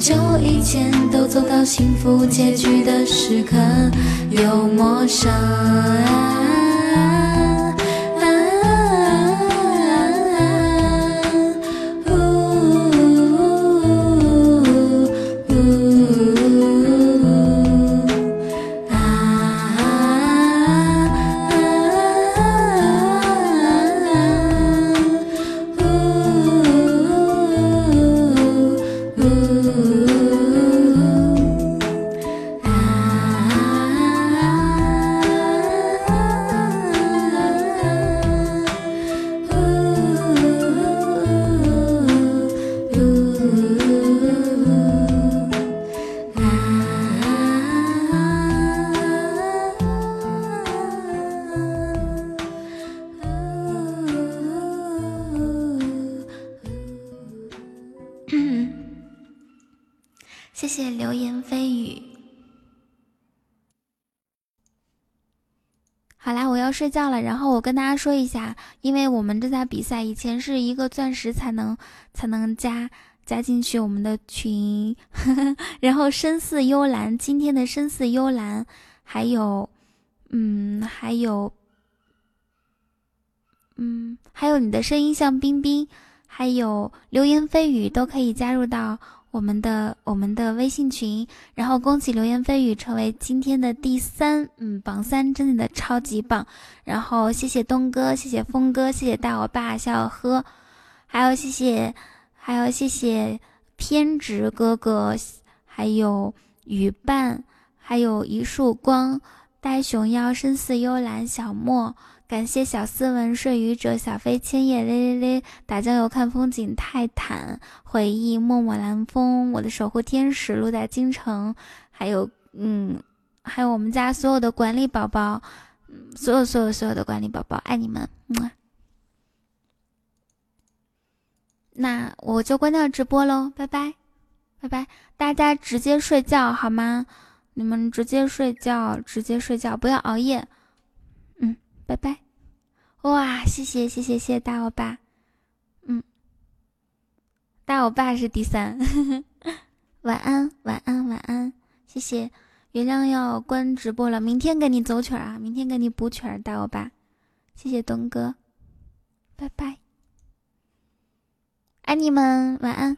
很久以前都走到幸福结局的时刻，又陌生。睡觉了。然后我跟大家说一下，因为我们正在比赛，以前是一个钻石才能才能加加进去我们的群。然后深似幽兰，今天的深似幽兰，还有，嗯，还有，嗯，还有你的声音像冰冰，还有流言蜚语都可以加入到。我们的我们的微信群，然后恭喜流言蜚语成为今天的第三，嗯，榜三真的超级棒。然后谢谢东哥，谢谢峰哥，谢谢大我爸小喝，还有谢谢，还有谢谢偏执哥哥，还有雨伴，还有一束光，呆熊妖，深似幽兰，小莫。感谢小斯文、睡鱼者、小飞、千叶、嘞嘞嘞、打酱油看风景、泰坦、回忆、默默蓝风、我的守护天使、鹿在京城，还有嗯，还有我们家所有的管理宝宝，嗯，所有所有所有的管理宝宝，爱你们，么。那我就关掉直播喽，拜拜，拜拜，大家直接睡觉好吗？你们直接睡觉，直接睡觉，不要熬夜。拜拜，哇，谢谢谢谢谢谢大欧巴，嗯，大欧巴是第三，晚安晚安晚安，谢谢，原谅要关直播了，明天给你走曲儿啊，明天给你补曲儿，大欧巴，谢谢东哥，拜拜，爱你们，晚安。